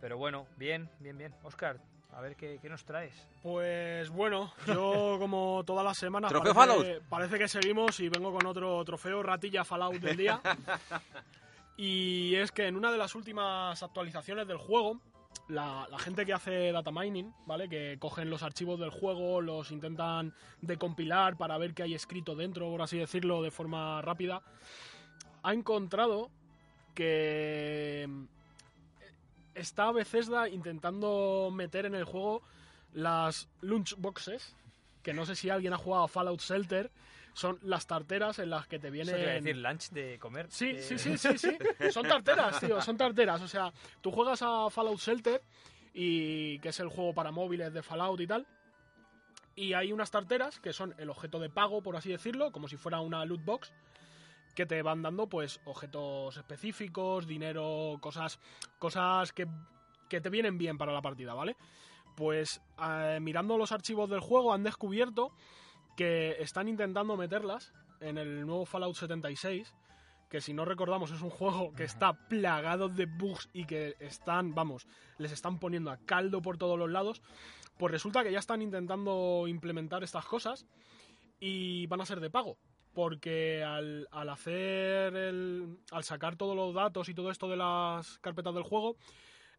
Pero bueno, bien, bien, bien. Oscar, a ver qué, qué nos traes. Pues bueno, yo como todas las semanas Trofeo parece, parece que seguimos y vengo con otro trofeo ratilla Fallout del día. y es que en una de las últimas actualizaciones del juego, la, la gente que hace data mining, ¿vale? Que cogen los archivos del juego, los intentan decompilar para ver qué hay escrito dentro, por así decirlo, de forma rápida, ha encontrado que está Bethesda intentando meter en el juego las lunchboxes, que no sé si alguien ha jugado a Fallout Shelter, son las tarteras en las que te Eso iba a decir lunch de comer. Sí, eh, sí, sí, sí, sí. Son tarteras, tío, son tarteras. O sea, tú juegas a Fallout Shelter y que es el juego para móviles de Fallout y tal. Y hay unas tarteras que son el objeto de pago, por así decirlo, como si fuera una loot box, que te van dando pues objetos específicos, dinero, cosas, cosas que, que te vienen bien para la partida, ¿vale? Pues eh, mirando los archivos del juego han descubierto que están intentando meterlas en el nuevo Fallout 76, que si no recordamos es un juego que está plagado de bugs y que están, vamos, les están poniendo a caldo por todos los lados, pues resulta que ya están intentando implementar estas cosas y van a ser de pago. Porque al, al hacer el, al sacar todos los datos y todo esto de las carpetas del juego,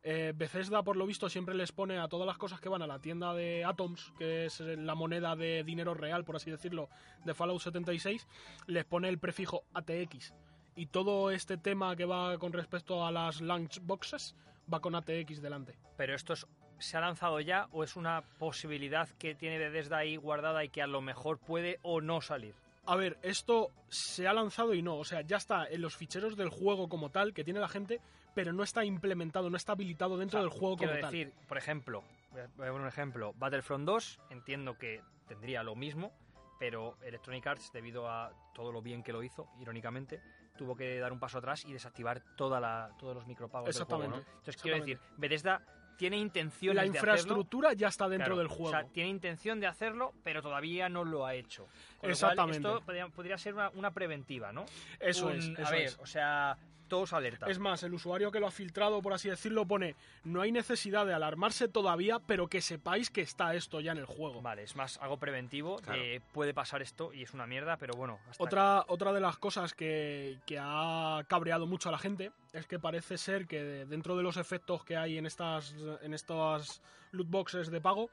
eh, Bethesda, por lo visto, siempre les pone a todas las cosas que van a la tienda de Atoms, que es la moneda de dinero real, por así decirlo, de Fallout 76, les pone el prefijo ATX. Y todo este tema que va con respecto a las launch boxes va con ATX delante. Pero esto es- se ha lanzado ya o es una posibilidad que tiene Bethesda ahí guardada y que a lo mejor puede o no salir. A ver, esto se ha lanzado y no, o sea, ya está en los ficheros del juego como tal que tiene la gente, pero no está implementado, no está habilitado dentro O sea, del juego como quiero tal. decir, por ejemplo, voy a poner un ejemplo, Battlefront 2, entiendo que tendría lo mismo, pero Electronic Arts, debido a todo lo bien que lo hizo, irónicamente, tuvo que dar un paso atrás y desactivar toda la, todos los micropagos del juego, ¿no? Exactamente, Entonces, quiero decir. Bethesda tiene intenciones La de hacerlo. infraestructura ya está dentro Claro, del juego. O sea, tiene intención de hacerlo, pero todavía no lo ha hecho. Con lo Exactamente. cual, esto podría, podría ser una, una preventiva, ¿no? eso Un- es, A eso ver, es. o sea, todos alerta. Es más, el usuario que lo ha filtrado, por así decirlo, pone no hay necesidad de alarmarse todavía, pero que sepáis que está esto ya en el juego. Vale, es más algo preventivo. Claro. de puede pasar esto y es una mierda, pero bueno. hasta- Otra, otra de las cosas que, que ha cabreado mucho a la gente es que parece ser que dentro de los efectos que hay en estas, en estas loot boxes de pago,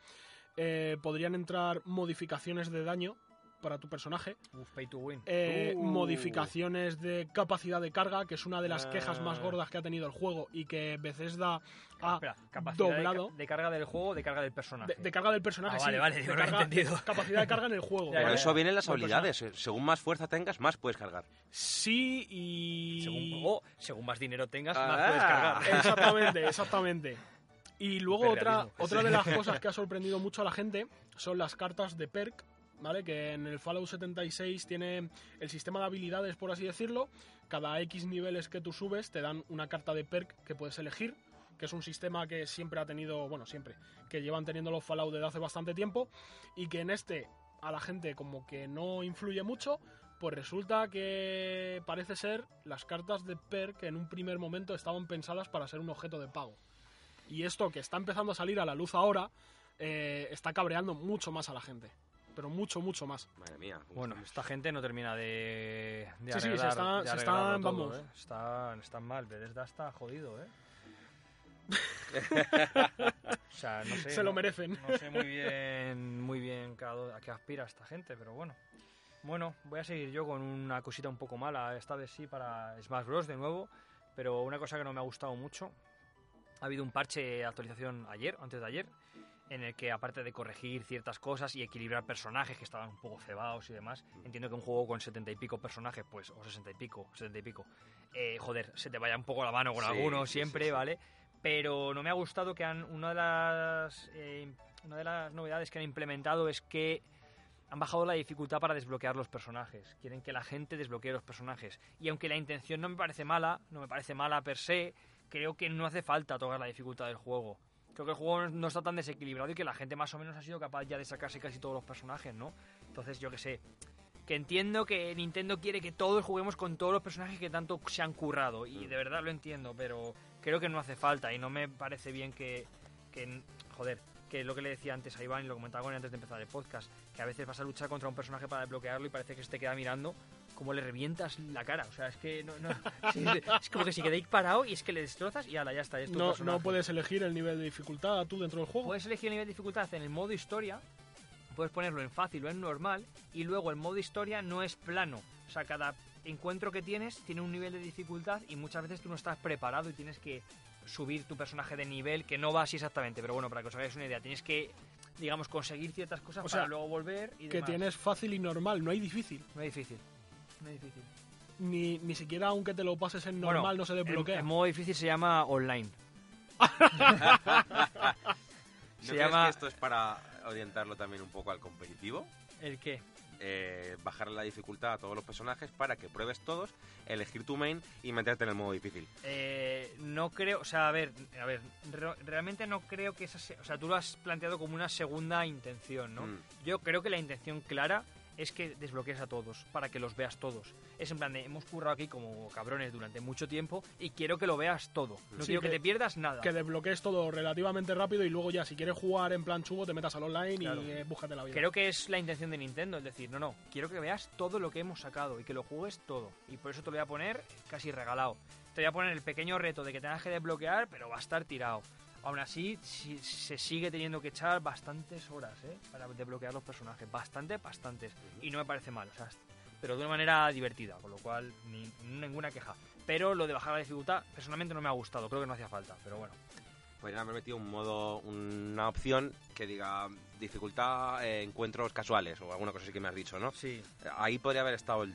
eh, podrían entrar modificaciones de daño para tu personaje, Uf, pay to win. eh, Uh. modificaciones de capacidad de carga, que es una de las quejas más Ah. gordas que ha tenido el juego y que Bethesda ha Espera, capacidad de doblado. ca- de, carga del juego, de carga del personaje. De, de carga del personaje, Ah, sí. vale, vale, de digo, no he entendido. Capacidad de carga en el juego. Por eso vienen las habilidades. eh, Según más fuerza tengas, más puedes cargar. Sí, y. Según, o, según más dinero tengas, Ah. más puedes cargar. Exactamente, exactamente. Y luego otra, otra de las cosas que ha sorprendido mucho a la gente son las cartas de perk, ¿vale? Que en el Fallout 76 tiene el sistema de habilidades, por así decirlo. Cada X niveles que tú subes te dan una carta de perk que puedes elegir, que es un sistema que siempre ha tenido, bueno, siempre, que llevan teniendo los Fallout desde hace bastante tiempo y que en este a la gente como que no influye mucho, pues resulta que parece ser las cartas de perk en un primer momento estaban pensadas para ser un objeto de pago. Y esto que está empezando a salir a la luz ahora eh, está cabreando mucho más a la gente. Pero mucho, mucho más. Madre mía. Bueno, esta gente no termina de, de Sí, sí, se arreglar, está- de se están, todo, vamos. ¿eh? Están, están mal, Bethesda está jodido, ¿eh? o sea, no sé. Se lo no- merecen. No sé muy bien, muy bien a qué aspira esta gente, pero bueno. Bueno, voy a seguir yo con una cosita un poco mala, esta vez sí para Smash Bros. de nuevo, pero una cosa que no me ha gustado mucho. Ha habido un parche de actualización ayer, antes de ayer, en el que aparte de corregir ciertas cosas y equilibrar personajes que estaban un poco cebados y demás, entiendo que un juego con setenta y pico personajes, pues, o sesenta y pico, setenta y pico, eh, joder, se te vaya un poco la mano con Sí, algunos siempre, sí, sí. ¿vale? Pero no me ha gustado que han, una de las eh, una de las novedades que han implementado es que han bajado la dificultad para desbloquear los personajes. Quieren que la gente desbloquee los personajes. Y aunque la intención no me parece mala, no me parece mala per se, creo que no hace falta tocar la dificultad del juego. Creo que el juego no está tan desequilibrado y que la gente más o menos ha sido capaz ya de sacarse casi todos los personajes, ¿no? Entonces, yo que sé. Que entiendo que Nintendo quiere que todos juguemos con todos los personajes que tanto se han currado. Y de verdad lo entiendo, pero creo que no hace falta. Y no me parece bien que. que joder, que es lo que le decía antes a Iván y lo comentaba con él antes de empezar el podcast. Que a veces vas a luchar contra un personaje para desbloquearlo y parece que se te queda mirando como le revientas la cara. O sea, es que no. no es como que si quedáis parado y es que le destrozas y ala, ya está. es tu No, personaje. no puedes elegir el nivel de dificultad tú dentro del juego. Puedes elegir el nivel de dificultad en el modo historia, puedes ponerlo en fácil o en normal, y luego el modo historia no es plano. O sea, cada encuentro que tienes tiene un nivel de dificultad y muchas veces tú no estás preparado y tienes que subir tu personaje de nivel, que no va así exactamente, pero bueno, para que os hagáis una idea, tienes que, digamos, conseguir ciertas cosas O sea, para luego volver y que demás. tienes fácil y normal, no hay difícil. No es difícil. No es difícil. Ni, ni siquiera aunque te lo pases en Bueno, normal no se el- desbloquea. El, modo difícil se llama online. Se crees llama... que esto es para orientarlo también un poco al competitivo? ¿El qué? Eh, bajar la dificultad a todos los personajes para que pruebes todos, elegir tu main y meterte en el modo difícil. Eh, no creo, o sea, a ver, a ver, re- realmente no creo que esa, se- o sea, tú lo has planteado como una segunda intención, ¿no? Mm. Yo creo que la intención clara es que desbloquees a todos, para que los veas todos. Es en plan de, hemos currado aquí como cabrones durante mucho tiempo y quiero que lo veas todo. No Sí, quiero que, que- te pierdas nada. Que desbloquees todo relativamente rápido y luego ya, si quieres jugar en plan chubo, te metas al online Claro. y eh, búscate la vida. Creo que es la intención de Nintendo, es decir, no, no, quiero que veas todo lo que hemos sacado y que lo juegues todo. Y por eso te lo voy a poner casi regalado. Te voy a poner el pequeño reto de que tengas que desbloquear, pero va a estar tirado. Aún así, si- se sigue teniendo que echar bastantes horas ¿eh? para desbloquear los personajes. Bastantes, bastantes. Y no me parece mal, o sea, pero de una manera divertida, con lo cual ni, ninguna queja. Pero lo de bajar la dificultad, personalmente no me ha gustado, creo que no hacía falta, pero bueno. Podrían haber metido un modo, una opción que diga dificultad eh, encuentros casuales o alguna cosa así que me has dicho, ¿no? Sí, Ahí podría haber estado el,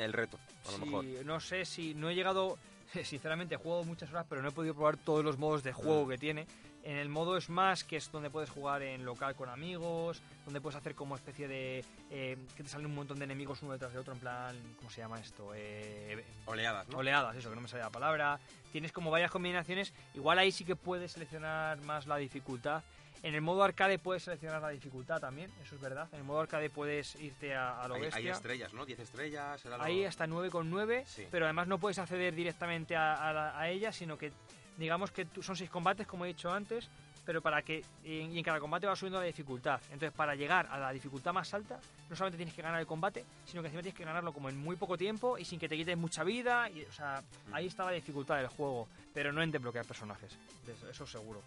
el reto, a lo Sí, mejor. No sé si no he llegado, sinceramente he jugado muchas horas, pero no he podido probar todos los modos de juego Mm. que tiene. En el modo Smash, que es donde puedes jugar en local con amigos, donde puedes hacer como especie de... eh, que te salen un montón de enemigos uno detrás de otro, en plan, ¿cómo se llama esto? Eh, Oleadas, ¿no? Oleadas, eso, que no me sale la palabra. Tienes como varias combinaciones. Igual ahí sí que puedes seleccionar más la dificultad. En el modo arcade puedes seleccionar la dificultad también, eso es verdad. En el modo arcade puedes irte a, a lo hay, hay bestia. estrellas, ¿no? 10 estrellas. Era lo- Ahí hasta 9,9, Sí. pero además no puedes acceder directamente a, a a ella, sino que digamos que son seis combates, como he dicho antes, pero para que y en, cada combate va subiendo la dificultad. Entonces, para llegar a la dificultad más alta, no solamente tienes que ganar el combate, sino que encima tienes que ganarlo como en muy poco tiempo y sin que te quites mucha vida. Y, o sea, ahí está la dificultad del juego, pero no en desbloquear personajes. Eso, eso seguro.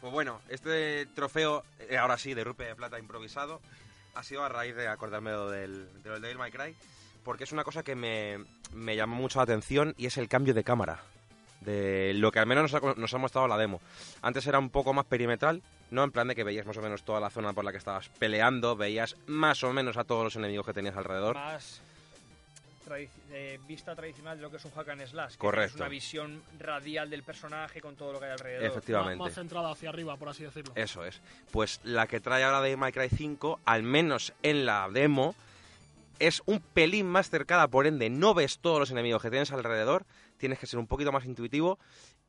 Pues bueno, este trofeo, eh, ahora sí, de Rupe de Plata improvisado, ha sido a raíz de acordarme del, del Devil May Cry, porque es una cosa que me, me llamó mucho la atención y es el cambio de cámara. De lo que al menos nos ha, nos ha mostrado la demo. Antes era un poco más perimetral, ¿no? En plan de que veías más o menos toda la zona por la que estabas peleando, veías más o menos a todos los enemigos que tenías alrededor. Tradi- eh, vista tradicional de lo que es un hack and slash. que Correcto. Es una visión radial del personaje con todo lo que hay alrededor. Más, Efectivamente. más centrada hacia arriba, por así decirlo. Eso es. Pues la que trae ahora de My Cry 5, al menos en la demo, es un pelín más cercana, por ende no ves todos los enemigos que tienes alrededor, tienes que ser un poquito más intuitivo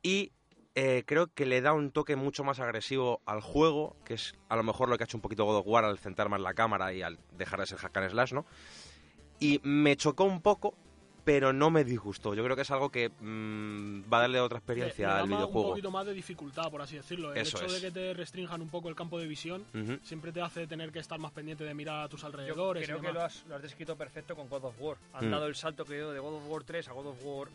y eh, creo que le da un toque mucho más agresivo al juego, que es a lo mejor lo que ha hecho un poquito God of War al centrar más la cámara y al dejar de ser hack and slash, ¿no? Y me chocó un poco, pero no me disgustó. Yo creo que es algo que mm, va a darle otra experiencia le al videojuego. un poquito más de dificultad, por así decirlo. El Eso hecho es. de que te restrinjan un poco el campo de visión siempre te hace tener que estar más pendiente de mirar a tus Yo alrededores. y creo que lo has, lo has descrito perfecto con God of War. Han Mm. dado el salto que dio de God of War 3 a God of War,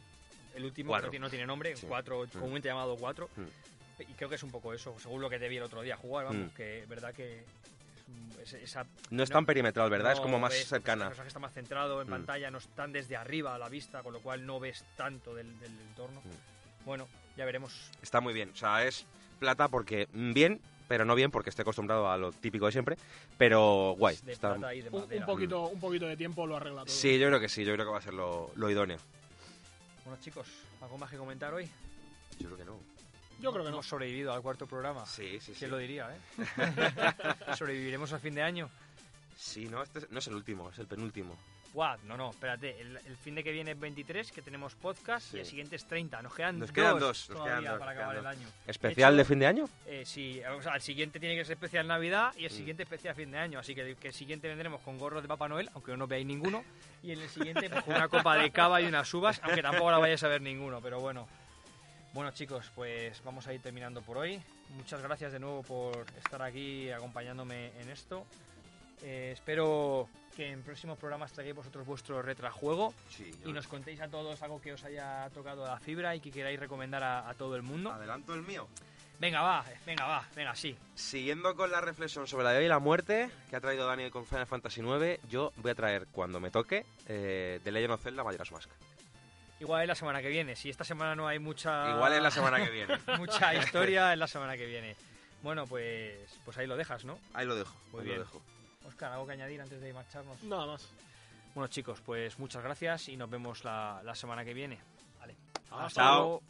el último, Cuatro. que no tiene- no tiene nombre, Sí. 4, Mm. comúnmente llamado 4. Mm. Y creo que es un poco eso, según lo que te vi el otro día jugar, vamos, Mm. que es verdad que es es- esa, No es No, tan perimetral, ¿verdad? es no como más ves- cercana. El personaje está más centrado en Mm. pantalla, no están desde arriba a la vista, con lo cual no ves tanto del, del entorno. Mm. Bueno, ya veremos. Está muy bien. O sea, es plata porque mm, bien, pero no bien porque estoy acostumbrado a lo típico de siempre. Pero guay. de está- plata y de Un, un poquito, un poquito de tiempo lo arregla todo. Sí, yo creo que sí. Yo creo que va a ser lo, lo idóneo. Bueno, chicos, ¿algo más que comentar hoy? Yo creo que no. Yo creo que no. Hemos sobrevivido al cuarto programa. Sí, sí, sí. ¿Quién lo diría, eh? ¿Sobreviviremos al fin de año? Sí, no, este es- no es el último, es el penúltimo. What? No, no, espérate. El, el fin de que viene es 23, que tenemos podcast, Sí. y el siguiente es 30. Nos quedan Nos dos, quedan dos, nos todavía quedan dos, para nos acabar el año. ¿Especial hecho- de fin de año? Eh, sí, o sea, el siguiente tiene que ser especial Navidad y el Mm. siguiente especial fin de año. Así que, que el siguiente vendremos con gorros de Papá Noel, aunque no veáis ninguno. Y en el siguiente pues, con una copa de cava y unas uvas, aunque tampoco la vayáis a ver ninguno, pero bueno. Bueno chicos, pues vamos a ir terminando por hoy. Muchas gracias de nuevo por estar aquí acompañándome en esto. Eh, espero que en próximos programas traigáis vosotros vuestro retrajuego Sí. y nos contéis a todos algo que os haya tocado la fibra y que queráis recomendar a, a todo el mundo. Adelanto el mío. Venga, va, venga, va, venga, sí. Siguiendo con la reflexión sobre la vida y la muerte que ha traído Daniel con Final Fantasy IX, yo voy a traer cuando me toque eh, The Legend of Zelda Majora's Mask. Igual es la semana que viene. Si esta semana no hay mucha Igual es la semana que viene. mucha historia, es la semana que viene. Bueno, pues pues ahí lo dejas, ¿no? Ahí lo dejo. Muy ahí bien. lo dejo. Oscar, ¿algo que añadir antes de marcharnos? Nada más. Bueno, chicos, pues muchas gracias y nos vemos la, la semana que viene. Vale. Hasta Hasta Chao. luego.